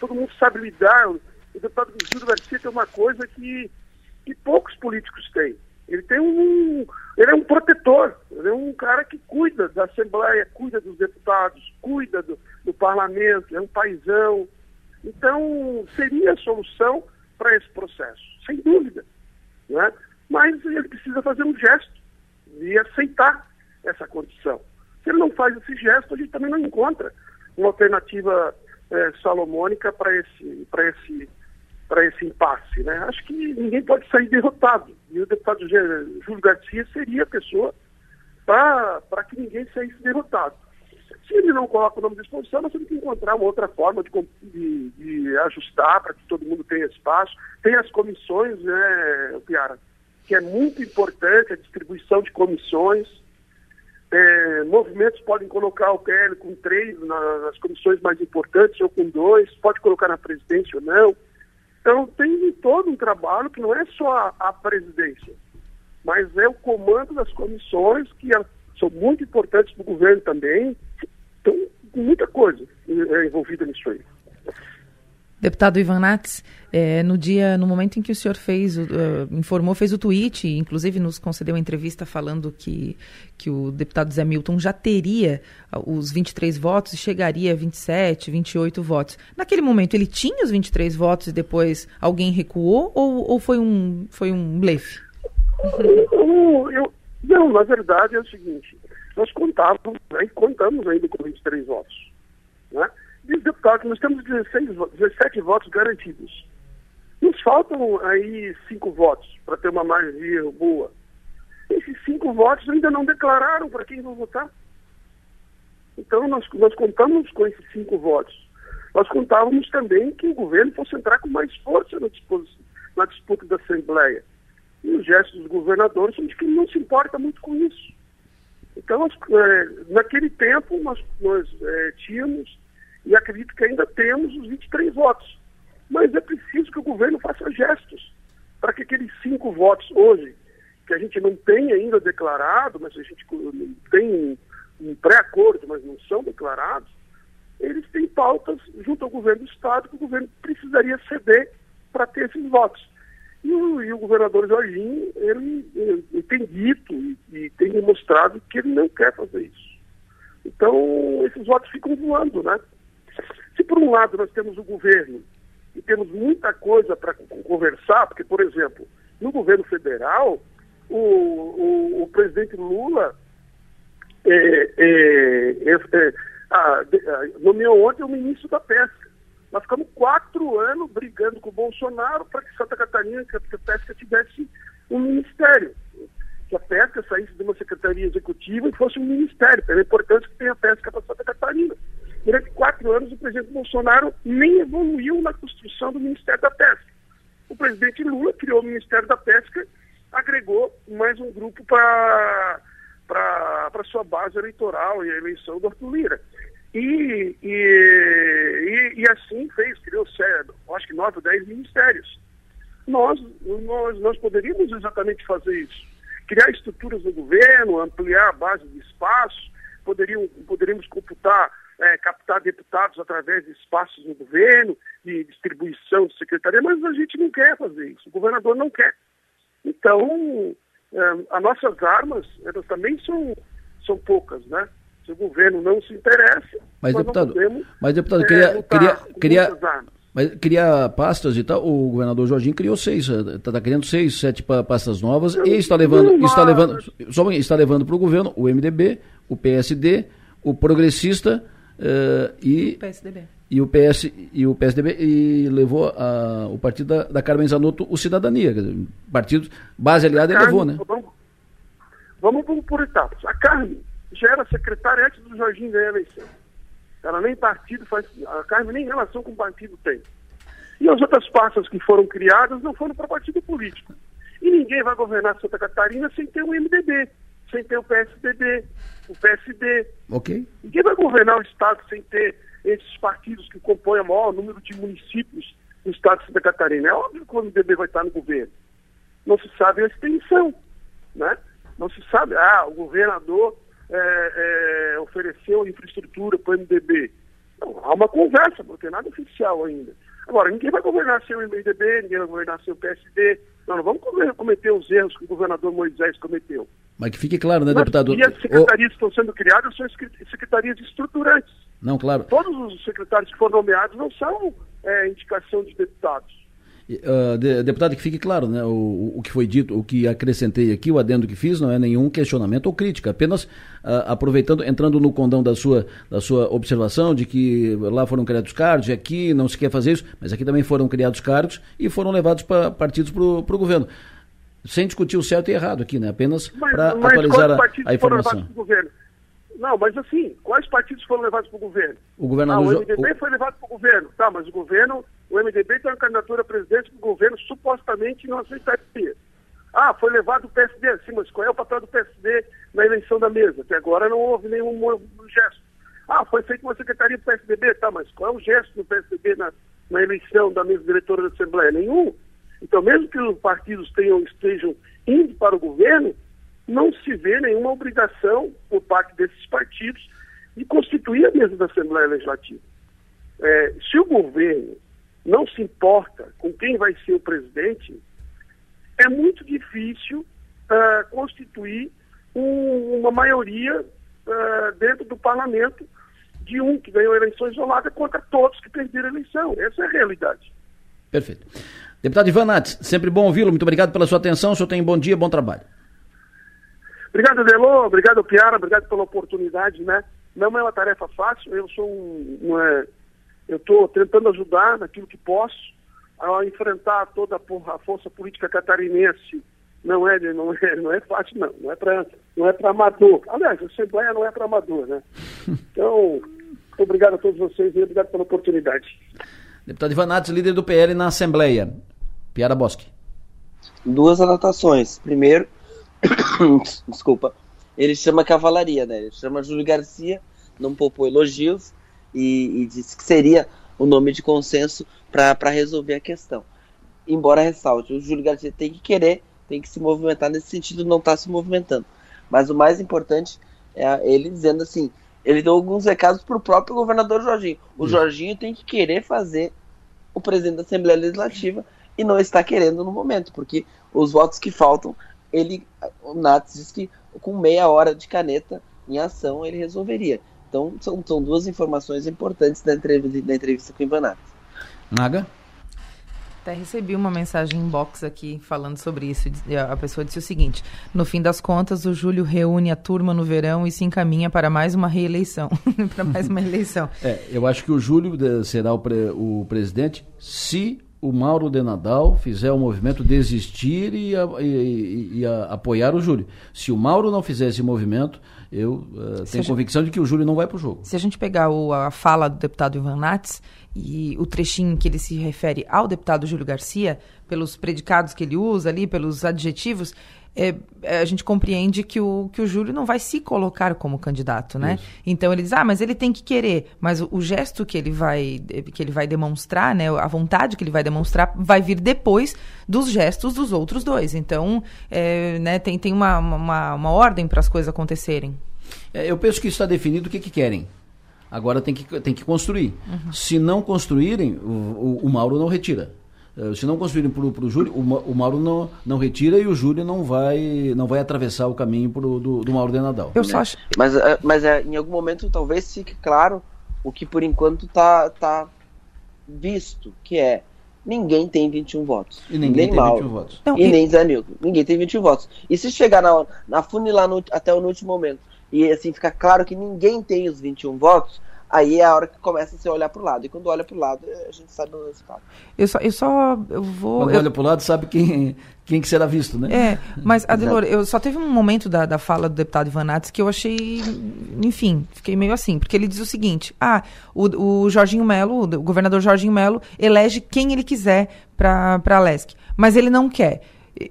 todo mundo sabe lidar. O deputado Júlio Garcia tem uma coisa que, que poucos políticos têm. Ele tem um. Ele é um protetor, ele é um cara que cuida da Assembleia, cuida dos deputados, cuida do, do parlamento, é um paizão. Então, seria a solução para esse processo, sem dúvida. Né? Mas ele precisa fazer um gesto e aceitar essa condição. Se ele não faz esse gesto, a gente também não encontra uma alternativa é, salomônica para esse, esse, esse impasse. Né? Acho que ninguém pode sair derrotado. E o deputado Júlio Garcia seria a pessoa para que ninguém saísse derrotado. Se ele não coloca o nome de exposição, nós temos que encontrar uma outra forma de, de, de ajustar para que todo mundo tenha espaço. Tem as comissões, né, Piara, que é muito importante a distribuição de comissões. É, movimentos podem colocar o PL com três na, nas comissões mais importantes ou com dois, pode colocar na presidência ou não. Então tem todo um trabalho que não é só a, a presidência, mas é o comando das comissões que é, são muito importantes para o governo também. Então, muita coisa é envolvida nisso aí. Deputado Ivan Nats, é, no dia, no momento em que o senhor fez, uh, informou, fez o tweet, inclusive nos concedeu uma entrevista falando que, que o deputado Zé Milton já teria os 23 votos e chegaria a 27, 28 votos. Naquele momento ele tinha os 23 votos e depois alguém recuou ou, ou foi um foi um blefe? Eu, eu, não, na verdade é o seguinte, nós contávamos, né, contamos ainda com 23 votos. Né? Diz deputado que nós temos 16, 17 votos garantidos. Nos faltam aí cinco votos para ter uma maioria boa. Esses cinco votos ainda não declararam para quem vão votar. Então nós, nós contamos com esses cinco votos. Nós contávamos também que o governo fosse entrar com mais força na, na disputa da Assembleia. E os gestos dos governadores são de que não se importa muito com isso. Então, nós, é, naquele tempo, nós, nós é, tínhamos e acredito que ainda temos os 23 votos. Mas é preciso que o governo faça gestos para que aqueles cinco votos hoje, que a gente não tem ainda declarado, mas a gente tem um pré-acordo, mas não são declarados, eles têm pautas junto ao governo do Estado que o governo precisaria ceder para ter esses votos. E o, e o governador Jorginho, ele, ele, ele tem dito e, e, tem demonstrado que ele não quer fazer isso. Então, esses votos ficam voando, né? Por um lado nós temos o governo e temos muita coisa para conversar, porque, por exemplo, no governo federal, o, o, o presidente Lula é, é, é, é a, a, nomeou ontem o ministro da Pesca. Nós ficamos quatro anos brigando com o Bolsonaro para que Santa Catarina, que a pesca tivesse um ministério. Que a pesca saísse de uma secretaria executiva e fosse um ministério, pela importância que tem a pesca para Santa Catarina. Durante quatro anos, o presidente Bolsonaro nem evoluiu na construção do Ministério da Pesca. O presidente Lula criou o Ministério da Pesca, agregou mais um grupo para para sua base eleitoral e a eleição do Arthur Lira. E, e, e, e assim fez, criou, acho que nove ou dez ministérios. Nós, nós, nós poderíamos exatamente fazer isso. Criar estruturas no governo, ampliar a base de espaço, poderiam, poderíamos computar é, captar deputados através de espaços no governo, de distribuição de secretaria, mas a gente não quer fazer isso, o governador não quer. Então, é, as nossas armas, elas também são, são poucas, né? Se o governo não se interessa, mas deputado, podemos, mas deputado, é, queria, queria, queria, mas queria pastas e tal. O governador Jorginho criou seis, está tá criando seis, sete pastas novas e está levando, está levando, só está levando para o governo o MDB, o PSD, o progressista Uh, e, PSDB. e o PS e o PSDB e levou a, o partido da, da Carmen Zanotto o Cidadania, dizer, partido base aliada ele levou, né? Vamos, vamos, vamos por etapas. A Carmen já era secretária antes do Jorginho ganhar a eleição. Ela nem partido faz, a Carmen nem relação com o partido tem. E as outras pastas que foram criadas não foram para partido político. E ninguém vai governar Santa Catarina sem ter um MDB sem ter o PSDB, o PSD. Ok. Ninguém vai governar o Estado sem ter esses partidos que compõem o maior número de municípios do Estado de Santa Catarina. É óbvio que o MDB vai estar no governo. Não se sabe a extensão, né? Não se sabe, ah, o governador é, é, ofereceu infraestrutura para o MDB. Não, há uma conversa, porque nada oficial ainda. Agora, ninguém vai governar sem o MDB, ninguém vai governar sem o PSD. Não, não vamos cometer os erros que o governador Moisés cometeu. Mas que fique claro, né, deputado? E as secretarias o... que estão sendo criadas são secretarias estruturantes. Não, claro. Todos os secretários que foram nomeados não são é, indicação de deputados. Uh, de, deputado, que fique claro, né, o, o que foi dito, o que acrescentei aqui, o adendo que fiz, não é nenhum questionamento ou crítica, apenas uh, aproveitando, entrando no condão da sua, da sua observação de que lá foram criados cargos, aqui não se quer fazer isso, mas aqui também foram criados cargos e foram levados para partidos para o governo sem discutir o certo e errado aqui, né? Apenas para atualizar a, a informação. Não, mas assim, quais partidos foram levados para o governo? O governador... Ah, o MDB o... foi levado para o governo. Tá, mas o governo, o MDB tem uma candidatura a presidente do governo supostamente não aceitaria. Ah, foi levado o PSD. Sim, mas qual é o papel do PSD na eleição da mesa? Até agora não houve nenhum gesto. Ah, foi feito uma secretaria do PSDB. Tá, mas qual é o gesto do PSDB na, na eleição da mesa diretora da Assembleia? Nenhum. Então, mesmo que os partidos tenham, estejam indo para o governo, não se vê nenhuma obrigação por parte desses partidos de constituir a mesa da Assembleia Legislativa. É, se o governo não se importa com quem vai ser o presidente, é muito difícil uh, constituir um, uma maioria uh, dentro do parlamento de um que ganhou a eleição isolada contra todos que perderam a eleição. Essa é a realidade. Perfeito. Deputado Ivan Nats, sempre bom ouvi-lo. Muito obrigado pela sua atenção. O senhor tem bom dia, bom trabalho. Obrigado, Delô. Obrigado, Piara. Obrigado pela oportunidade, né? Não é uma tarefa fácil. Eu sou um... um eu estou tentando ajudar naquilo que posso a enfrentar toda a força política catarinense não é, não é, não é fácil, não. Não é para não é amador. Aliás, a Assembleia não é para amador, né? Então, obrigado a todos vocês e obrigado pela oportunidade. Deputado Ivanates, líder do PL na Assembleia. Piara Bosque. Duas anotações. Primeiro, desculpa, ele chama cavalaria, né? Ele chama Júlio Garcia, não poupou elogios e, e disse que seria o nome de consenso para resolver a questão. Embora ressalte, o Júlio Garcia tem que querer tem que se movimentar nesse sentido, não está se movimentando. Mas o mais importante é ele dizendo assim, ele deu alguns recados para o próprio governador Jorginho. O Jorginho tem que querer fazer o presidente da Assembleia Legislativa e não está querendo no momento, porque os votos que faltam, ele, o Nats diz que com meia hora de caneta em ação ele resolveria. Então são, são duas informações importantes da entrevista, da entrevista com o Ivan Nats. Naga? Até recebi uma mensagem inbox aqui falando sobre isso. A pessoa disse o seguinte: no fim das contas, o Júlio reúne a turma no verão e se encaminha para mais uma reeleição. para mais uma eleição. É, eu acho que o Júlio eh, será o, pre, o presidente se o Mauro de Nadal fizer o movimento desistir e, e, e, e a, apoiar o Júlio. Se o Mauro não fizer esse movimento, eu uh, tenho convicção de que o Júlio não vai para o jogo. Se a gente pegar o, a fala do deputado Ivan Nats e o trechinho que ele se refere ao deputado Júlio Garcia, pelos predicados que ele usa ali, pelos adjetivos, é, é, a gente compreende que o, que o Júlio não vai se colocar como candidato, né? Isso. Então ele diz, ah, mas ele tem que querer, mas o, o, gesto que ele vai que ele vai demonstrar, né, a vontade que ele vai demonstrar, vai vir depois dos gestos dos outros dois. Então, é, né, tem, tem uma, uma, uma ordem para as coisas acontecerem. É, eu penso que está definido o que, que querem. Agora tem que, tem que construir. Uhum. Se não construírem, o, o, o Mauro não retira. Eh, se não construírem para o Júlio, o Mauro não, não retira e o Júlio não vai, não vai atravessar o caminho pro, do, do Mauro de Nadal. Eu só acho... Mas, eh, mas é, em algum momento talvez fique claro o que por enquanto tá, tá visto, que é ninguém tem 21 votos. E ninguém nem tem Mauro, 21 votos. Não, e, e, nem Zé Nilton. Ninguém tem 21 votos. E se chegar na, na funilar no, até o último momento e assim ficar claro que ninguém tem os 21 votos, aí é a hora que começa a se olhar para o lado. E quando olha para o lado, a gente sabe o resultado. Eu só, eu só eu vou. Quando eu... olha para o lado, sabe quem, quem que será visto, né? É, mas, Adelor, eu só teve um momento da, da fala do deputado Ivan Nats que eu achei, enfim, fiquei meio assim, porque ele diz o seguinte: ah, o, o Jorginho Melo, o governador Jorginho Melo, elege quem ele quiser para a LESC, mas ele não quer.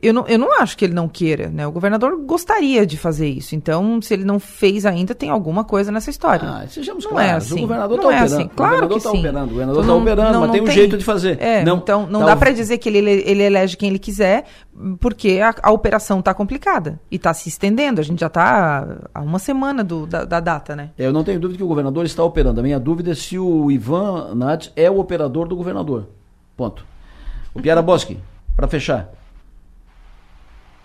Eu não, eu não acho que ele não queira, né? O governador gostaria de fazer isso. Então, se ele não fez ainda, tem alguma coisa nessa história. Ah, sejamos não é claros. É assim. O governador está é operando. Assim. Claro o governador está operando. O governador está então, operando, não, mas tem um tem... jeito de fazer. É, não, então, não tá dá para dizer que ele, ele elege quem ele quiser, porque a, a operação está complicada e está se estendendo. A gente já está há uma semana do, da, da, data, né? É, eu não tenho dúvida que o governador está operando. A minha dúvida é se o Ivan Nats é o operador do governador. Ponto. O Piara Boschi, para fechar.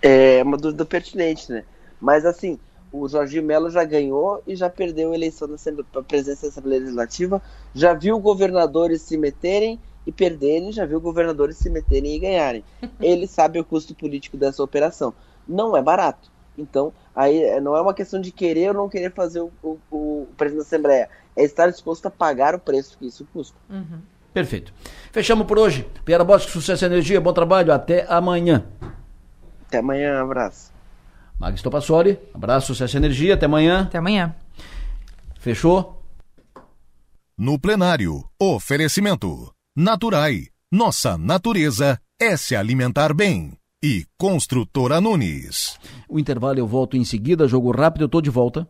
É uma dúvida pertinente, né? Mas assim, o Jorginho Melo já ganhou e já perdeu a eleição para a presidência da Assembleia Legislativa, já viu governadores se meterem e perderem, já viu governadores se meterem e ganharem. Ele sabe o custo político dessa operação. Não é barato. Então, aí é, não é uma questão de querer ou não querer fazer o, o, o presidente da Assembleia. É estar disposto a pagar o preço que isso custa. Uhum. Perfeito. Fechamos por hoje. Piara Bosque, sucesso e energia, bom trabalho. Até amanhã. Até amanhã, abraço. Magis Topassoli, abraço, sucesso e energia, até amanhã. Até amanhã. Fechou? No plenário, oferecimento. Naturai, nossa natureza é se alimentar bem. E Construtora Nunes. O intervalo eu volto em seguida, jogo rápido, eu tô de volta.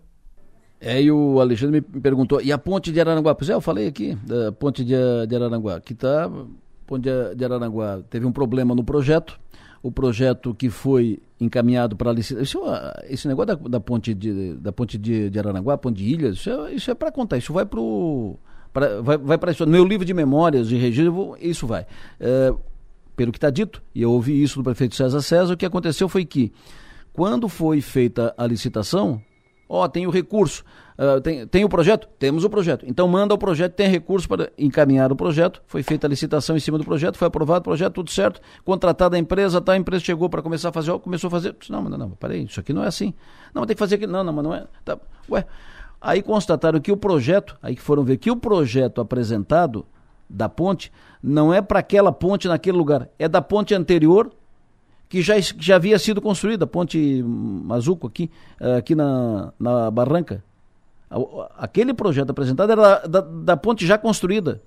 É, e o Alexandre me perguntou, e a ponte de Araranguá? Pois é, eu falei aqui da ponte de, de Araranguá, que tá, ponte de, de Araranguá teve um problema no projeto, o projeto que foi encaminhado para licitação. Esse negócio da, da, ponte, de, da ponte de, de Araranguá, ponte de Ilhas, isso é, isso é para contar. Isso vai para o vai vai para isso. No meu livro de memórias de registro, isso vai. É, pelo que está dito, e eu ouvi isso do prefeito César César, o que aconteceu foi que, quando foi feita a licitação, ó, tem o recurso, uh, tem, tem o projeto? Temos o projeto. Então manda o projeto, tem recurso para encaminhar o projeto, foi feita a licitação em cima do projeto, foi aprovado o projeto, tudo certo, contratada a empresa, tá, a empresa chegou para começar a fazer, ó, começou a fazer, não, não, não, peraí, isso aqui não é assim. Não, tem que fazer aqui, não, não, mas não é, tá, ué, aí constataram que o projeto, aí que foram ver que o projeto apresentado da ponte não é para aquela ponte naquele lugar, é da ponte anterior que já, já havia sido construída, a ponte Mazuco aqui, eh, aqui na, na Barranca. Aquele projeto apresentado era da, da ponte já construída.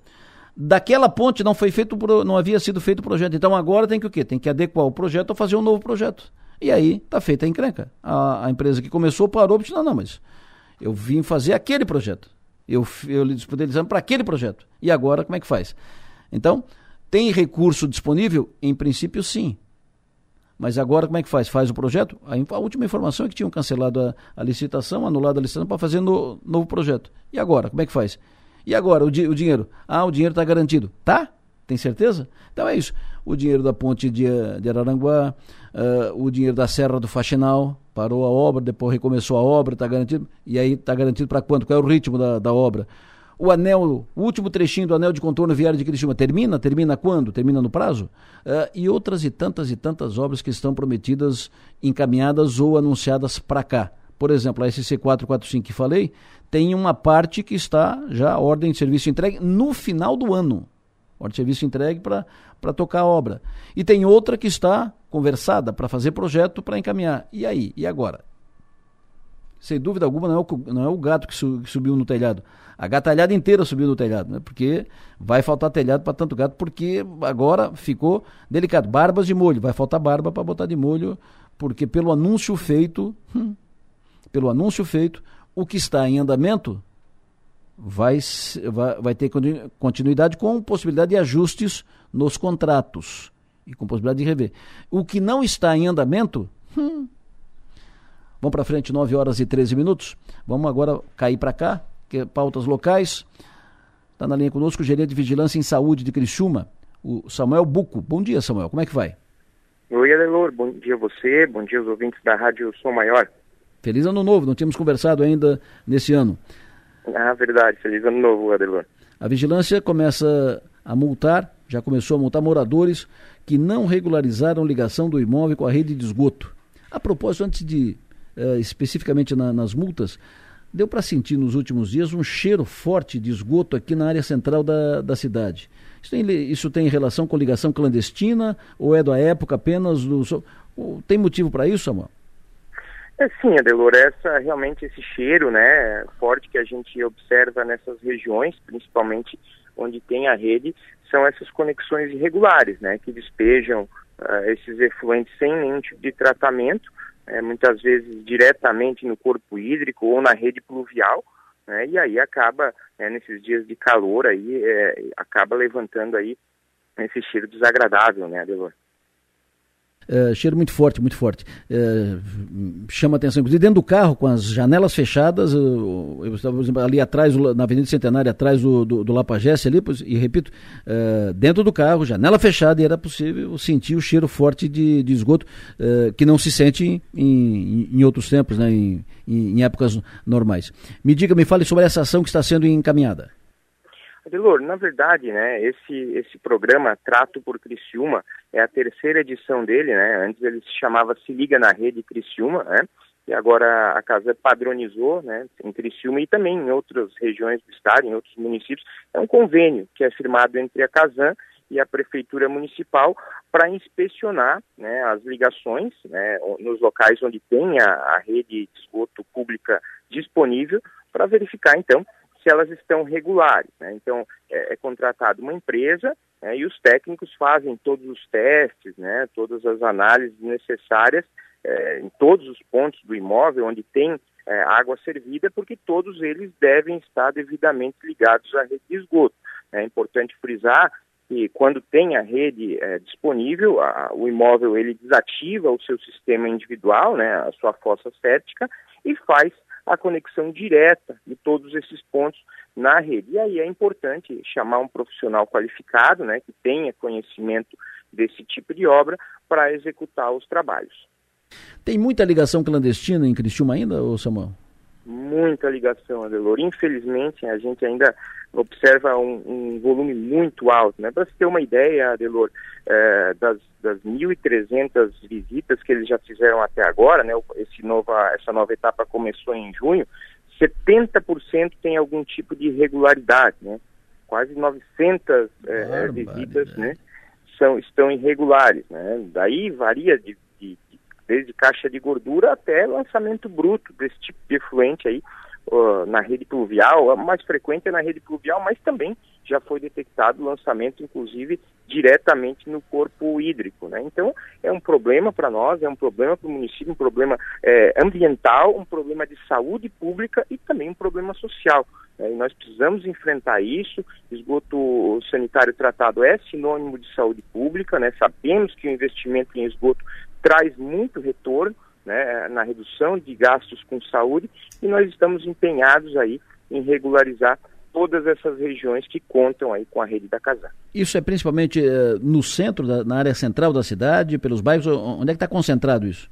Daquela ponte não foi feito, não havia sido feito o projeto. Então agora tem que o quê? Tem que adequar o projeto ou fazer um novo projeto. E aí está feita a encrenca. A, a, empresa que começou parou e disse, não, não, mas eu vim fazer aquele projeto. Eu, eu lhe disponibilizando para aquele projeto. E agora como é que faz? Então, tem recurso disponível? Em princípio, sim. Mas agora como é que faz? Faz o projeto? A, a última informação é que tinham cancelado a, a licitação, anulado a licitação para fazer no, novo projeto. E agora? Como é que faz? E agora, o, di, o dinheiro? Ah, o dinheiro está garantido. Tá? Tem certeza? Então é isso. O dinheiro da ponte de, de Araranguá, uh, o dinheiro da Serra do Faxinal, parou a obra, depois recomeçou a obra, está garantido. E aí está garantido para quanto? Qual é o ritmo da, da obra? O anel, o último trechinho do anel de contorno viário de Criciúma termina? Termina quando? Termina no prazo? Uh, e outras e tantas e tantas obras que estão prometidas, encaminhadas ou anunciadas para cá. Por exemplo, a SC 445 que falei, tem uma parte que está já a ordem de serviço entregue no final do ano. Ordem de serviço entregue para tocar a obra. E tem outra que está conversada para fazer projeto para encaminhar. E aí? E agora? Sem dúvida alguma, não é o, não é o gato que, su, que subiu no telhado a gatalhada inteira subiu no telhado, né? Porque vai faltar telhado para tanto gato, porque agora ficou delicado. Barbas de molho, vai faltar barba para botar de molho, porque pelo anúncio feito, hum, pelo anúncio feito, o que está em andamento vai, vai, vai ter continuidade com possibilidade de ajustes nos contratos e com possibilidade de rever. O que não está em andamento, hum, vamos para frente, 9 horas e 13 minutos. Vamos agora cair para cá, que é pautas locais. Está na linha conosco o gerente de vigilância em saúde de Criciúma, o Samuel Buco. Bom dia, Samuel. Como é que vai? Oi, Adelor. Bom dia a você, bom dia aos ouvintes da Rádio Som Maior. Feliz ano novo, não tínhamos conversado ainda nesse ano. Ah, verdade. Feliz ano novo, Adelor. A vigilância começa a multar, já começou a multar moradores que não regularizaram ligação do imóvel com a rede de esgoto. A propósito, antes de, uh, especificamente na, nas multas, deu para sentir nos últimos dias um cheiro forte de esgoto aqui na área central da, da cidade. Isso tem, isso tem relação com ligação clandestina ou é da época apenas do. Tem motivo para isso, Samuel? É sim, Adelor, essa, realmente esse cheiro né, forte que a gente observa nessas regiões, principalmente onde tem a rede, são essas conexões irregulares, né, que despejam uh, esses efluentes sem nenhum tipo de tratamento, é, muitas vezes diretamente no corpo hídrico ou na rede pluvial, né, e aí acaba, é, nesses dias de calor, aí, é, acaba levantando aí esse cheiro desagradável, né, Adelor? Uh, cheiro muito forte, muito forte. Uh, chama atenção. Inclusive, dentro do carro, com as janelas fechadas, uh, eu estava, por exemplo, ali atrás, na Avenida Centenária, atrás do, do, do Lapagesse, ali, e repito, dentro do carro, janela fechada, e era possível sentir o cheiro forte de, de esgoto, que não se sente em, em, em outros tempos, né, em, em, épocas normais. Me diga, me fale sobre essa ação que está sendo encaminhada. Adelor, na verdade, né, esse, esse programa Trato por Criciúma é a terceira edição dele, né, antes ele se chamava Se Liga na Rede Criciúma, né, e agora a Casa padronizou, né, em Criciúma e também em outras regiões do estado, em outros municípios, é um convênio que é firmado entre a Casan e a Prefeitura Municipal para inspecionar né, as ligações né, nos locais onde tem a, a rede de esgoto pública disponível para verificar, então, se elas estão regulares. Né? Então, é, é contratada uma empresa né, e os técnicos fazem todos os testes, né, todas as análises necessárias é, em todos os pontos do imóvel onde tem é, água servida, porque todos eles devem estar devidamente ligados à rede de esgoto. É importante frisar que quando tem a rede é, disponível, a, o imóvel ele desativa o seu sistema individual, né, a sua fossa séptica, e faz a conexão direta de todos esses pontos na rede. E aí é importante chamar um profissional qualificado, né, que tenha conhecimento desse tipo de obra para executar os trabalhos. Tem muita ligação clandestina em Criciúma ainda, ou Samuel? Muita ligação, Adelor. Infelizmente, a gente ainda observa um, um volume muito alto. Né? Para você ter uma ideia, Adelor, é, das, das 1.300 visitas que eles já fizeram até agora, né? Esse nova, essa nova etapa começou em junho, 70% tem algum tipo de irregularidade, né? Quase 900 é, visitas, né? São, estão irregulares, né? Daí varia de desde caixa de gordura até lançamento bruto desse tipo de efluente aí uh, na rede pluvial, a mais frequente é na rede pluvial, mas também já foi detectado lançamento, inclusive, diretamente no corpo hídrico. Né? Então, é um problema para nós, é um problema para o município, um problema é, ambiental, um problema de saúde pública e também um problema social. Né? E nós precisamos enfrentar isso. Esgoto sanitário tratado é sinônimo de saúde pública, né? sabemos que o investimento em esgoto traz muito retorno né, na redução de gastos com saúde e nós estamos empenhados aí em regularizar todas essas regiões que contam aí com a rede da Casar. Isso é principalmente uh, no centro, da, na área central da cidade, pelos bairros, onde é que está concentrado isso?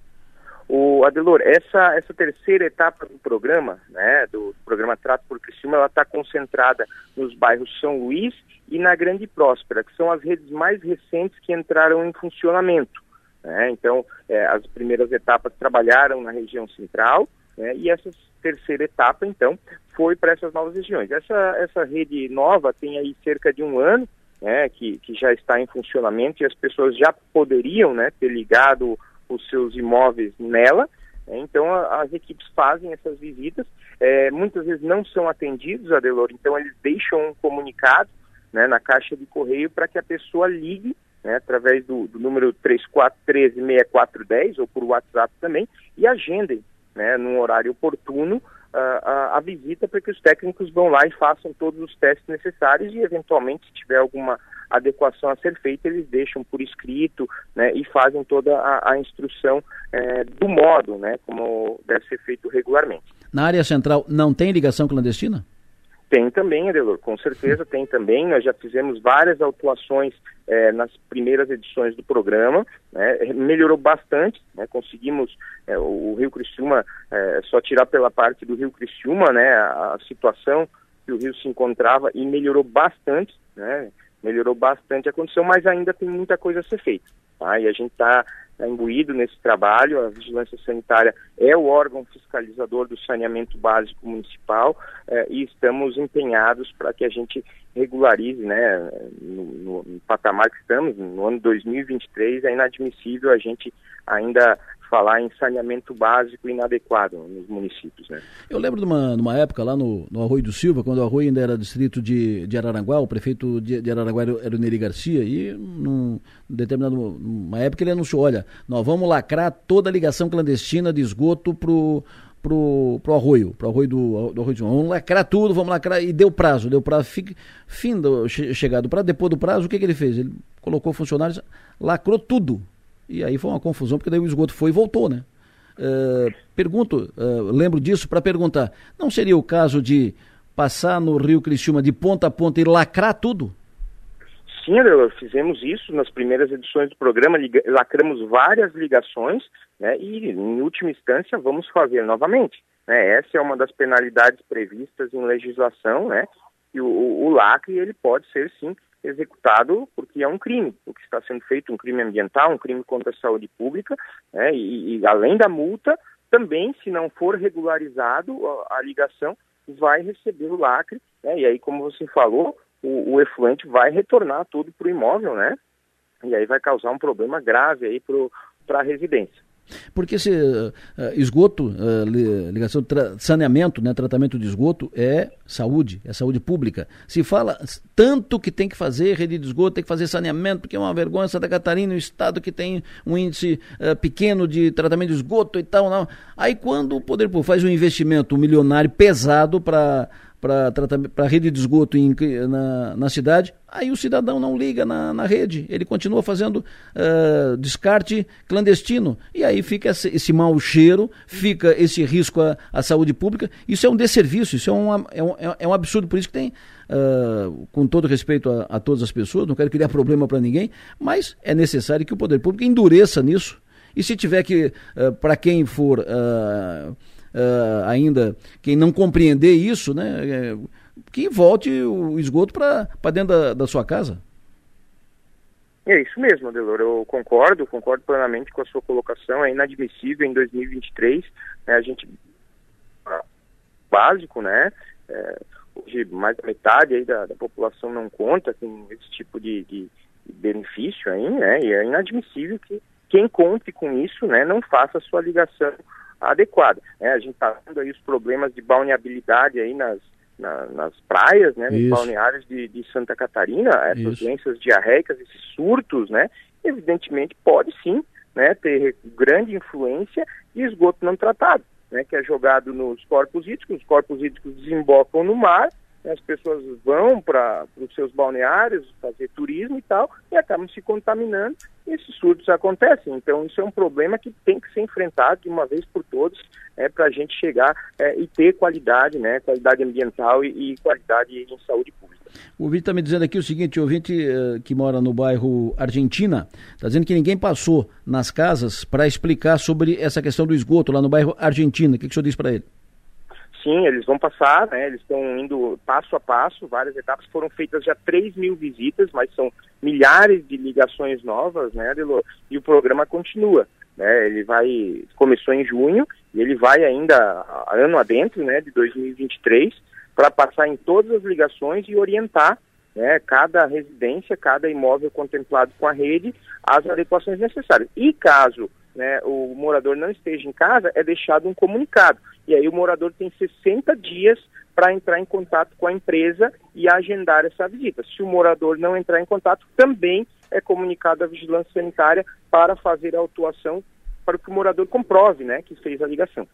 O Adelor, essa, essa terceira etapa do programa, né, do programa Trato por Criciúma, ela está concentrada nos bairros São Luís e na Grande Próspera, que são as redes mais recentes que entraram em funcionamento. Né? Então, é, as primeiras etapas trabalharam na região central né? e essa terceira etapa, então, foi para essas novas regiões. Essa, essa rede nova tem aí cerca de um ano né, que, que já está em funcionamento e as pessoas já poderiam né, ter ligado os seus imóveis nela. Né? Então, a, as equipes fazem essas visitas, é, muitas vezes não são atendidos, Adelor, então eles deixam um comunicado né, na caixa de correio para que a pessoa ligue né, através do, do número 3413-6410 ou por WhatsApp também, e agendem, né, num horário oportuno, a, a, visita para que os técnicos vão lá e façam todos os testes necessários e, eventualmente, se tiver alguma adequação a ser feita, eles deixam por escrito né, e fazem toda a, a instrução é, do modo, né, como deve ser feito regularmente. Na área central não tem ligação clandestina? Tem também, Adelor, com certeza tem também. Nós já fizemos várias autuações é, nas primeiras edições do programa, né, melhorou bastante, né, conseguimos é, o, Rio Criciúma, é, só tirar pela parte do Rio Criciúma, né, a, a, situação que o Rio se encontrava e melhorou bastante, né, melhorou bastante a condição, mas ainda tem muita coisa a ser feita. Tá? E a gente está tá imbuído nesse trabalho, a Vigilância Sanitária é o órgão fiscalizador do saneamento básico municipal eh, e estamos empenhados para que a gente regularize, né, no, no, no, patamar que estamos, no ano 2023, é inadmissível a gente ainda falar em saneamento básico inadequado nos municípios. Né? Eu lembro de uma, de uma época lá no, no Arroio do Silva, quando o Arroio ainda era distrito de, de Araranguá, o prefeito de, de Araranguá era o Neri Garcia, e num determinado uma época ele anunciou, olha, nós vamos lacrar toda a ligação clandestina de esgoto pro pro, pro arroio, pro arroio do, do arroio de Vamos lacrar tudo, vamos lacrar, e deu prazo, deu prazo, fim do, chegado prazo, depois do prazo, o que, que ele fez? Ele colocou funcionários, lacrou tudo, e aí foi uma confusão, porque daí o esgoto foi e voltou, né? Uh, pergunto, uh, lembro disso para perguntar, não seria o caso de passar no Rio Criciúma de ponta a ponta e lacrar tudo? Sim, fizemos isso nas primeiras edições do programa, lacramos várias ligações né, e, em última instância, vamos fazer novamente. Né? Essa é uma das penalidades previstas em legislação, né? E o, o, o lacre ele pode ser, sim, executado porque é um crime, o que está sendo feito, um crime ambiental, um crime contra a saúde pública, né, e, e, além da multa, também, se não for regularizado a, ligação, vai receber o lacre, né, e aí, como você falou, o, o efluente vai retornar tudo para o imóvel, né, e aí vai causar um problema grave aí para a residência. Porque esse uh, esgoto, uh, ligação saneamento, né, tratamento de esgoto é saúde, é saúde pública. Se fala tanto que tem que fazer rede de esgoto, tem que fazer saneamento, porque é uma vergonha Santa Catarina, um estado que tem um índice uh, pequeno de tratamento de esgoto e tal. Não. Aí quando o poder público faz um investimento milionário pesado para para a rede de esgoto em, na, na cidade, aí o cidadão não liga na, na rede, ele continua fazendo uh, descarte clandestino. E aí fica esse, esse mau cheiro, fica esse risco à, à saúde pública. Isso é um desserviço, isso é um, é um, é um absurdo, por isso que tem. Uh, com todo respeito a, a, todas as pessoas, não quero criar problema para ninguém, mas é necessário que o poder público endureça nisso. E se tiver que, uh, para quem for uh, uh, ainda quem não compreender isso, né, é, que volte o esgoto para dentro da, da sua casa. É isso mesmo, Adelor. Eu concordo, concordo plenamente com a sua colocação. É inadmissível em 2023 né, a gente básico, né? É, hoje mais da metade aí da, da, população não conta com esse tipo de, de, benefício aí, né? E é inadmissível que quem conte com isso, né, não faça sua ligação adequada. Né? A gente está vendo aí os problemas de balneabilidade aí nas, na, nas praias, né, nos balneários de, de, Santa Catarina, essas Isso. doenças diarreicas, esses surtos, né, evidentemente pode sim né, ter grande influência de esgoto não tratado, né, que é jogado nos corpos hídricos, os corpos hídricos desembocam no mar as pessoas vão para os seus balneários fazer turismo e tal e acabam se contaminando e esses surtos acontecem. Então isso é um problema que tem que ser enfrentado de uma vez por todas é, para a gente chegar é, e ter qualidade, né, qualidade ambiental e, e qualidade em saúde pública. O ouvinte está me dizendo aqui o seguinte, o ouvinte uh, que mora no bairro Argentina, está dizendo que ninguém passou nas casas para explicar sobre essa questão do esgoto lá no bairro Argentina. O que, que o senhor diz para ele? Sim, eles vão passar, né? Eles estão indo passo a passo, várias etapas. Foram feitas já 3 mil visitas, mas são milhares de ligações novas, né? E o programa continua. Né? Ele vai. começou em junho e ele vai ainda ano adentro, né, de 2023, para passar em todas as ligações e orientar né, cada residência, cada imóvel contemplado com a rede, as adequações necessárias. E caso né, o morador não esteja em casa, é deixado um comunicado. E aí o morador tem 60 dias para entrar em contato com a empresa e agendar essa visita. Se o morador não entrar em contato, também é comunicado à vigilância sanitária para fazer a autuação para que o morador comprove né, que fez a ligação.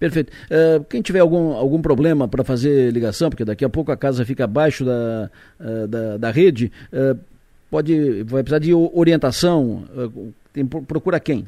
Perfeito. Uh, quem tiver algum, algum problema para fazer ligação, porque daqui a pouco a casa fica abaixo da, uh, da, da, rede, uh, pode, vai precisar de orientação, tem, procura quem?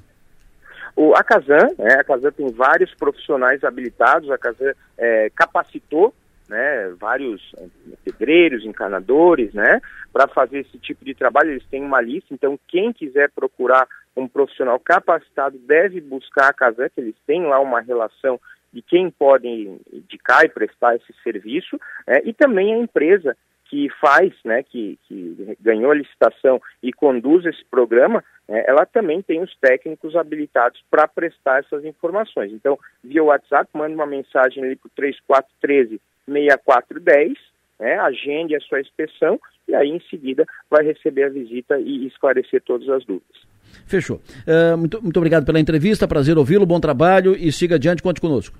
O, a Casan, né, a Casan tem vários profissionais habilitados, a Casan é, capacitou né, vários é, pedreiros, encanadores, né, para fazer esse tipo de trabalho, eles têm uma lista, então quem quiser procurar um profissional capacitado deve buscar a Casan, que eles têm lá uma relação de quem pode indicar e prestar esse serviço, é, e também a empresa que faz, né, que, que ganhou a licitação e conduz esse programa, né, ela também tem os técnicos habilitados para prestar essas informações. Então, via WhatsApp, manda uma mensagem ali para o 3413 6410, né, agende a sua inspeção e aí em seguida vai receber a visita e esclarecer todas as dúvidas. Fechou. Uh, muito, muito obrigado pela entrevista, prazer ouvi-lo, bom trabalho e siga adiante, conte conosco.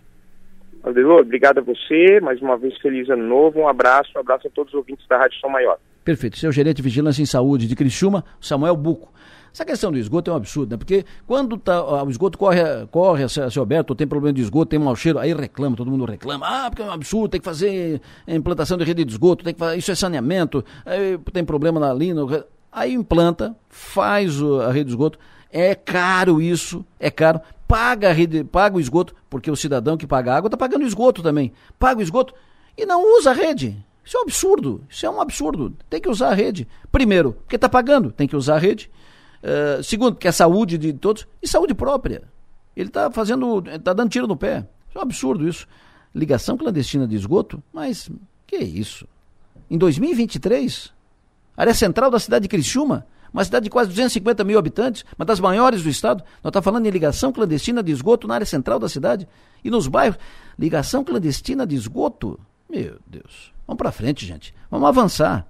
Adelô, obrigado a você, mais uma vez feliz ano novo, um abraço, um abraço a todos os ouvintes da Rádio São Maior. Perfeito. Seu gerente de vigilância em saúde de Criciúma, Samuel Buco. Essa questão do esgoto é um absurdo, né? Porque quando tá, o esgoto corre, corre a céu aberto, tem problema de esgoto, tem mau cheiro, aí reclama, todo mundo reclama. Ah, porque é um absurdo, tem que fazer implantação de rede de esgoto, tem que fazer, isso é saneamento, aí tem problema na linha. Aí implanta, faz a rede de esgoto. É caro isso, é caro paga a rede, paga o esgoto, porque o cidadão que paga a água está pagando o esgoto também. Paga o esgoto e não usa a rede. Isso é um absurdo. Isso é um absurdo. Tem que usar a rede. Primeiro, porque está pagando, tem que usar a rede. Uh, segundo, porque é saúde de todos e saúde própria. Ele está fazendo, está dando tiro no pé. Isso é um absurdo isso. Ligação clandestina de esgoto? Mas que é isso? Em 2023, área central da cidade de Criciúma, uma cidade de quase 250 mil habitantes, uma das maiores do estado. Nós estamos falando em ligação clandestina de esgoto na área central da cidade e nos bairros. Ligação clandestina de esgoto? Meu Deus. Vamos para frente, gente. Vamos avançar.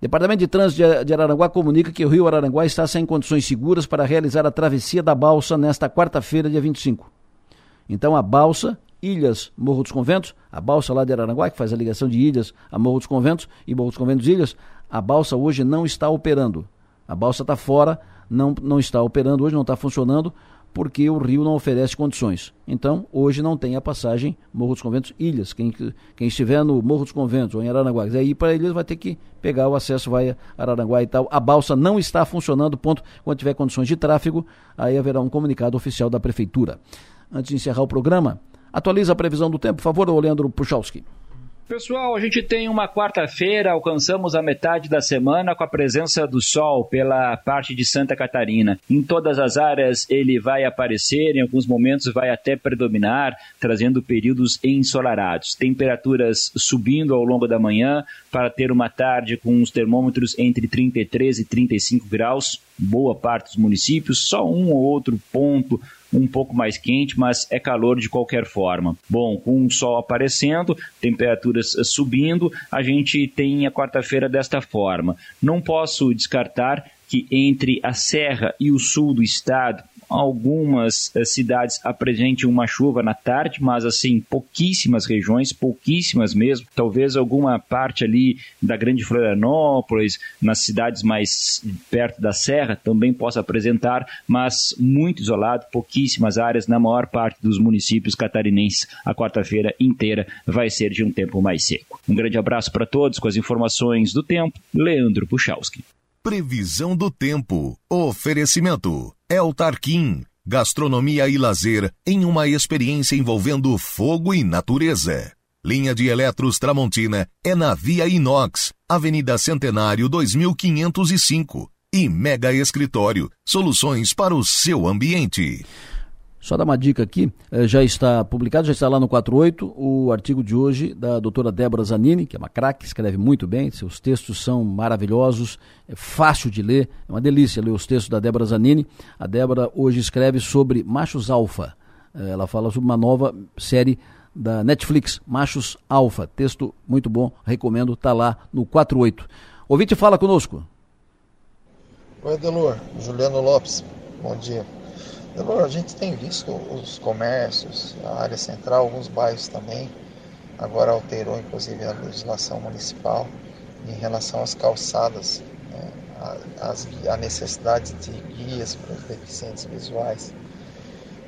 Departamento de Trânsito de Araranguá comunica que o Rio Araranguá está sem condições seguras para realizar a travessia da balsa nesta quarta-feira, dia 25. Então a balsa Ilhas, Morro dos Conventos, a balsa lá de Araranguá, que faz a ligação de Ilhas a Morro dos Conventos e Morro dos Conventos Ilhas, a balsa hoje não está operando. A balsa está fora, não, não está operando hoje, não está funcionando, porque o rio não oferece condições. Então, hoje não tem a passagem Morro dos Conventos Ilhas. Quem, quem estiver no Morro dos Conventos ou em Araranguá quiser ir para Ilhas vai ter que pegar o acesso, vai a Araranguá e tal. A balsa não está funcionando, ponto. Quando tiver condições de tráfego, aí haverá um comunicado oficial da Prefeitura. Antes de encerrar o programa, atualiza a previsão do tempo, por favor, Leandro Puchalski. Pessoal, a gente tem uma quarta-feira, alcançamos a metade da semana com a presença do sol pela parte de Santa Catarina. Em todas as áreas ele vai aparecer, em alguns momentos vai até predominar, trazendo períodos ensolarados. Temperaturas subindo ao longo da manhã para ter uma tarde com os termômetros entre 33 e 35 graus, boa parte dos municípios, só um ou outro ponto um pouco mais quente, mas é calor de qualquer forma. Bom, com o sol aparecendo, temperaturas subindo, a gente tem a quarta-feira desta forma. Não posso descartar que entre a serra e o sul do estado algumas eh, cidades apresentem uma chuva na tarde, mas assim, pouquíssimas regiões, pouquíssimas mesmo. Talvez alguma parte ali da Grande Florianópolis, nas cidades mais perto da serra, também possa apresentar, mas muito isolado, pouquíssimas áreas na maior parte dos municípios catarinenses. A quarta-feira inteira vai ser de um tempo mais seco. Um grande abraço para todos com as informações do tempo. Leandro Puchalski. Previsão do tempo. Oferecimento. El Tarquim. Gastronomia e lazer em uma experiência envolvendo fogo e natureza. Linha de Eletros Tramontina é na Via Inox, Avenida Centenário 2505. E Mega Escritório, soluções para o seu ambiente. Só dar uma dica aqui, eh, já está publicado, já está lá no 48, o artigo de hoje da doutora Débora Zanini, que é uma craque, escreve muito bem, seus textos são maravilhosos, é fácil de ler, é uma delícia ler os textos da Débora Zanini. A Débora hoje escreve sobre machos alfa. Eh, ela fala sobre uma nova série da Netflix, Machos Alfa. Texto muito bom, recomendo, está lá no 48. Ouvinte, fala conosco. Oi, Delor, Juliano Lopes, bom dia. A gente tem visto os comércios, a área central, alguns bairros também. Agora alterou inclusive a legislação municipal em relação às calçadas, né, a, a necessidade de guias para os deficientes visuais.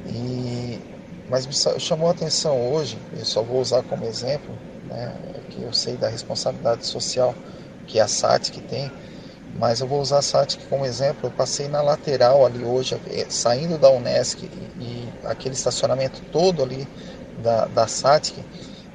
E, mas me chamou a atenção hoje, eu só vou usar como exemplo, né, que eu sei da responsabilidade social que a SAT que tem, mas eu vou usar a SATIC como exemplo. Eu passei na lateral ali hoje, eh, saindo da Unesc e, e aquele estacionamento todo ali da, da SATIC,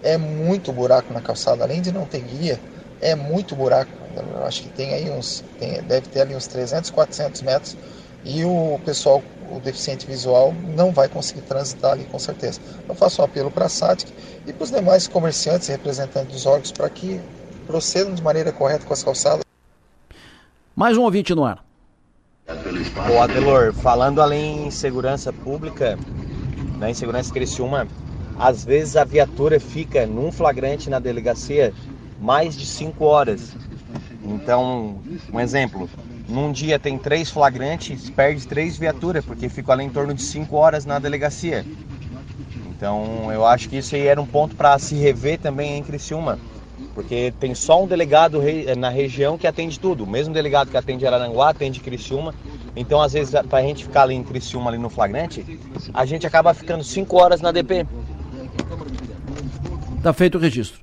é muito buraco na calçada. Além de não ter guia, é muito buraco. Eu acho que tem aí uns, tem, deve ter ali uns 300, 400 metros e o pessoal, o deficiente visual, não vai conseguir transitar ali com certeza. Eu faço um apelo para a SATIC e para os demais comerciantes e representantes dos órgãos para que procedam de maneira correta com as calçadas. Mais um ouvinte no ar. Ô Adelor, falando além em segurança pública, né, em segurança Criciúma, às vezes a viatura fica num flagrante na delegacia mais de 5 horas. Então, um exemplo, num dia tem três flagrantes, perde três viaturas, porque fica ali em torno de 5 horas na delegacia. Então, eu acho que isso aí era um ponto para se rever também em Criciúma porque tem só um delegado na região que atende tudo. O mesmo delegado que atende Araranguá, atende Criciúma. Então, às vezes, para a gente ficar ali em Criciúma, ali no flagrante, a gente acaba ficando 5 horas na DP. Tá feito o registro.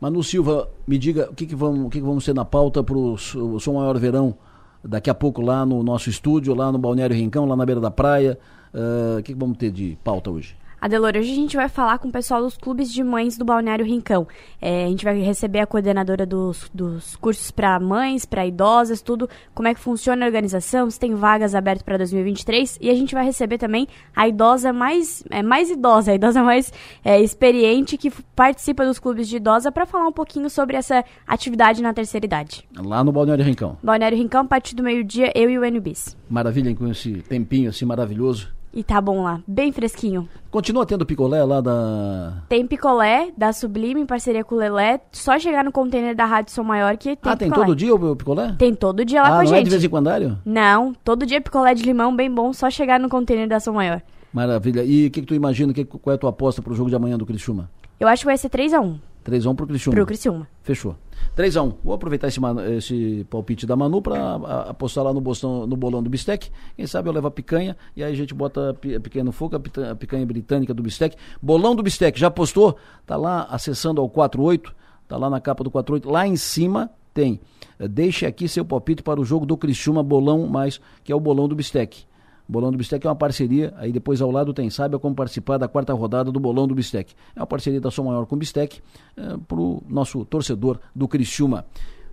Manu Silva, me diga o que, que, vamos, o que, que vamos ter na pauta para o Som Maior Verão daqui a pouco lá no nosso estúdio, lá no Balneário Rincão, lá na beira da praia. Uh, o que, que vamos ter de pauta hoje? Adelor, hoje a gente vai falar com o pessoal dos clubes de mães do Balneário Rincão. É, a gente vai receber a coordenadora dos, dos cursos para mães, para idosas, tudo, como é que funciona a organização, se tem vagas abertas para 2023. E a gente vai receber também a idosa mais, é, mais idosa, a idosa mais é, experiente que participa dos clubes de idosa para falar um pouquinho sobre essa atividade na terceira idade. Lá no Balneário Rincão. Balneário Rincão, a partir do meio-dia, eu e o NBIS. Maravilha, com esse tempinho assim maravilhoso. E tá bom lá, bem fresquinho. Continua tendo picolé lá da. Tem picolé da Sublime em parceria com o Lelé. Só chegar no container da Rádio São Maior que tem Ah, tem todo dia o picolé? Tem todo dia lá ah, com a não gente. É de vez em quando? Não, todo dia picolé de limão bem bom, só chegar no container da São Maior. Maravilha. E o que, que, tu imagina? Que, qual é a tua aposta pro jogo de amanhã do Criciúma? Eu acho que vai ser 3x1. 3x1 pro Criciúma. Pro Criciúma. Fechou. 3x1. Vou aproveitar esse, esse palpite da Manu para apostar lá no, bolsão, no bolão do Bistec. Quem sabe eu levo a picanha e aí a gente bota a picanha no fogo, a picanha britânica do Bistec. Bolão do Bistec, já apostou? Tá lá acessando ao 48, tá lá na capa do 48. Lá em cima tem. Deixe aqui seu palpite para o jogo do Criciúma Bolão mais, que é o bolão do Bistec. Bolão do Bistec é uma parceria, aí depois ao lado tem Saiba como participar da quarta rodada do Bolão do Bistec. É uma parceria da Som Maior com o Bistec é, para o nosso torcedor do Criciúma.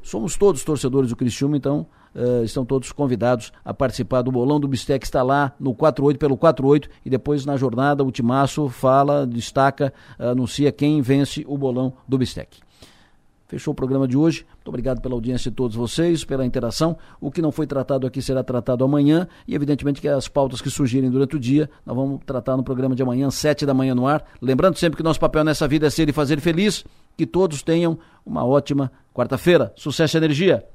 Somos todos torcedores do Criciúma, então uh, estão todos convidados a participar do Bolão do Bistec. Está lá no 48 pelo 48 e depois na jornada o Timaço fala, destaca, anuncia quem vence o Bolão do Bistec. Fechou o programa de hoje. Muito obrigado pela audiência de todos vocês, pela interação. O que não foi tratado aqui será tratado amanhã e, evidentemente, que as pautas que surgirem durante o dia, nós vamos tratar no programa de amanhã, sete da manhã no ar. Lembrando sempre que nosso papel nessa vida é ser e fazer feliz. Que todos tenham uma ótima quarta-feira. Sucesso e energia.